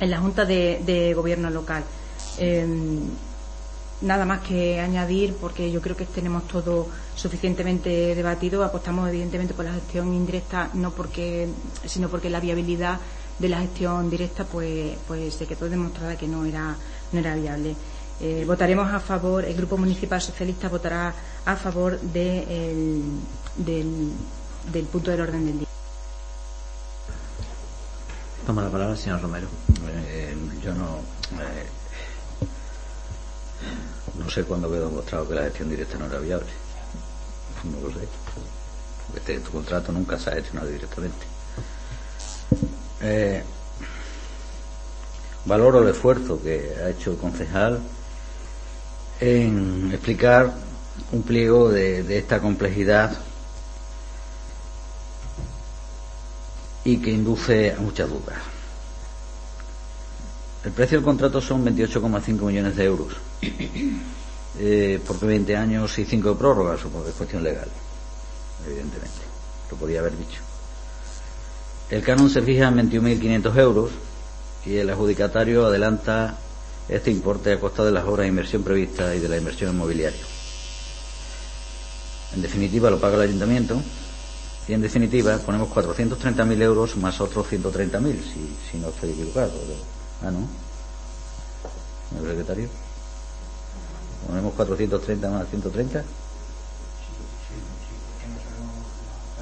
en la Junta de, Gobierno Local. Em, nada más que añadir porque yo creo que tenemos todo suficientemente debatido. Apostamos evidentemente por la gestión indirecta, no porque, sino porque la viabilidad de la gestión directa pues, pues se quedó demostrada que no era, no era viable. Eh, votaremos a favor, el Grupo Municipal Socialista votará a favor del, del punto del orden del día. Toma la palabra el señor Romero. Eh, yo no. Eh, no sé cuándo quedó demostrado que la gestión directa no era viable. No lo sé. Este, tu contrato nunca se ha gestionado directamente. Eh, valoro el esfuerzo que ha hecho el concejal en explicar un pliego de, esta complejidad y que induce a muchas dudas. El precio del contrato son 28,5 millones de euros. Eh, porque 20 años y 5 de prórroga, supongo que es cuestión legal, evidentemente. Lo podía haber dicho. El canon se fija en 21.500 euros y el adjudicatario adelanta este importe a costa de las obras de inversión previstas y de la inversión inmobiliaria. En definitiva, lo paga el ayuntamiento y en definitiva ponemos 430.000 euros más otros 130.000, si, si no estoy equivocado. Ah, ¿no? ¿El secretario? Ponemos 430 más 130.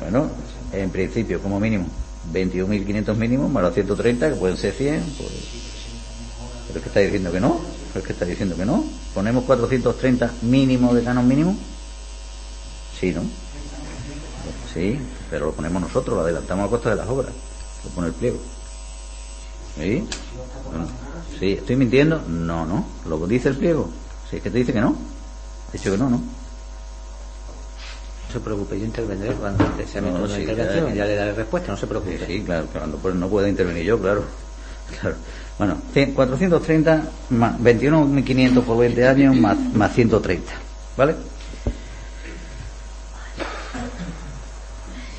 Bueno, en principio, como mínimo, 21.500 mínimos más los 130, que pueden ser 100. Pues... ¿Pero es que está diciendo que no? ¿Pero es que está diciendo que no? ¿Ponemos 430 mínimo de canon mínimo? Sí, ¿no? Sí, pero lo ponemos nosotros, lo adelantamos a costa de las obras. Lo pone el pliego. ¿Sí? ¿Sí? ¿Estoy mintiendo? No, no. ¿Lo dice el pliego? Si es que te dice que no. Ha dicho que no, ¿no? No se preocupe, yo intervendré cuando se no, una sí, intervención ya, ya, le daré respuesta, no se preocupe. Sí, sí claro, cuando pues, no pueda intervenir yo, claro. claro. Bueno, 430 más 21.500 por 20 años más, más 130, ¿vale?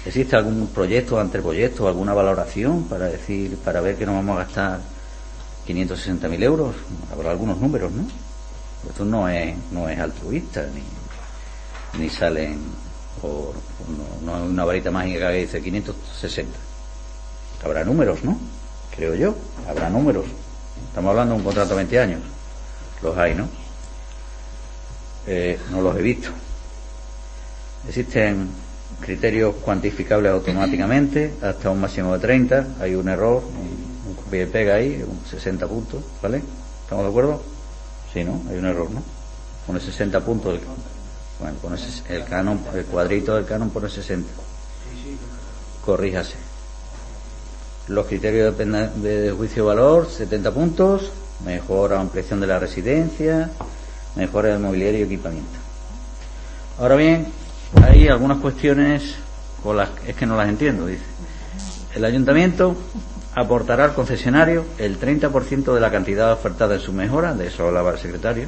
¿Existe algún proyecto, anteproyecto, alguna valoración para decir, para ver que nos vamos a gastar 560.000 euros? Habrá algunos números, ¿no? Esto no es, no es altruista, ni, ni salen por, no, no, una varita mágica que dice 560. Habrá números, ¿no? Creo yo, habrá números. Estamos hablando de un contrato de 20 años. Los hay, ¿no? Eh, no los he visto. Existen criterios cuantificables automáticamente hasta un máximo de 30. Hay un error, un, un copia pega ahí, un 60 puntos, ¿vale? ¿Estamos de acuerdo? Sí, ¿no? Hay un error, ¿no? Pone 60 puntos. El, bueno, pone el canon, el cuadrito del canon pone 60. Corríjase. Los criterios de, de juicio valor, 70 puntos. Mejora ampliación de la residencia. Mejora del mobiliario y equipamiento. Ahora bien, hay algunas cuestiones con las que no las entiendo, dice. El ayuntamiento aportará al concesionario el 30% de la cantidad ofertada en su mejora, de eso hablaba el secretario,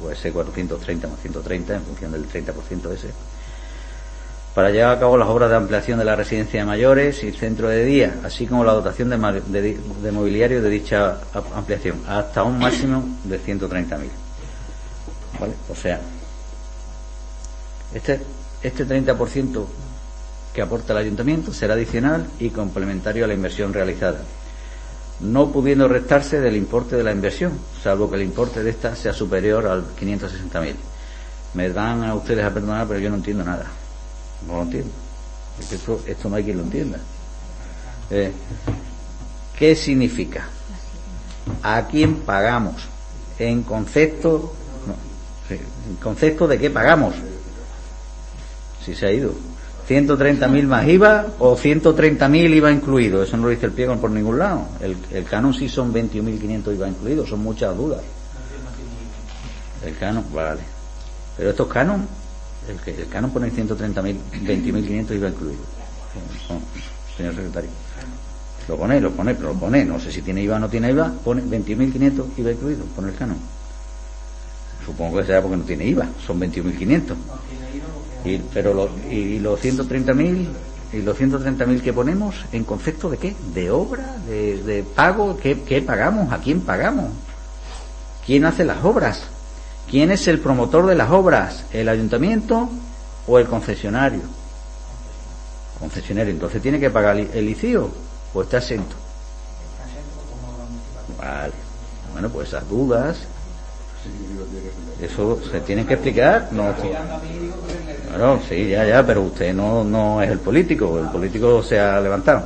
puede ser 430 más 130 en función del 30% ese, para llevar a cabo las obras de ampliación de la residencia de mayores y centro de día, así como la dotación de, de, de mobiliario de dicha ampliación, hasta un máximo de 130.000. ¿Vale? O sea, este, este 30% que aporta el ayuntamiento será adicional y complementario a la inversión realizada, no pudiendo restarse del importe de la inversión, salvo que el importe de esta sea superior al 560.000. Me dan a ustedes a perdonar, pero yo no entiendo nada. No lo entiendo. Esto, esto no hay quien lo entienda. Eh, ¿Qué significa? ¿A quién pagamos? En concepto, no, en concepto de qué pagamos. Si se ha ido. 130.000 más IVA o 130.000 IVA incluido. Eso no lo dice el pliego por ningún lado. El, canon sí son 21.500 IVA incluido. Son muchas dudas. El canon, vale. Pero estos canon, el, el canon pone 130.000, 20.500 IVA incluido. Señor secretario. Lo pone, lo pone, pero lo pone. No sé si tiene IVA o no tiene IVA. Pone 21.500 IVA incluido. Pone el canon. Supongo que será porque no tiene IVA. Son 21.500. Y, pero lo, y los 130.000 y los 130.000 que ponemos en concepto de qué? De obra, de, pago, ¿qué, ¿qué, pagamos? ¿A quién pagamos? ¿Quién hace las obras? ¿quién es el promotor de las obras? ¿El ayuntamiento o el concesionario? Concesionario, entonces tiene que pagar el ICIO o está exento. Bueno, pues esas dudas, eso se tiene que explicar. No, claro, sí, ya, ya, pero usted no, no es el político, el político se ha levantado.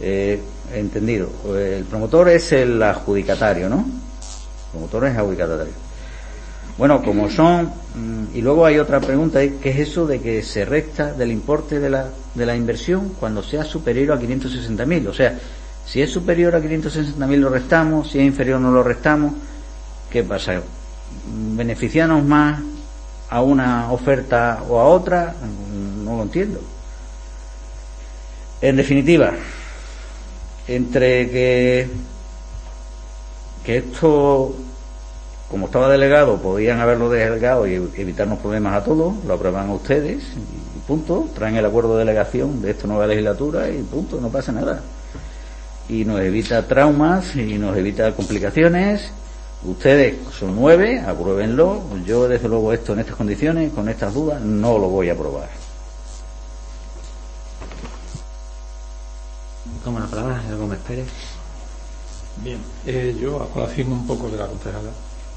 Eh, entendido. El promotor es el adjudicatario, ¿no? El promotor es adjudicatario. Bueno, como son, mm, y luego hay otra pregunta, ¿qué es eso de que se resta del importe de la, de la inversión cuando sea superior a 560.000? O sea, si es superior a 560.000 lo restamos, si es inferior no lo restamos. ¿Qué pasa? ¿Beneficiarnos más a una oferta o a otra? No lo entiendo. En definitiva, entre que, que esto, como estaba delegado, podían haberlo delegado y evitarnos problemas a todos, lo aprueban ustedes y punto, traen el acuerdo de delegación de esta nueva legislatura y punto, no pasa nada. Y nos evita traumas y nos evita complicaciones. Ustedes son nueve, apruébenlo. Yo, desde luego, esto en estas condiciones, con estas dudas, no lo voy a aprobar. Toma la palabra, señor Gómez Pérez. Bien, eh, yo a colación un poco de la concejala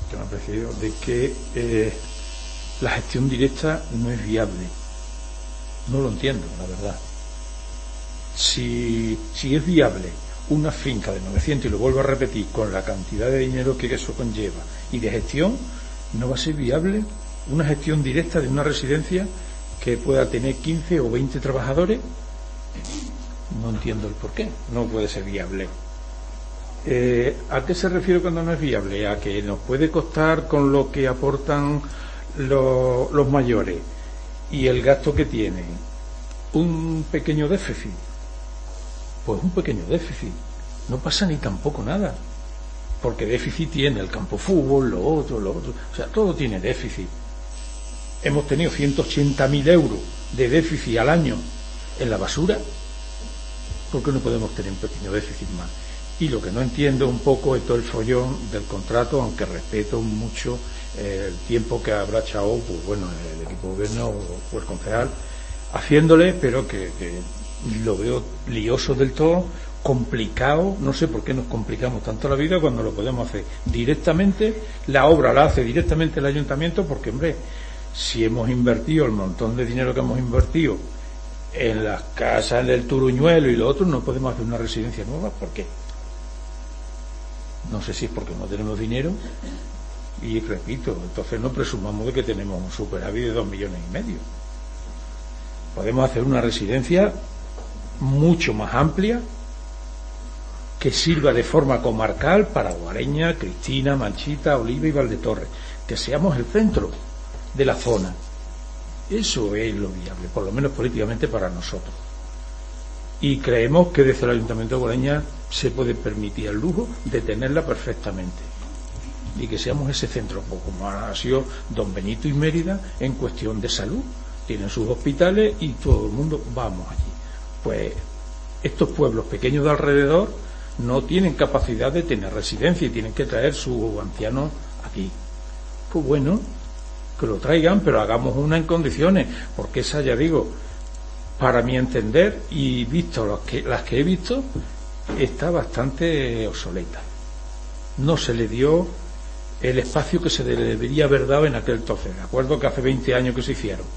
que me ha precedido, de que eh, la gestión directa no es viable. No lo entiendo, la verdad. Si, si es viable una finca de 900, y lo vuelvo a repetir, con la cantidad de dinero que eso conlleva y de gestión, no va a ser viable una gestión directa de una residencia que pueda tener 15 o 20 trabajadores no entiendo el por qué. No puede ser viable. Eh, ¿A qué se refiere cuando no es viable? A que nos puede costar con lo que aportan los mayores y el gasto que tienen un pequeño déficit. Pues un pequeño déficit. No pasa ni tampoco nada. Porque déficit tiene el campo fútbol, lo otro, lo otro. O sea, todo tiene déficit. Hemos tenido 180.000 euros de déficit al año en la basura porque no podemos tener un pequeño déficit más? Y lo que no entiendo un poco es todo el follón del contrato, aunque respeto mucho eh, el tiempo que habrá echado, pues bueno, el equipo de gobierno o, el concejal, haciéndole, pero que, lo veo lioso del todo, complicado, no sé por qué nos complicamos tanto la vida cuando lo podemos hacer directamente, la obra la hace directamente el ayuntamiento, porque hombre, si hemos invertido el montón de dinero que hemos invertido en las casas del Turuñuelo y lo otro no podemos hacer una residencia nueva. ¿Por qué? No sé si es porque no tenemos dinero y repito, entonces no presumamos de que tenemos un superávit de dos millones y medio. Podemos hacer una residencia mucho más amplia que sirva de forma comarcal para Guareña, Cristina, Manchita, Oliva y Valdetorre, que seamos el centro de la zona eso es lo viable, por lo menos políticamente para nosotros. Y creemos que desde el Ayuntamiento de Goreña se puede permitir el lujo de tenerla perfectamente. Y que seamos ese centro, como ha sido Don Benito y Mérida en cuestión de salud. Tienen sus hospitales y todo el mundo vamos allí. Pues estos pueblos pequeños de alrededor no tienen capacidad de tener residencia y tienen que traer sus ancianos aquí. Pues bueno, que lo traigan, pero hagamos una en condiciones, porque esa, ya digo, para mi entender, y visto las que, las que he visto, está bastante obsoleta. No se le dio el espacio que se debería haber dado en aquel entonces. De acuerdo que hace 20 años que se hicieron.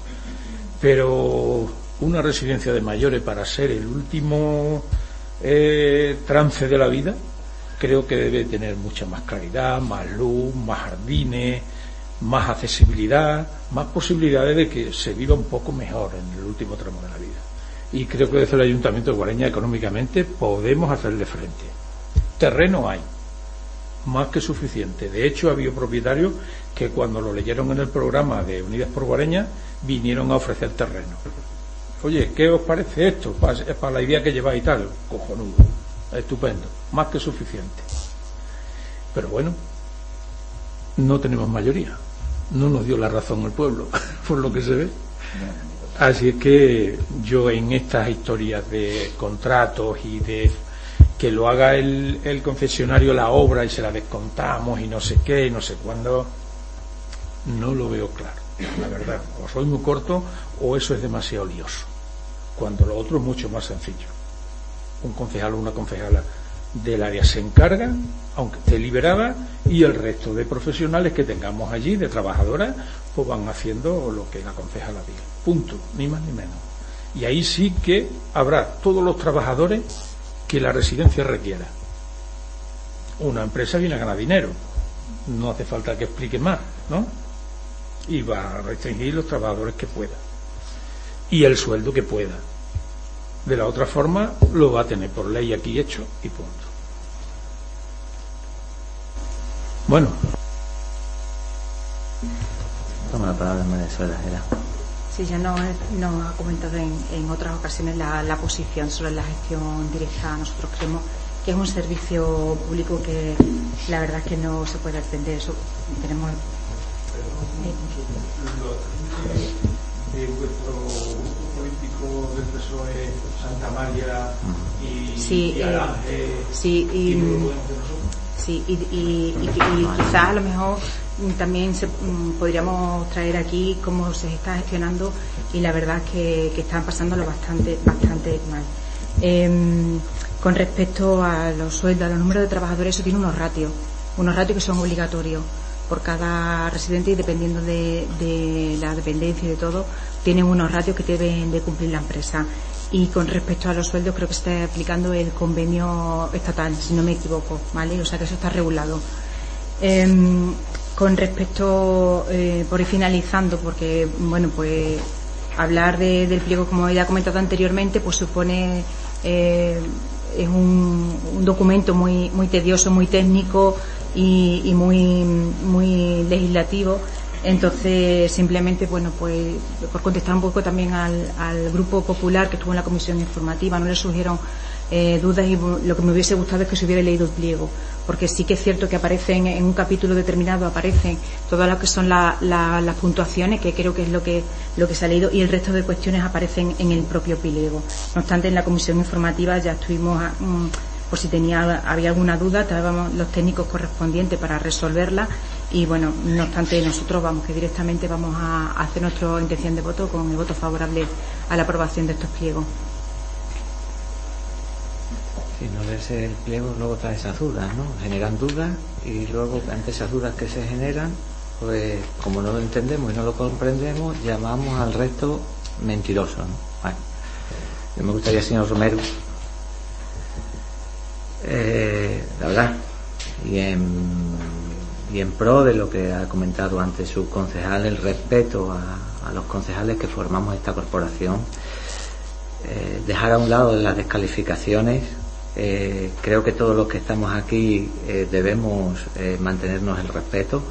Pero una residencia de mayores para ser el último eh, trance de la vida, creo que debe tener mucha más claridad, más luz, más jardines, más accesibilidad, más posibilidades de que se viva un poco mejor en el último tramo de la vida. Y creo que desde el Ayuntamiento de Guareña económicamente podemos hacerle frente. Terreno hay, más que suficiente. De hecho, ha habido propietarios que cuando lo leyeron en el programa de Unidas por Guareña vinieron a ofrecer terreno. Oye, ¿qué os parece esto? Para, para la idea que lleváis y tal. Cojonudo. Estupendo. Más que suficiente. Pero bueno, no tenemos mayoría no nos dio la razón el pueblo, por lo que se ve. Así es que yo en estas historias de contratos y de que lo haga el, concesionario la obra y se la descontamos y no sé qué y no sé cuándo, No lo veo claro, la verdad. O soy muy corto o eso es demasiado lioso. Cuando lo otro es mucho más sencillo. Un concejal o una concejala del área se encargan, aunque esté liberada, y el resto de profesionales que tengamos allí, de trabajadoras, pues van haciendo lo que la concejala diga. Punto, ni más ni menos. Y ahí sí que habrá todos los trabajadores que la residencia requiera. Una empresa viene a ganar dinero, no hace falta que explique más, ¿no? Y va a restringir los trabajadores que pueda. Y el sueldo que pueda. De la otra forma, lo va a tener por ley aquí hecho y punto. Bueno. Toma la palabra en Venezuela, era. Sí, ya nos, nos ha comentado en, en otras ocasiones la, la, posición sobre la gestión directa. Nosotros creemos que es un servicio público que la verdad es que no se puede atender. Eso tenemos. María y, sí, y Aranje, eh, sí, y, y sí, y, y, y, quizás a lo mejor también se, podríamos traer aquí cómo se está gestionando y la verdad es que, que están pasándolo bastante bastante mal. Eh, con respecto a los sueldos, a los números de trabajadores, eso tiene unos ratios, unos ratios que son obligatorios por cada residente y dependiendo de, de la dependencia y de todo, tienen unos ratios que deben de cumplir la empresa. Y con respecto a los sueldos, creo que está aplicando el convenio estatal, si no me equivoco, ¿vale? O sea que eso está regulado. Eh, con respecto, eh, por ir finalizando, porque, bueno, pues hablar de, del pliego, como ya he comentado anteriormente, pues supone eh, es un, un, documento muy muy tedioso, muy técnico y, y, muy muy legislativo. Entonces, simplemente, bueno, pues por contestar un poco también al, al grupo popular que estuvo en la comisión informativa, no le surgieron eh, dudas y lo que me hubiese gustado es que se hubiera leído el pliego, porque sí que es cierto que aparecen en un capítulo determinado aparecen todas las que son la, la, las puntuaciones, que creo que es lo que lo que se ha leído, y el resto de cuestiones aparecen en el propio pliego. No obstante, en la comisión informativa ya estuvimos, a, um, por si tenía había alguna duda, estábamos los técnicos correspondientes para resolverla y bueno, no obstante nosotros vamos que directamente vamos a, hacer nuestra intención de voto con el voto favorable a la aprobación de estos pliegos. Si no leerse el pliego luego trae esas dudas, ¿no? Generan dudas y luego ante esas dudas que se generan, pues como no lo entendemos y no lo comprendemos, llamamos al resto mentiroso, ¿no? Bueno, yo me gustaría, señor Romero, eh, la verdad, y en, y en pro de lo que ha comentado antes su concejal, el respeto a, los concejales que formamos esta corporación, eh, dejar a un lado las descalificaciones, eh, creo que todos los que estamos aquí eh, debemos mantenernos el respeto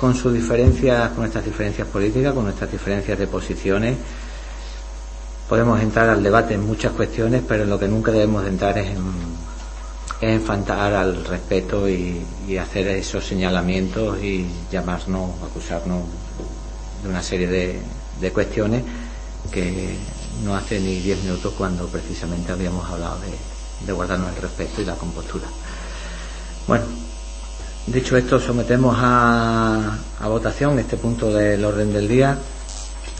con sus diferencias, con nuestras diferencias políticas, con nuestras diferencias de posiciones. Podemos entrar al debate en muchas cuestiones, pero en lo que nunca debemos de entrar es en, es en faltar al respeto y, hacer esos señalamientos y llamarnos, acusarnos de una serie de, de cuestiones que no hace ni diez minutos cuando precisamente habíamos hablado de, de guardarnos el respeto y la compostura. Bueno, dicho esto, sometemos a, a, votación este punto del orden del día,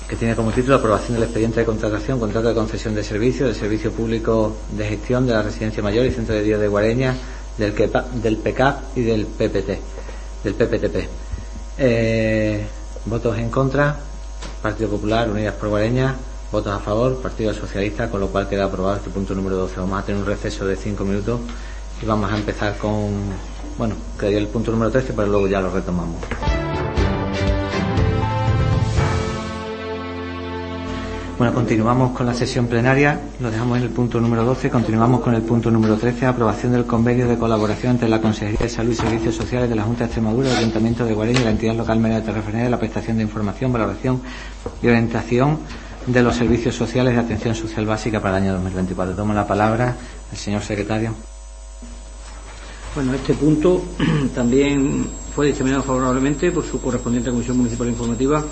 que tiene como título aprobación del expediente de contratación, contrato de concesión de servicio, del Servicio Público de Gestión de la Residencia Mayor y Centro de Día de Guareña, del, KEPA, del PECAP y del PPT, del PPTP. Eh, votos en contra, Partido Popular, Unidas por Guareña, votos a favor, Partido Socialista, con lo cual queda aprobado este punto número 12. Vamos a tener un receso de cinco minutos y vamos a empezar con, bueno, quedaría el punto número 13, pero luego ya lo retomamos. Bueno, continuamos con la sesión plenaria, lo dejamos en el punto número 12, continuamos con el punto número 13, aprobación del convenio de colaboración entre la Consejería de Salud y Servicios Sociales de la Junta de Extremadura, el Ayuntamiento de Guareña y la entidad local Mera de Terraferería de la prestación de información, valoración y orientación de los servicios sociales de atención social básica para el año 2024. Tomo la palabra el señor secretario. Bueno, este punto también fue dictaminado favorablemente por su correspondiente Comisión Municipal Informativa.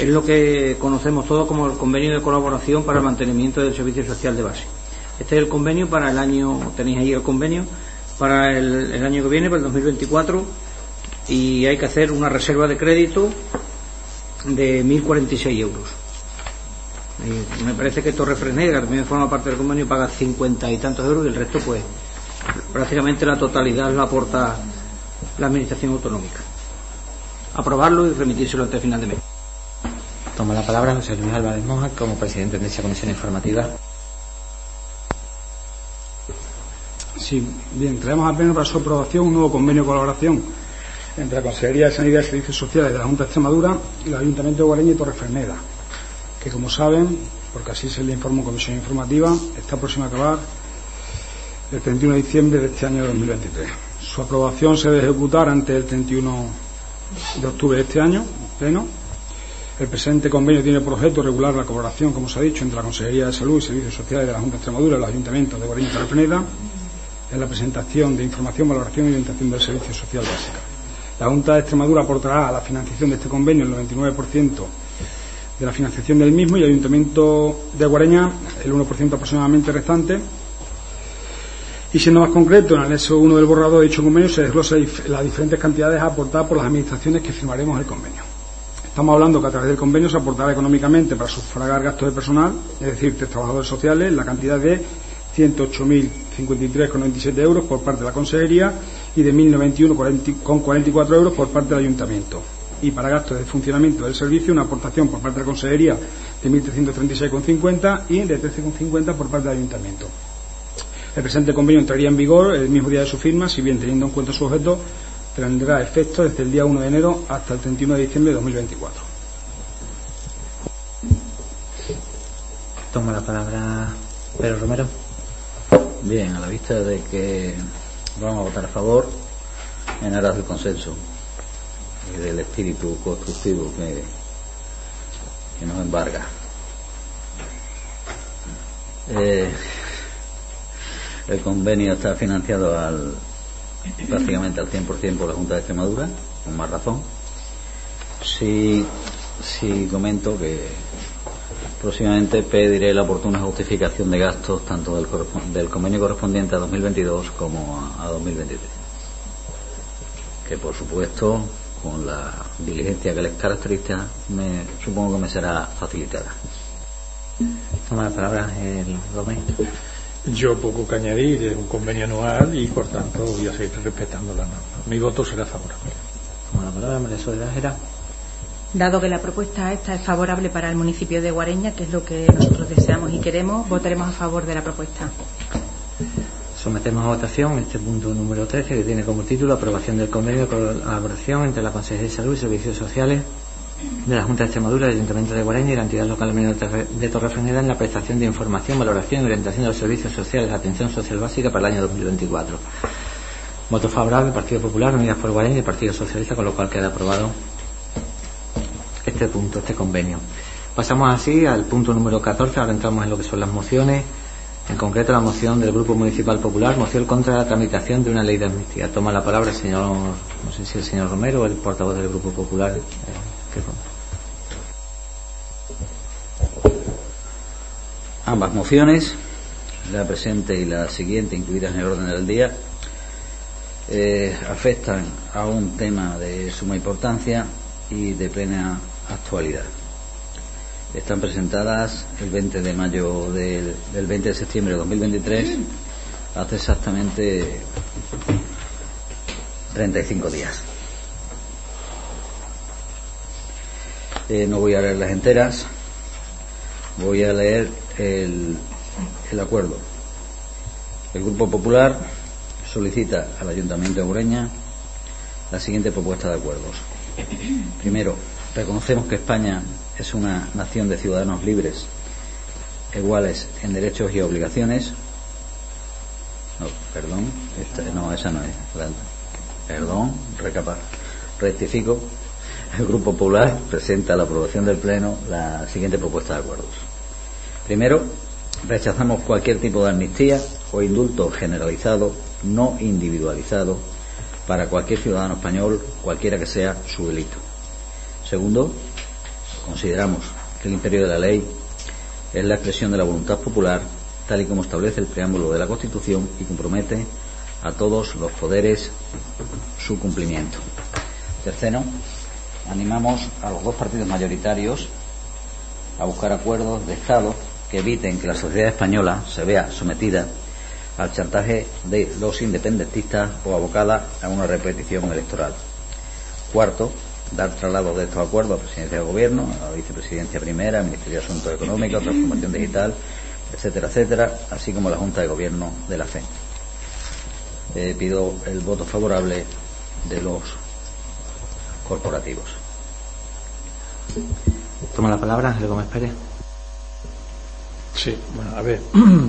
Es lo que conocemos todos como el convenio de colaboración para el mantenimiento del servicio social de base. Este es el convenio para el año, tenéis ahí el convenio, para el, año que viene, para el 2024, y hay que hacer una reserva de crédito de 1.046 euros. Me parece que Torre Fresneda, que también forma parte del convenio, paga 50 y tantos euros y el resto, pues, prácticamente la totalidad lo aporta la Administración Autonómica. Aprobarlo y remitírselo antes final de mes. Toma la palabra José Luis Álvarez Moja como presidente de esa comisión informativa. Sí, bien, traemos a pleno para su aprobación un nuevo convenio de colaboración entre la Consejería de Sanidad y Servicios Sociales de la Junta de Extremadura y el Ayuntamiento de Guareña y Torreferneda, que como saben, porque así se le informó Comisión Informativa, está próxima a acabar el 31 de diciembre de este año 2023. Su aprobación se debe ejecutar antes del 31 de octubre de este año, en pleno. El presente convenio tiene por objeto regular la colaboración, como se ha dicho, entre la Consejería de Salud y Servicios Sociales de la Junta de Extremadura y los ayuntamientos de Guareña y Torreferneda en la presentación de información, valoración y orientación del servicio social básico. La Junta de Extremadura aportará a la financiación de este convenio el 99% de la financiación del mismo y el Ayuntamiento de Guareña el 1% aproximadamente restante. Y siendo más concreto, en el anexo 1 del borrador de dicho convenio se desglosa las diferentes cantidades aportadas por las administraciones que firmaremos el convenio. Estamos hablando que a través del convenio se aportará económicamente para sufragar gastos de personal, es decir, tres trabajadores sociales, la cantidad de 108.053,97 euros por parte de la Consejería y de 1.091,44 euros por parte del Ayuntamiento. Y para gastos de funcionamiento del servicio, una aportación por parte de la Consejería de 1.336,50 y de 13,50 por parte del Ayuntamiento. El presente convenio entraría en vigor el mismo día de su firma, si bien teniendo en cuenta su objeto, tendrá efecto desde el día 1 de enero hasta el 31 de diciembre de 2024. Toma la palabra Pedro Romero. Bien, a la vista de que vamos a votar a favor en aras del consenso y del espíritu constructivo que, que nos embarga. Eh, el convenio está financiado al prácticamente al 100% por la Junta de Extremadura, con más razón. Sí, sí comento que próximamente pediré la oportuna justificación de gastos tanto del, convenio correspondiente a 2022 como a, a 2023. Que por supuesto, con la diligencia que les caracteriza, me, supongo que me será facilitada. Toma la palabra el Romero. Yo poco que añadir, es un convenio anual y por tanto voy a seguir respetando la norma. Mi voto será favorable. Toma la palabra María Soledad Gera. Dado que la propuesta esta es favorable para el municipio de Guareña, que es lo que nosotros deseamos y queremos, votaremos a favor de la propuesta. Sometemos a votación este punto número 13 que tiene como título aprobación del convenio de colaboración entre la Consejería de Salud y Servicios Sociales de la Junta de Extremadura, el Ayuntamiento de Guareña y la entidad local de Torrefreneda en la prestación de información, valoración y orientación de los servicios sociales de atención social básica para el año 2024. Voto favorable, Partido Popular, Unidas por Guareña y Partido Socialista, con lo cual queda aprobado este punto, este convenio. Pasamos así al punto número 14, ahora entramos en lo que son las mociones, en concreto la moción del Grupo Municipal Popular, moción contra la tramitación de una ley de amnistía. Toma la palabra el señor, no sé si el señor Romero el portavoz del Grupo Popular. Eh, ¿qué Ambas mociones, la presente y la siguiente, incluidas en el orden del día, eh, afectan a un tema de suma importancia y de plena actualidad. Están presentadas el 20 de mayo del, del 20 de septiembre de 2023, hace exactamente 35 días. Eh, no voy a leer las enteras, voy a leer el, acuerdo. El Grupo Popular solicita al Ayuntamiento de Ureña la siguiente propuesta de acuerdos. Primero, reconocemos que España es una nación de ciudadanos libres, iguales en derechos y obligaciones. No, perdón, no, esa no es. Perdón, recapar. Rectifico. El Grupo Popular presenta a la aprobación del Pleno la siguiente propuesta de acuerdos. Primero, rechazamos cualquier tipo de amnistía o indulto generalizado, no individualizado, para cualquier ciudadano español, cualquiera que sea su delito. Segundo, consideramos que el imperio de la ley es la expresión de la voluntad popular, tal y como establece el preámbulo de la Constitución y compromete a todos los poderes su cumplimiento. Tercero, animamos a los dos partidos mayoritarios a buscar acuerdos de Estado que eviten que la sociedad española se vea sometida al chantaje de los independentistas o abocada a una repetición electoral. Cuarto, dar traslado de estos acuerdos a la presidencia del gobierno, a la vicepresidencia primera, al Ministerio de Asuntos Económicos, Transformación Digital, etcétera, etcétera, así como la Junta de Gobierno de la FE. Eh, pido el voto favorable de los corporativos. Toma la palabra Ángel Gómez Pérez. Sí, bueno, a ver,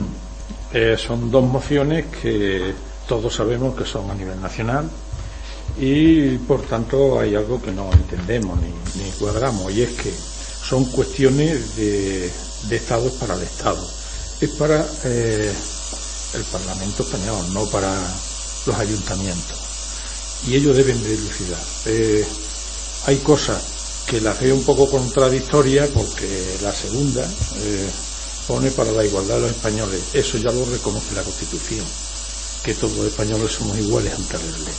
eh, son dos mociones que todos sabemos que son a nivel nacional y por tanto hay algo que no entendemos ni, ni cuadramos y es que son cuestiones de, de Estados para el Estado. Es para eh, el Parlamento español, no para los ayuntamientos. Y ellos deben de dilucidar. Eh, hay cosas que las veo un poco contradictorias porque la segunda eh, pone para la igualdad de los españoles. Eso ya lo reconoce la Constitución, que todos los españoles somos iguales ante la ley.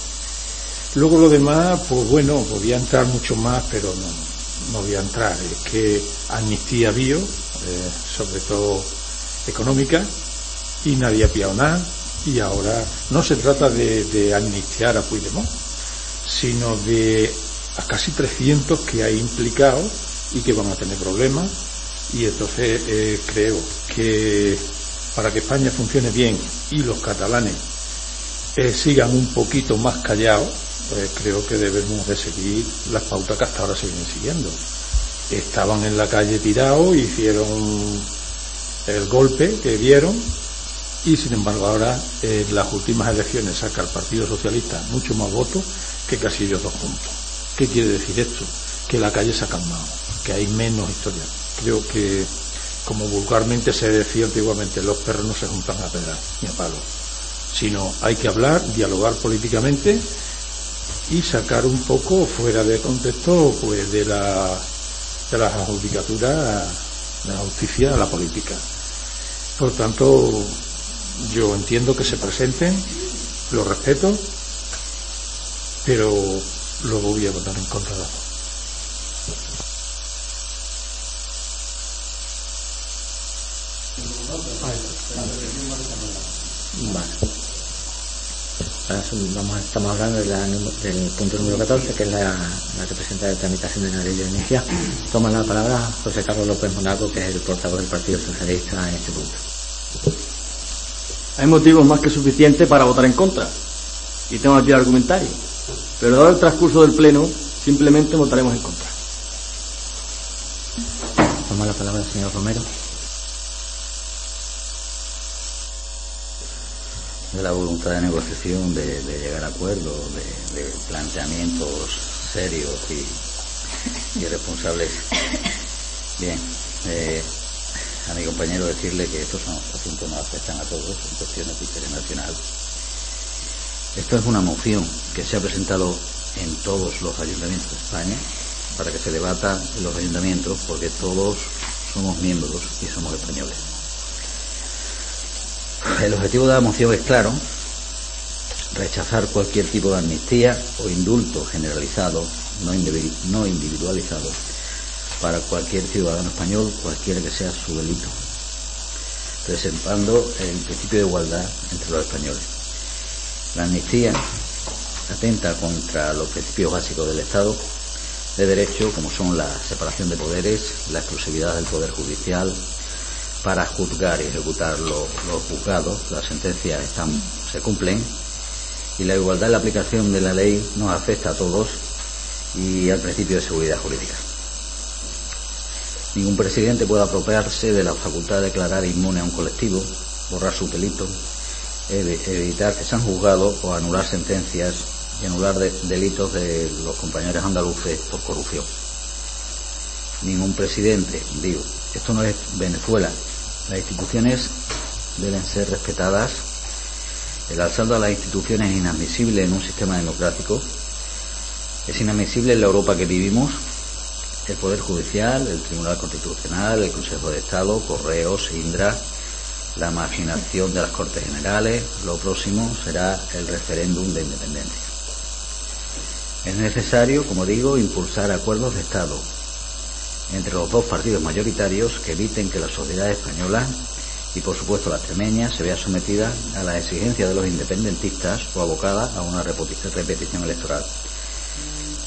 Luego lo demás, pues bueno, podía entrar mucho más, pero no, no voy a entrar. Es que amnistía bio, eh, sobre todo económica, y nadie ha pillado nada. Y ahora no se trata de, de amnistiar a Puigdemont, sino de a casi 300 que hay implicados y que van a tener problemas. Y entonces eh, creo que para que España funcione bien y los catalanes eh, sigan un poquito más callados, pues creo que debemos de seguir las pautas que hasta ahora se siguiendo. Estaban en la calle tirados, hicieron el golpe que dieron y sin embargo ahora en las últimas elecciones saca el Partido Socialista mucho más votos que casi ellos dos juntos. ¿Qué quiere decir esto? Que la calle se ha calmado, que hay menos historia. Creo que, como vulgarmente se decía antiguamente, los perros no se juntan a pedrar ni a palo, sino hay que hablar, dialogar políticamente y sacar un poco fuera de contexto pues de la de la judicatura de la justicia la política. Por tanto, yo entiendo que se presenten, lo respeto, pero luego voy a votar en contra de la Vale. Vamos, estamos hablando de la num- del punto número 14, que es la, la que presenta la tramitación de la ley de energía. Toma la palabra José Carlos López Monaco, que es el portavoz del Partido Socialista en este punto. Hay motivos más que suficientes para votar en contra. Y tengo aquí el argumentario. Pero dado el transcurso del Pleno, simplemente votaremos en contra. Toma la palabra el señor Romero. de la voluntad de negociación, de, de llegar a acuerdos, de, de planteamientos serios y, y responsables. Bien, eh, a mi compañero decirle que estos son asuntos nos afectan a todos, son cuestiones de interés nacional. Esto es una moción que se ha presentado en todos los ayuntamientos de España para que se debata en los ayuntamientos porque todos somos miembros y somos españoles. El objetivo de la moción es claro, rechazar cualquier tipo de amnistía o indulto generalizado, no, no individualizado, para cualquier ciudadano español, cualquiera que sea su delito, presentando el principio de igualdad entre los españoles. La amnistía atenta contra los principios básicos del Estado de derecho, como son la separación de poderes, la exclusividad del poder judicial, para juzgar y ejecutar lo- los juzgados, las sentencias están, se cumplen y la igualdad en la aplicación de la ley nos afecta a todos y al principio de seguridad jurídica. Ningún presidente puede apropiarse de la facultad de declarar inmune a un colectivo, borrar su delito, evitar que sean juzgados o anular sentencias y anular de- delitos de los compañeros andaluces por corrupción. Ningún presidente, digo, esto no es Venezuela, las instituciones deben ser respetadas. El asalto a las instituciones es inadmisible en un sistema democrático. Es inadmisible en la Europa que vivimos. El Poder Judicial, el Tribunal Constitucional, el Consejo de Estado, Correos, Indra, la marginación de las Cortes Generales. Lo próximo será el referéndum de independencia. Es necesario, como digo, impulsar acuerdos de Estado entre los dos partidos mayoritarios que eviten que la sociedad española y, por supuesto, la extremeña se vea sometida a la exigencia de los independentistas o abocada a una repetición electoral.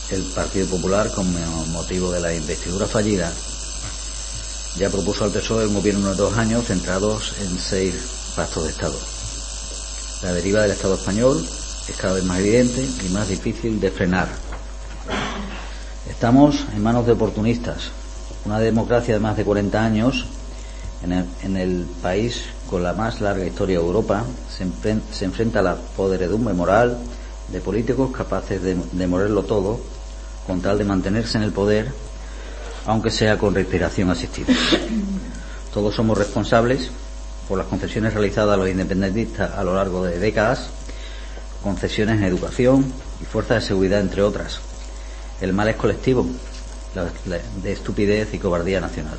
El Partido Popular, con motivo de la investidura fallida, ya propuso al PSOE un gobierno de dos años centrados en seis pactos de Estado. La deriva del Estado español es cada vez más evidente y más difícil de frenar. Estamos en manos de oportunistas. Una democracia de más de 40 años en el, país con la más larga historia de Europa se, enfrenta a la poderedumbre moral de políticos capaces de, de morerlo todo con tal de mantenerse en el poder aunque sea con respiración asistida. Todos somos responsables por las concesiones realizadas a los independentistas a lo largo de décadas, concesiones en educación y fuerzas de seguridad, entre otras. El mal es colectivo, de estupidez y cobardía nacional.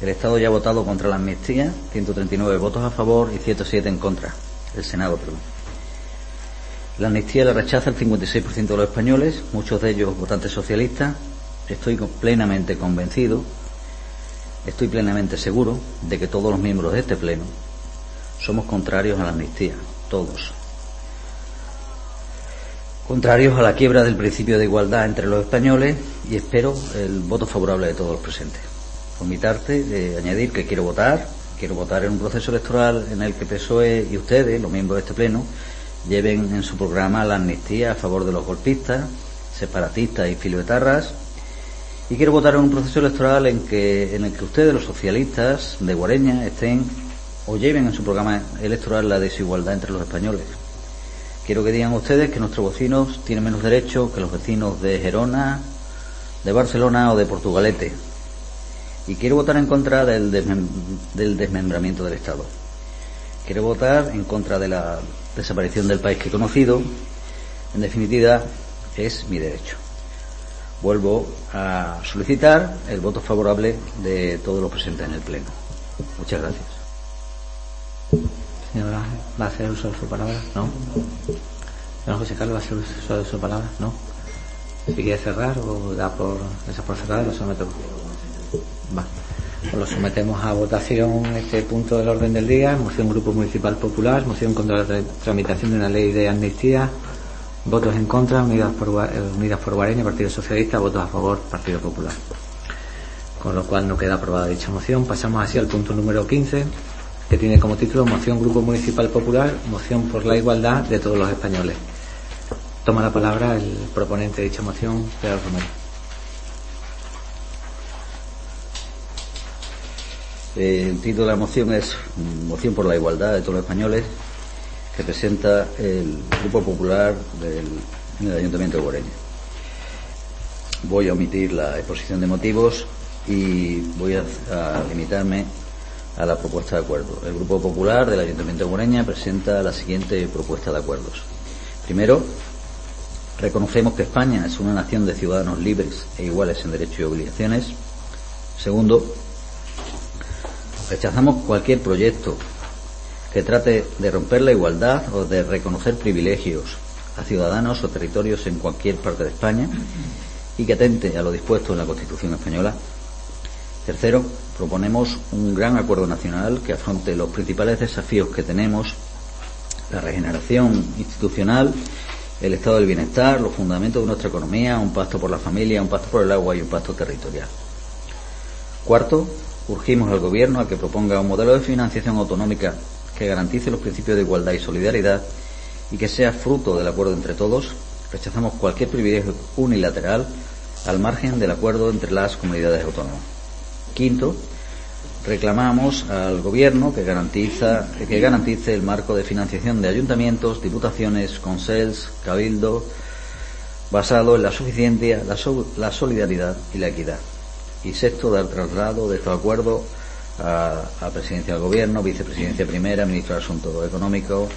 El Estado ya ha votado contra la amnistía, 139 votos a favor y 107 en contra. El Senado, perdón. La amnistía la rechaza el 56% de los españoles, muchos de ellos votantes socialistas, estoy plenamente convencido, estoy plenamente seguro de que todos los miembros de este Pleno somos contrarios a la amnistía, todos. Contrarios a la quiebra del principio de igualdad entre los españoles y espero el voto favorable de todos los presentes. Por mi parte, añadir que quiero votar, quiero votar en un proceso electoral en el que PSOE y ustedes, los miembros de este Pleno, lleven en su programa la amnistía a favor de los golpistas, separatistas y filoetarras y quiero votar en un proceso electoral en, que, en el que ustedes, los socialistas de Guareña, estén o lleven en su programa electoral la desigualdad entre los españoles. Quiero que digan ustedes que nuestros vecinos tienen menos derechos que los vecinos de Gerona, de Barcelona o de Portugalete. Y quiero votar en contra del, del desmembramiento del Estado. Quiero votar en contra de la desaparición del país que he conocido. En definitiva, es mi derecho vuelvo a solicitar el voto favorable de todos los presentes en el Pleno. Muchas gracias. Señora, ¿va a hacer uso de su palabra? No. Señor José Carlos, ¿va a hacer uso de su palabra? No. Si quiere cerrar o da por esa por cerrada, lo someto. Va. Pues lo sometemos a votación este punto del orden del día. Moción Grupo Municipal Popular, moción contra la tramitación de una ley de amnistía. Votos en contra, Unidas por, eh, Unidas Guareña, Partido Socialista, votos a favor, Partido Popular. Con lo cual no queda aprobada dicha moción. Pasamos así al punto número 15, que tiene como título Moción Grupo Municipal Popular, Moción por la Igualdad de todos los españoles. Toma la palabra el proponente de dicha moción, Pedro Romero. Eh, el título de la moción es Moción por la Igualdad de todos los españoles que presenta el Grupo Popular del, Ayuntamiento de Boreña. Voy a omitir la exposición de motivos y voy a, limitarme a la propuesta de acuerdo. El Grupo Popular del Ayuntamiento de Boreña presenta la siguiente propuesta de acuerdos. Primero, reconocemos que España es una nación de ciudadanos libres e iguales en derechos y obligaciones. Segundo, rechazamos cualquier proyecto que trate de romper la igualdad o de reconocer privilegios a ciudadanos o territorios en cualquier parte de España y que atente a lo dispuesto en la Constitución española. Tercero, proponemos un gran acuerdo nacional que afronte los principales desafíos que tenemos, la regeneración institucional, el estado del bienestar, los fundamentos de nuestra economía, un pacto por la familia, un pacto por el agua y un pacto territorial. Cuarto, urgimos al Gobierno a que proponga un modelo de financiación autonómica que garantice los principios de igualdad y solidaridad y que sea fruto del acuerdo entre todos, rechazamos cualquier privilegio unilateral al margen del acuerdo entre las comunidades autónomas. Quinto, reclamamos al Gobierno que, garantiza, que garantice el marco de financiación de ayuntamientos, diputaciones, consels, cabildo, basado en la suficiencia, la, la solidaridad y la equidad. Y sexto, dar traslado de estos acuerdos a, presidencia del gobierno, vicepresidencia primera, ministro de Asuntos Económicos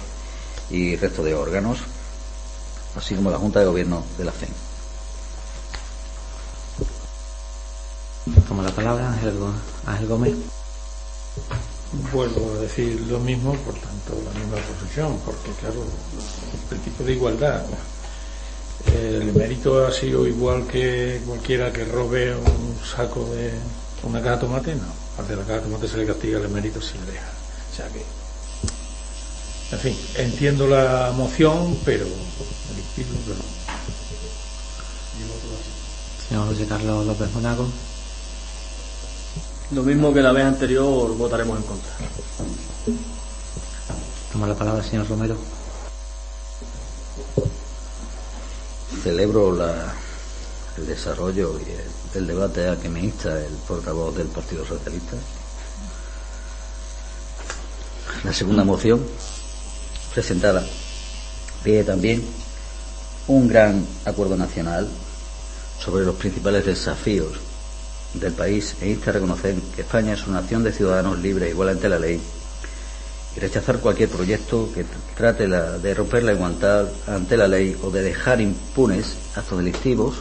y resto de órganos, así como la Junta de Gobierno de la FEN. Toma la palabra Ángel Gómez. Vuelvo a decir lo mismo, por tanto, la misma posición, porque claro, el principio de igualdad El mérito ha sido igual que cualquiera que robe un saco de una caja de tomate, no. De la caja tomate se le castiga, el mérito se le deja. O sea que, en fin, entiendo la moción, pero el espíritu no. Señor José Carlos López Monaco. Lo mismo que la vez anterior, votaremos en contra. Toma la palabra el señor Romero. Celebro la, el desarrollo y el, debate a que me insta el portavoz del Partido Socialista. La segunda moción presentada pide también un gran acuerdo nacional sobre los principales desafíos del país e insta a reconocer que España es una nación de ciudadanos libres e igual ante la ley y rechazar cualquier proyecto que trate de romper la igualdad ante la ley o de dejar impunes actos delictivos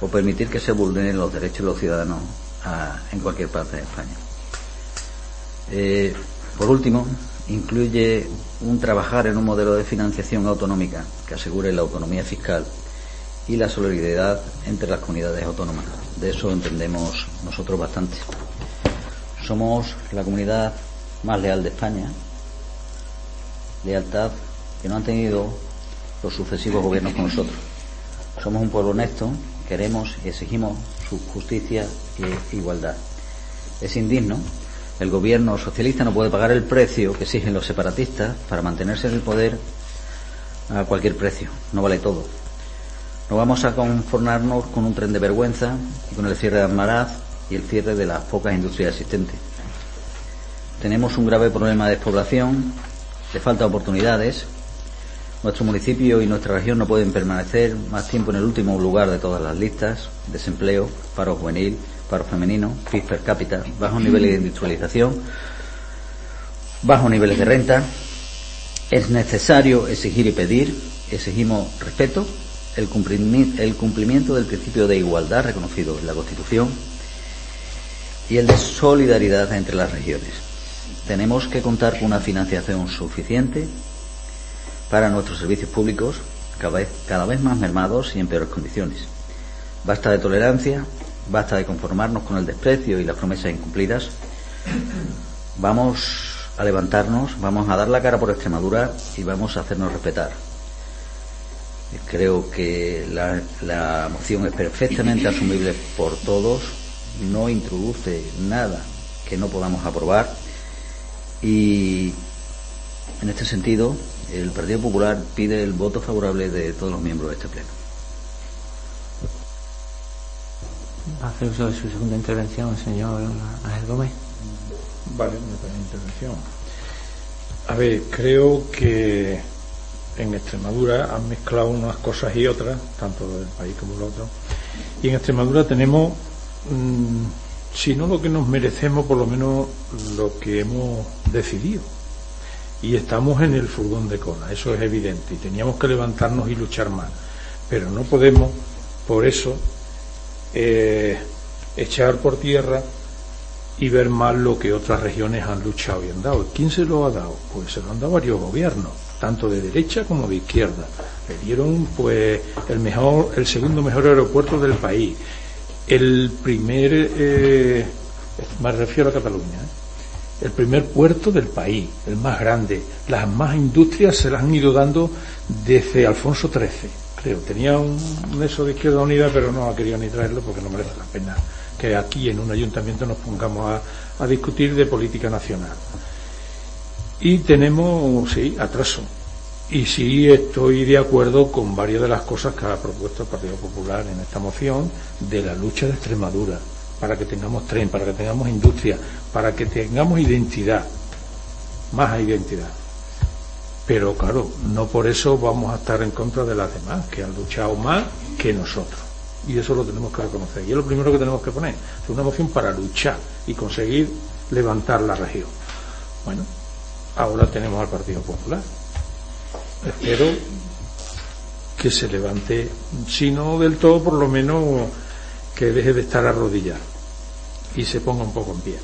o permitir que se vulneren los derechos de los ciudadanos a- en cualquier parte de España. Eh, por último, incluye un trabajar en un modelo de financiación autonómica que asegure la autonomía fiscal y la solidaridad entre las comunidades autónomas. De eso entendemos nosotros bastante. Somos la comunidad más leal de España, lealtad que no han tenido los sucesivos gobiernos con nosotros. Somos un pueblo honesto, queremos y exigimos su justicia e igualdad. Es indigno. El gobierno socialista no puede pagar el precio que exigen los separatistas para mantenerse en el poder a cualquier precio. No vale todo. No vamos a conformarnos con un tren de vergüenza y con el cierre de Almaraz y el cierre de las pocas industrias existentes. Tenemos un grave problema de despoblación, de falta de oportunidades. Nuestro municipio y nuestra región no pueden permanecer más tiempo en el último lugar de todas las listas. Desempleo, paro juvenil, paro femenino, PIB per cápita, bajos niveles de industrialización, bajos niveles de renta. Es necesario exigir y pedir, exigimos respeto, el cumplimi- el cumplimiento del principio de igualdad reconocido en la Constitución y el de solidaridad entre las regiones. Tenemos que contar con una financiación suficiente para nuestros servicios públicos, cada vez, cada vez más mermados y en peores condiciones. Basta de tolerancia, basta de conformarnos con el desprecio y las promesas incumplidas. Vamos a levantarnos, vamos a dar la cara por Extremadura y vamos a hacernos respetar. Creo que la, la moción es perfectamente asumible por todos, no introduce nada que no podamos aprobar y en este sentido el Partido Popular pide el voto favorable de todos los miembros de este pleno. Va a hacer uso de su segunda intervención, el señor Ángel Gómez. Vale, una pequeña intervención. A ver, creo que en Extremadura han mezclado unas cosas y otras, tanto del país como el otro. Y en Extremadura tenemos, mm, si no lo que nos merecemos, por lo menos lo que hemos decidido. Y estamos en el furgón de cola, eso es evidente. Y teníamos que levantarnos y luchar más. Pero no podemos, por eso, eh, echar por tierra y ver mal lo que otras regiones han luchado y han dado. ¿Quién se lo ha dado? Pues se lo han dado varios gobiernos, tanto de derecha como de izquierda. Le dieron pues el mejor, el segundo mejor aeropuerto del país, el primer, eh, me refiero a Cataluña, ¿eh? El primer puerto del país, el más grande. Las más industrias se las han ido dando desde Alfonso XIII, creo. Tenía un, eso de Izquierda Unida, pero no ha querido ni traerlo porque no merece la pena que aquí en un ayuntamiento nos pongamos a, a discutir de política nacional. Y tenemos, sí, atraso. Y sí estoy de acuerdo con varias de las cosas que ha propuesto el Partido Popular en esta moción de la lucha de Extremadura, para que tengamos tren, para que tengamos industria, para que tengamos identidad, más identidad. Pero claro, no por eso vamos a estar en contra de las demás, que han luchado más que nosotros. Y eso lo tenemos que reconocer. Y es lo primero que tenemos que poner. Es una moción para luchar y conseguir levantar la región. Bueno, ahora tenemos al Partido Popular. Espero que se levante, si no del todo, por lo menos que deje de estar arrodillado y se ponga un poco en pie.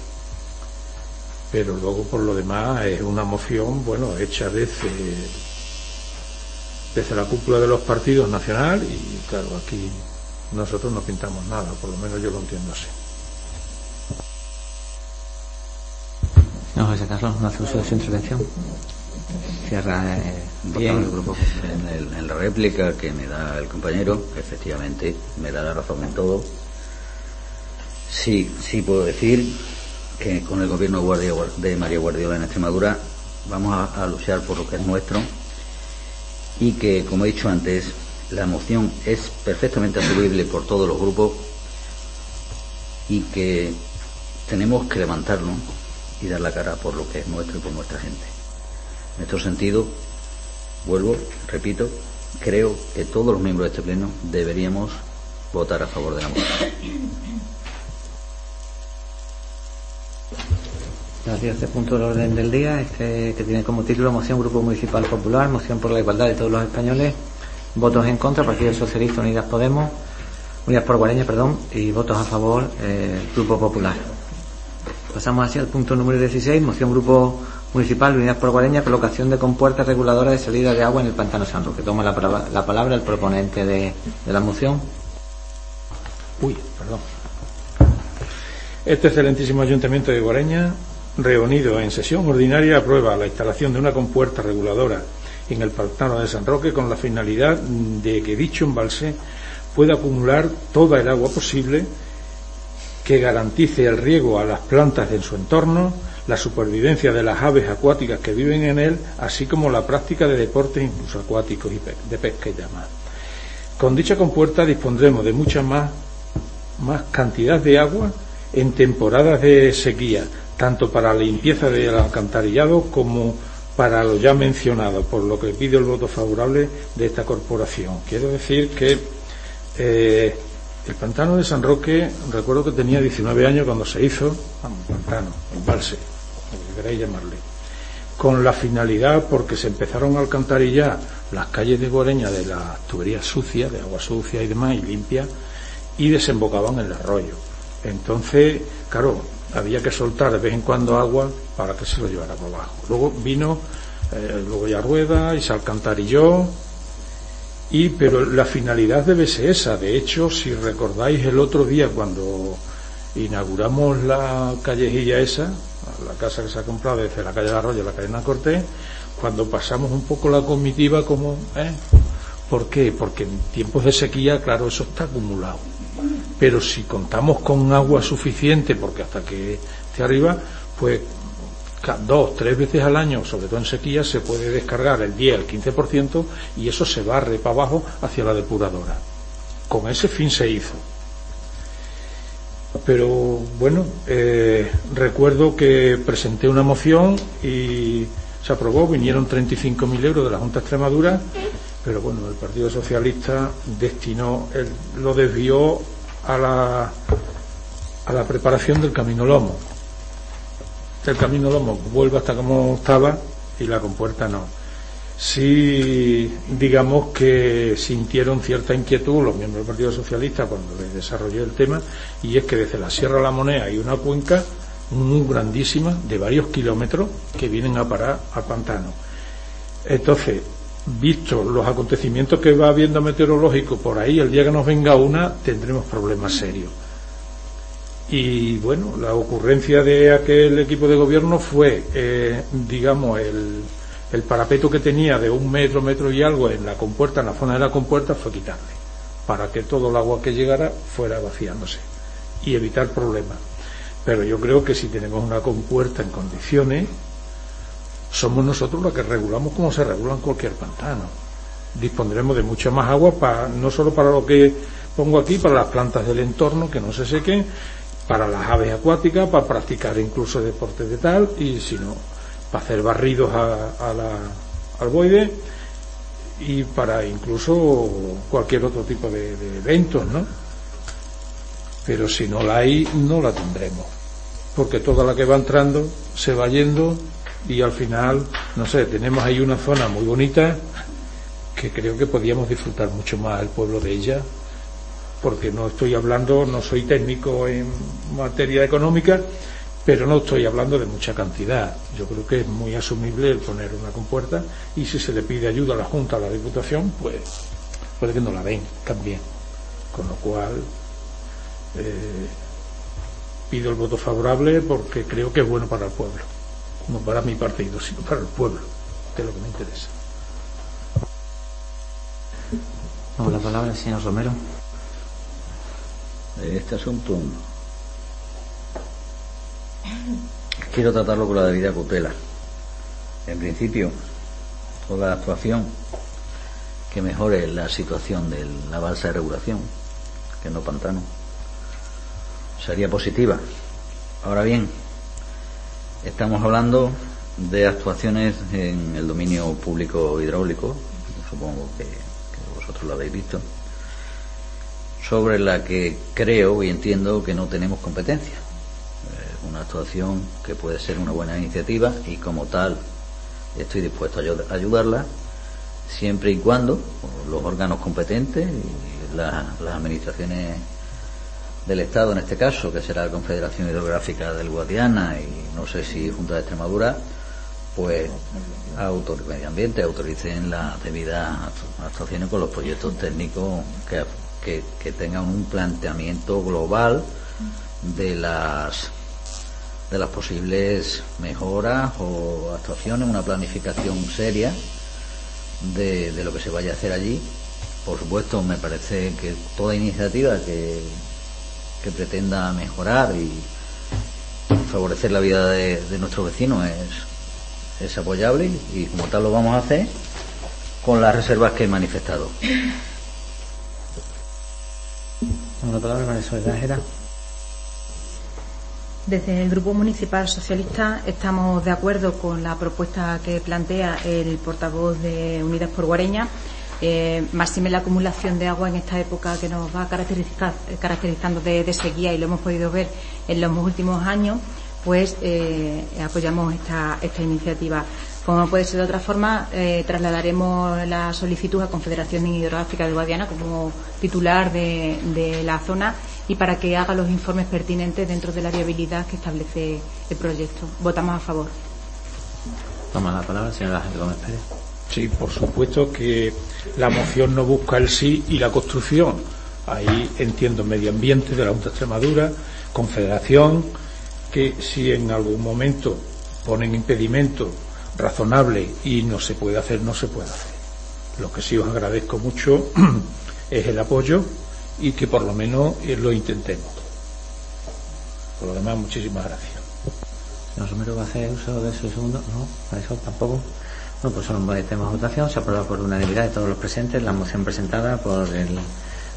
Pero luego, por lo demás, es una moción, bueno, hecha desde desde la cúpula de los partidos nacional y claro, aquí nosotros no pintamos nada, por lo menos yo lo entiendo así. No, José Carlos, no hace uso de su intervención. Cierra eh, bien. El grupo, en, en, la réplica que me da el compañero, efectivamente, me da la razón en todo. Sí, sí puedo decir que con el gobierno de María Guardiola en Extremadura vamos a, luchar por lo que es nuestro y que, como he dicho antes, la moción es perfectamente asumible por todos los grupos y que tenemos que levantarlo y dar la cara por lo que es nuestro y por nuestra gente. En este sentido, vuelvo, repito, creo que todos los miembros de este pleno deberíamos votar a favor de la moción. Este punto del orden del día, este que tiene como título Moción Grupo Municipal Popular, Moción por la Igualdad de todos los españoles, votos en contra, Partido Socialista, Unidas Podemos, Unidas por Guareña, perdón, y votos a favor, eh, Grupo Popular. Pasamos hacia el punto número 16, moción Grupo Municipal Unidad por Guareña, colocación de compuertas reguladoras de salida de agua en el pantano San Roque. Toma la, palabra el proponente de la moción. Uy, perdón. Este excelentísimo Ayuntamiento de Guareña, reunido en sesión ordinaria, aprueba la instalación de una compuerta reguladora en el pantano de San Roque con la finalidad de que dicho embalse pueda acumular toda el agua posible que garantice el riego a las plantas en su entorno, la supervivencia de las aves acuáticas que viven en él, así como la práctica de deportes incluso acuáticos y de pesca y demás. Con dicha compuerta dispondremos de mucha más, más cantidad de agua en temporadas de sequía, tanto para la limpieza del alcantarillado como para lo ya mencionado, por lo que pido el voto favorable de esta corporación. Quiero decir que eh, el pantano de San Roque, recuerdo que tenía 19 años cuando se hizo, un pantano, embalse, como queráis llamarle, con la finalidad, porque se empezaron a alcantarillar las calles de Goreña de las tuberías sucias, de agua sucia y demás, y limpia, y desembocaban en el arroyo. Entonces, claro, había que soltar de vez en cuando agua para que se lo llevara por abajo. Luego vino, eh, luego ya rueda y se alcantarilló, y, pero la finalidad debe ser esa. De hecho, si recordáis el otro día cuando inauguramos la callejilla esa, la casa que se ha comprado desde la calle de Arroyo a la calle Cortés, cuando pasamos un poco la comitiva como, ¿eh? ¿Por qué? Porque en tiempos de sequía, claro, eso está acumulado. Pero si contamos con agua suficiente, porque hasta que esté arriba, pues dos, tres veces al año, sobre todo en sequía, se puede descargar el 10, el 15% y eso se barre para abajo hacia la depuradora. Con ese fin se hizo. Pero bueno, eh, recuerdo que presenté una moción y se aprobó, vinieron 35.000 euros de la Junta de Extremadura, pero bueno, el Partido Socialista destinó, lo desvió a la, a la preparación del Camino Lomo el camino Lomo vuelve hasta como estaba y la compuerta no. Sí, digamos que sintieron cierta inquietud los miembros del Partido Socialista cuando les desarrolló el tema, y es que desde la Sierra La Moneda hay una cuenca muy grandísima de varios kilómetros que vienen a parar al pantano. Entonces, visto los acontecimientos que va habiendo meteorológico por ahí, el día que nos venga una, tendremos problemas serios. Y bueno, la ocurrencia de aquel equipo de gobierno fue, eh, digamos, el, el, parapeto que tenía de un metro, metro y algo en la compuerta, en la zona de la compuerta, fue quitarle, para que todo el agua que llegara fuera vaciándose y evitar problemas. Pero yo creo que si tenemos una compuerta en condiciones, somos nosotros los que regulamos como se regula en cualquier pantano. Dispondremos de mucha más agua, para, no solo para lo que pongo aquí, para las plantas del entorno que no se sequen, para las aves acuáticas, para practicar incluso deportes de tal, y si no, para hacer barridos a, la, al boide y para incluso cualquier otro tipo de, eventos, ¿no? Pero si no la hay, no la tendremos, porque toda la que va entrando se va yendo y al final, no sé, tenemos ahí una zona muy bonita que creo que podíamos disfrutar mucho más el pueblo de ella porque no estoy hablando, no soy técnico en materia económica, pero no estoy hablando de mucha cantidad. Yo creo que es muy asumible el poner una compuerta y si se le pide ayuda a la Junta, a la Diputación, pues puede que no la den también. Con lo cual, eh, pido el voto favorable porque creo que es bueno para el pueblo. No para mi partido, sino para el pueblo, que es lo que me interesa. la palabra señor Romero. Este asunto quiero tratarlo con la debida cautela. En principio, toda actuación que mejore la situación de la balsa de regulación, que no pantano, sería positiva. Ahora bien, estamos hablando de actuaciones en el dominio público hidráulico, supongo que, vosotros lo habéis visto, sobre la que creo y entiendo que no tenemos competencia. Una actuación que puede ser una buena iniciativa y como tal estoy dispuesto a ayudarla siempre y cuando los órganos competentes y las administraciones del Estado en este caso, que será la Confederación Hidrográfica del Guadiana y no sé si Junta de Extremadura, pues autor, medio ambiente autoricen las debidas actuaciones con los proyectos técnicos que, que, que tengan un planteamiento global de las de las posibles mejoras o actuaciones, una planificación seria de, lo que se vaya a hacer allí. Por supuesto, me parece que toda iniciativa que, que pretenda mejorar y favorecer la vida de, de nuestros vecinos es, es apoyable y como tal lo vamos a hacer con las reservas que he manifestado. Una palabra, desde el Grupo Municipal Socialista estamos de acuerdo con la propuesta que plantea el portavoz de Unidas por Guareña. Eh, máxime la acumulación de agua en esta época que nos va caracterizando de, sequía y lo hemos podido ver en los últimos años, pues eh, apoyamos esta, esta iniciativa. Como puede ser de otra forma, eh, trasladaremos la solicitud a Confederación Hidrográfica de Guadiana como titular de, de la zona y para que haga los informes pertinentes dentro de la viabilidad que establece el proyecto. Votamos a favor. Toma la palabra, señora Gómez Pérez. Sí, por supuesto que la moción no busca el sí y la construcción. Ahí entiendo medio ambiente de la Junta de Extremadura, Confederación, que si en algún momento ponen impedimento razonable y no se puede hacer, no se puede hacer. Lo que sí os agradezco mucho es el apoyo y que por lo menos eh, lo intentemos. Por lo demás, muchísimas gracias. Romero, ¿va a hacer uso de su segundo? No, eso tampoco. Bueno, pues son temas de votación. Se aprueba por unanimidad de todos los presentes la moción presentada por el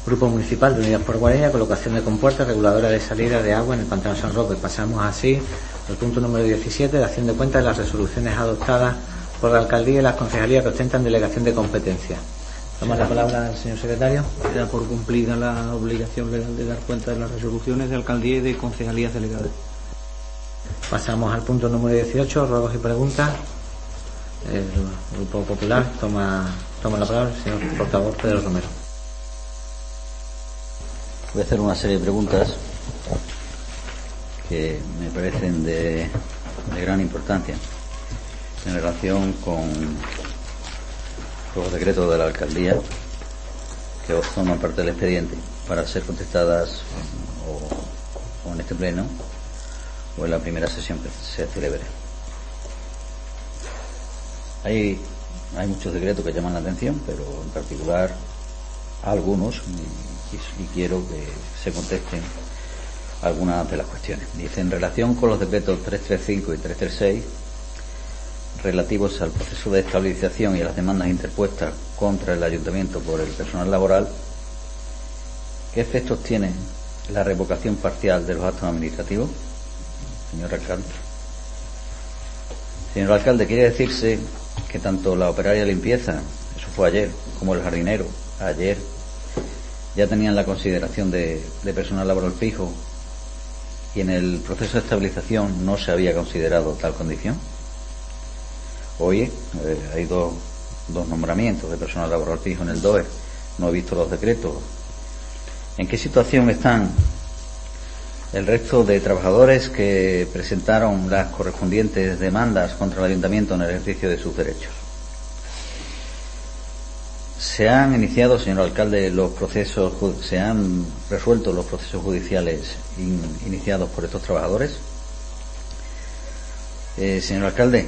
Grupo Municipal de Unidas por Guarella, colocación de compuertas, reguladora de salida de agua en el Pantano San Roque. Pasamos así al punto número 17, de acción de cuenta de las resoluciones adoptadas por la alcaldía y las concejalías que ostentan delegación de competencia. Toma la palabra señor secretario. Queda por cumplida la obligación legal de dar cuenta de las resoluciones de alcaldía y de concejalías delegadas. Pasamos al punto número 18, ruegos y preguntas. El Grupo Popular toma, toma la palabra señor portavoz Pedro Romero. Voy a hacer una serie de preguntas que me parecen de, de gran importancia en relación con los decretos de la alcaldía que forman parte del expediente para ser contestadas o, en este pleno o en la primera sesión que se celebre. Hay, muchos decretos que llaman la atención, pero en particular algunos, y, y quiero que se contesten algunas de las cuestiones. Dice, en relación con los decretos 335 y 336, relativos al proceso de estabilización y a las demandas interpuestas contra el ayuntamiento por el personal laboral, ¿qué efectos tiene la revocación parcial de los actos administrativos, señor alcalde? Señor alcalde, quiere decirse que tanto la operaria de limpieza, eso fue ayer, como el jardinero, ayer, ya tenían la consideración de, de personal laboral fijo y en el proceso de estabilización no se había considerado tal condición? Hoy eh, hay dos, dos nombramientos de personal laboral fijo en el DOE. No he visto los decretos. ¿En qué situación están el resto de trabajadores que presentaron las correspondientes demandas contra el ayuntamiento en el ejercicio de sus derechos. Se han iniciado, señor alcalde, los procesos, se han resuelto los procesos judiciales iniciados por estos trabajadores. Eh, señor alcalde,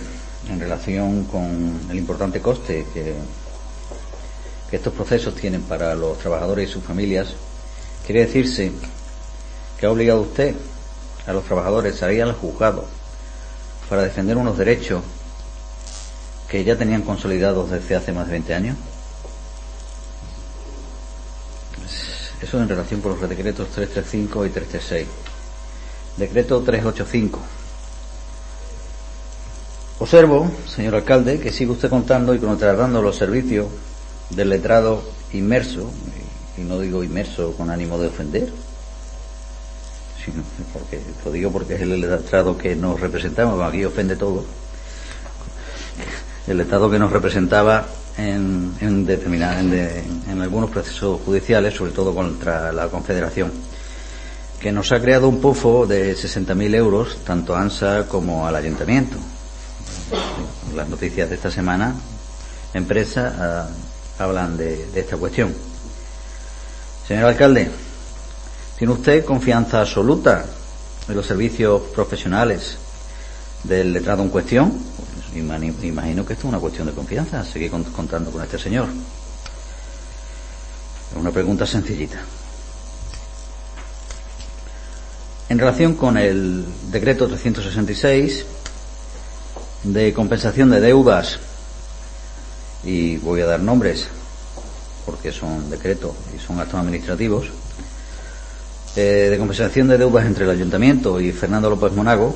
en relación con el importante coste que, que estos procesos tienen para los trabajadores y sus familias, quiere decirse que ha obligado usted a los trabajadores a ir al juzgado para defender unos derechos que ya tenían consolidados desde hace más de 20 años? Eso en relación con los decretos 335 y 336. Decreto 385. Observo, señor alcalde, que sigue usted contando y contratando los servicios del letrado inmerso, y no digo inmerso con ánimo de ofender, sino porque lo digo porque es el letrado que nos representamos, aquí ofende todo, el letrado que nos representaba en, en, en, algunos procesos judiciales, sobre todo contra la Confederación, que nos ha creado un pufo de 60.000 euros, tanto a ANSA como al Ayuntamiento. Las noticias de esta semana, empresa, ah, hablan de, de esta cuestión. Señor alcalde, ¿tiene usted confianza absoluta en los servicios profesionales del letrado en cuestión? Imagino que esto es una cuestión de confianza, seguir contando con este señor. Una pregunta sencillita. En relación con el decreto 366 de compensación de deudas, y voy a dar nombres porque son decretos y son actos administrativos, eh, de compensación de deudas entre el ayuntamiento y Fernando López Monago,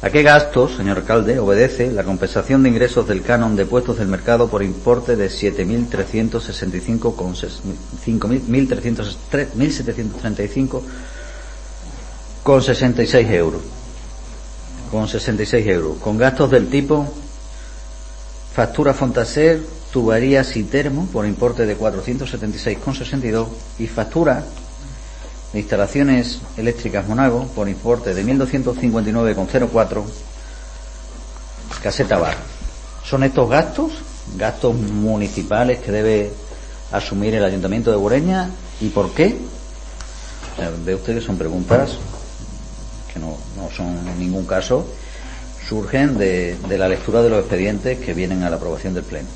¿A qué gastos, señor alcalde, obedece la compensación de ingresos del canon de puestos del mercado por importe de 7.365,1.735 con 66 euros? Con 66 euros. Con gastos del tipo factura Fontaser, tuberías y termo por importe de 476,62 y factura de instalaciones eléctricas Monago por importe de 1.259,04 caseta bar. ¿Son estos gastos? Gastos municipales que debe asumir el Ayuntamiento de Bureña y por qué? ve usted que son preguntas que no, no son en ningún caso surgen de, de la lectura de los expedientes que vienen a la aprobación del Pleno.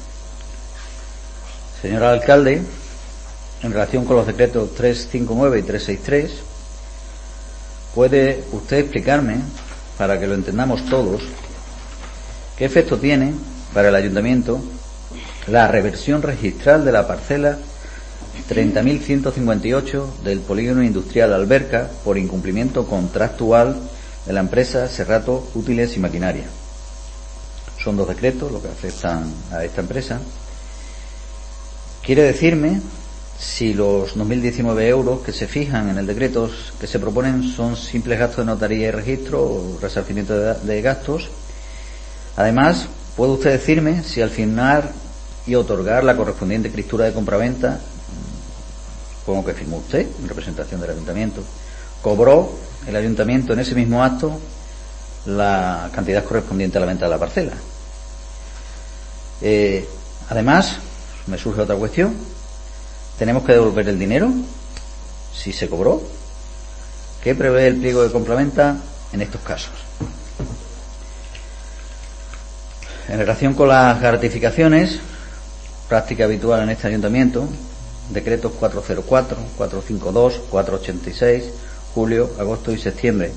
Señor alcalde, en relación con los decretos 359 y 363, ¿puede usted explicarme, para que lo entendamos todos, qué efecto tiene para el ayuntamiento la reversión registral de la parcela 30.158 del polígono industrial Alberca por incumplimiento contractual de la empresa Serrato Útiles y Maquinaria? Son dos decretos los que afectan a esta empresa. Quiere decirme si los 2.019 euros que se fijan en el decreto que se proponen son simples gastos de notaría y registro o resarcimiento de, gastos. Además, ¿puede usted decirme si al firmar y otorgar la correspondiente escritura de compraventa, supongo que firmó usted en representación del ayuntamiento, cobró el ayuntamiento en ese mismo acto la cantidad correspondiente a la venta de la parcela? Eh, además, me surge otra cuestión ¿Tenemos que devolver el dinero? Si se cobró. ¿Qué prevé el pliego de complementa en estos casos? En relación con las gratificaciones, práctica habitual en este ayuntamiento, decretos 404, 452, 486, julio, agosto y septiembre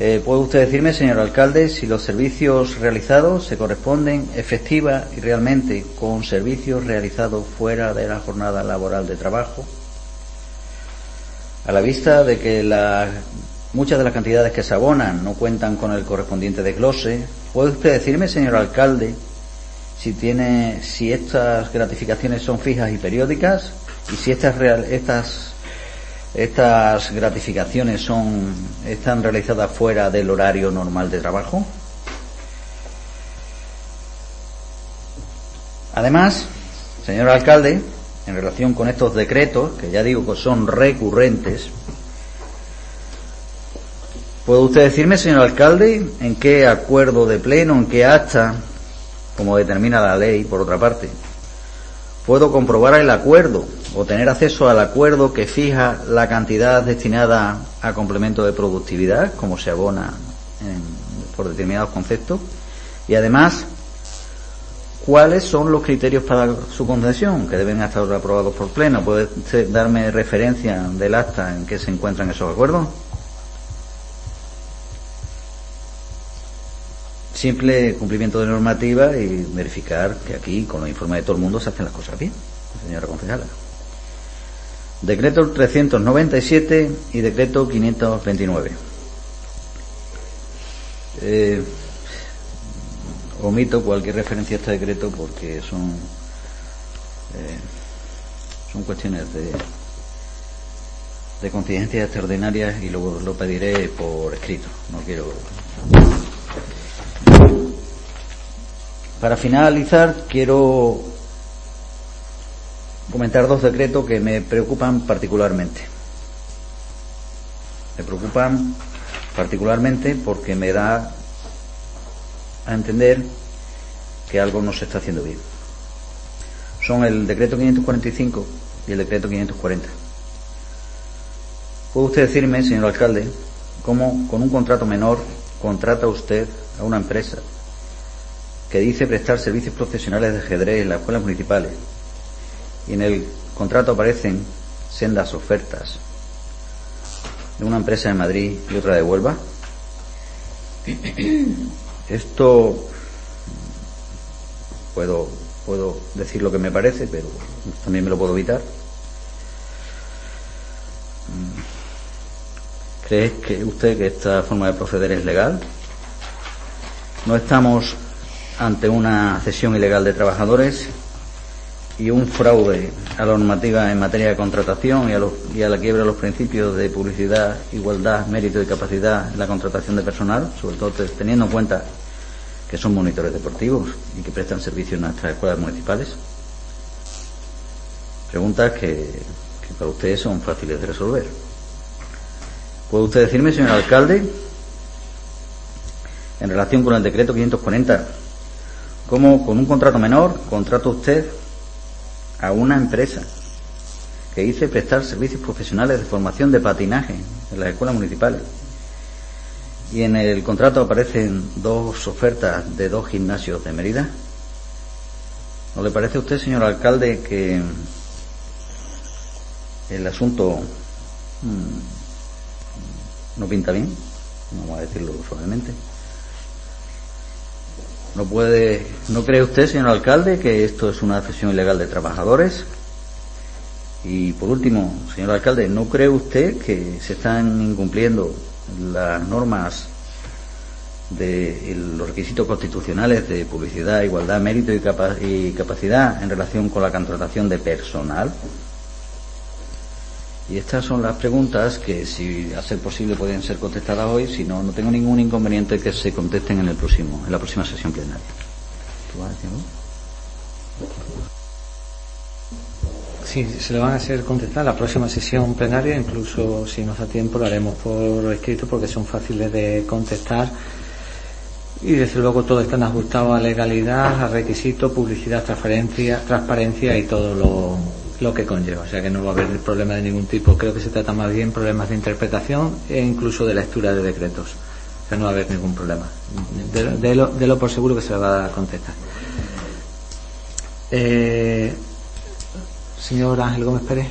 eh, ¿Puede usted decirme, señor alcalde, si los servicios realizados se corresponden efectiva y realmente con servicios realizados fuera de la jornada laboral de trabajo? A la vista de que muchas de las cantidades que se abonan no cuentan con el correspondiente desglose, ¿puede usted decirme, señor alcalde, si tiene, si estas gratificaciones son fijas y periódicas y si estas, estas ¿Estas gratificaciones son, están realizadas fuera del horario normal de trabajo? Además, señor alcalde, en relación con estos decretos, que ya digo que son recurrentes, ¿Puede usted decirme, señor alcalde, en qué acuerdo de pleno, en qué acta, como determina la ley, por otra parte, puedo comprobar el acuerdo o tener acceso al acuerdo que fija la cantidad destinada a complemento de productividad, como se abona por determinados conceptos? Y además, ¿cuáles son los criterios para su concesión que deben estar aprobados por pleno? ¿Puede darme referencia del acta en que se encuentran esos acuerdos? Simple cumplimiento de normativa y verificar que aquí, con los informes de todo el mundo, se hacen las cosas bien, señora concejala. Decreto 397 y decreto 529. Eh, omito cualquier referencia a este decreto porque son eh, son cuestiones de de contingencias extraordinarias y luego lo pediré por escrito. No quiero. Para finalizar, quiero comentar dos decretos que me preocupan particularmente. Me preocupan particularmente porque me da a entender que algo no se está haciendo bien. Son el decreto 545 y el decreto 540. ¿Puede usted decirme, señor alcalde, cómo con un contrato menor contrata usted a una empresa que dice prestar servicios profesionales de ajedrez en las escuelas municipales y en el contrato aparecen sendas ofertas de una empresa de Madrid y otra de Huelva? Esto puedo, puedo decir lo que me parece, pero también me lo puedo evitar. ¿Cree que usted que esta forma de proceder es legal? No estamos ante una cesión ilegal de trabajadores y un fraude a la normativa en materia de contratación y a, y a la quiebra de los principios de publicidad, igualdad, mérito y capacidad en la contratación de personal, sobre todo teniendo en cuenta que son monitores deportivos y que prestan servicio en nuestras escuelas municipales. Preguntas que, que para ustedes son fáciles de resolver. ¿Puede usted decirme, señor alcalde, en relación con el decreto 540, cómo con un contrato menor contrata usted a una empresa que dice prestar servicios profesionales de formación de patinaje en las escuelas municipales. Y en el contrato aparecen dos ofertas de dos gimnasios de Mérida. ¿No le parece a usted, señor alcalde, que el asunto mm, no pinta bien? Vamos a decirlo suavemente. ¿No puede, no cree usted, señor alcalde, que esto es una cesión ilegal de trabajadores? Y por último, señor alcalde, ¿no cree usted que se están incumpliendo las normas de los requisitos constitucionales de publicidad, igualdad, mérito y, y capacidad en relación con la contratación de personal? Y estas son las preguntas que, si a ser posible, pueden ser contestadas hoy. Si no, no tengo ningún inconveniente que se contesten en el próximo, en la próxima sesión plenaria. Sí, se le van a hacer contestar la próxima sesión plenaria, incluso si nos da tiempo lo haremos por escrito porque son fáciles de contestar y desde luego todo están ajustados a legalidad, a requisitos, publicidad, transparencia, transparencia y todo lo, lo que conlleva. O sea que no va a haber problema de ningún tipo. Creo que se trata más bien problemas de interpretación e incluso de lectura de decretos. O sea, no va a haber ningún problema. De, lo, por seguro que se va a contestar. Eh, señor Ángel Gómez Pérez.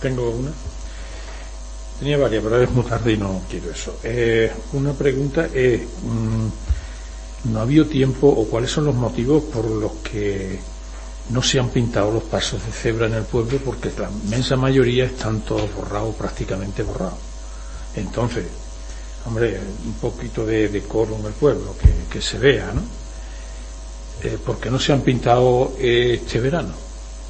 Tengo una. Tenía varias, pero es muy tarde y no quiero eso. Eh, una pregunta es, mmm, ¿no ha habido tiempo o cuáles son los motivos por los que no se han pintado los pasos de cebra en el pueblo porque la inmensa mayoría están todos borrados, prácticamente borrados. Entonces, hombre, un poquito de decoro en el pueblo, que, que se vea, ¿no? Eh, ¿Por qué no se han pintado este verano?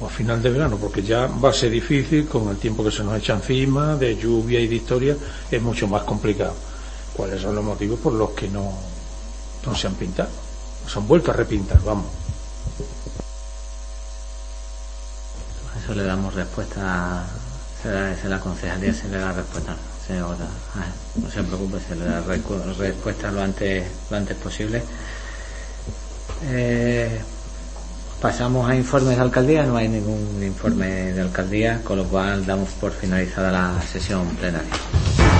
O a final de verano, porque ya va a ser difícil con el tiempo que se nos echa encima, de lluvia y de historia, es mucho más complicado. ¿Cuáles son los motivos por los que no, no se han pintado? Se han vuelto a repintar, vamos. Eso le damos respuesta, se la, se la concejalía, se le da respuesta. señora. Ah, no se preocupe, se le da respuesta lo antes, lo antes posible. Eh, pasamos a informes de alcaldía, no hay ningún informe de alcaldía, con lo cual damos por finalizada la sesión plenaria.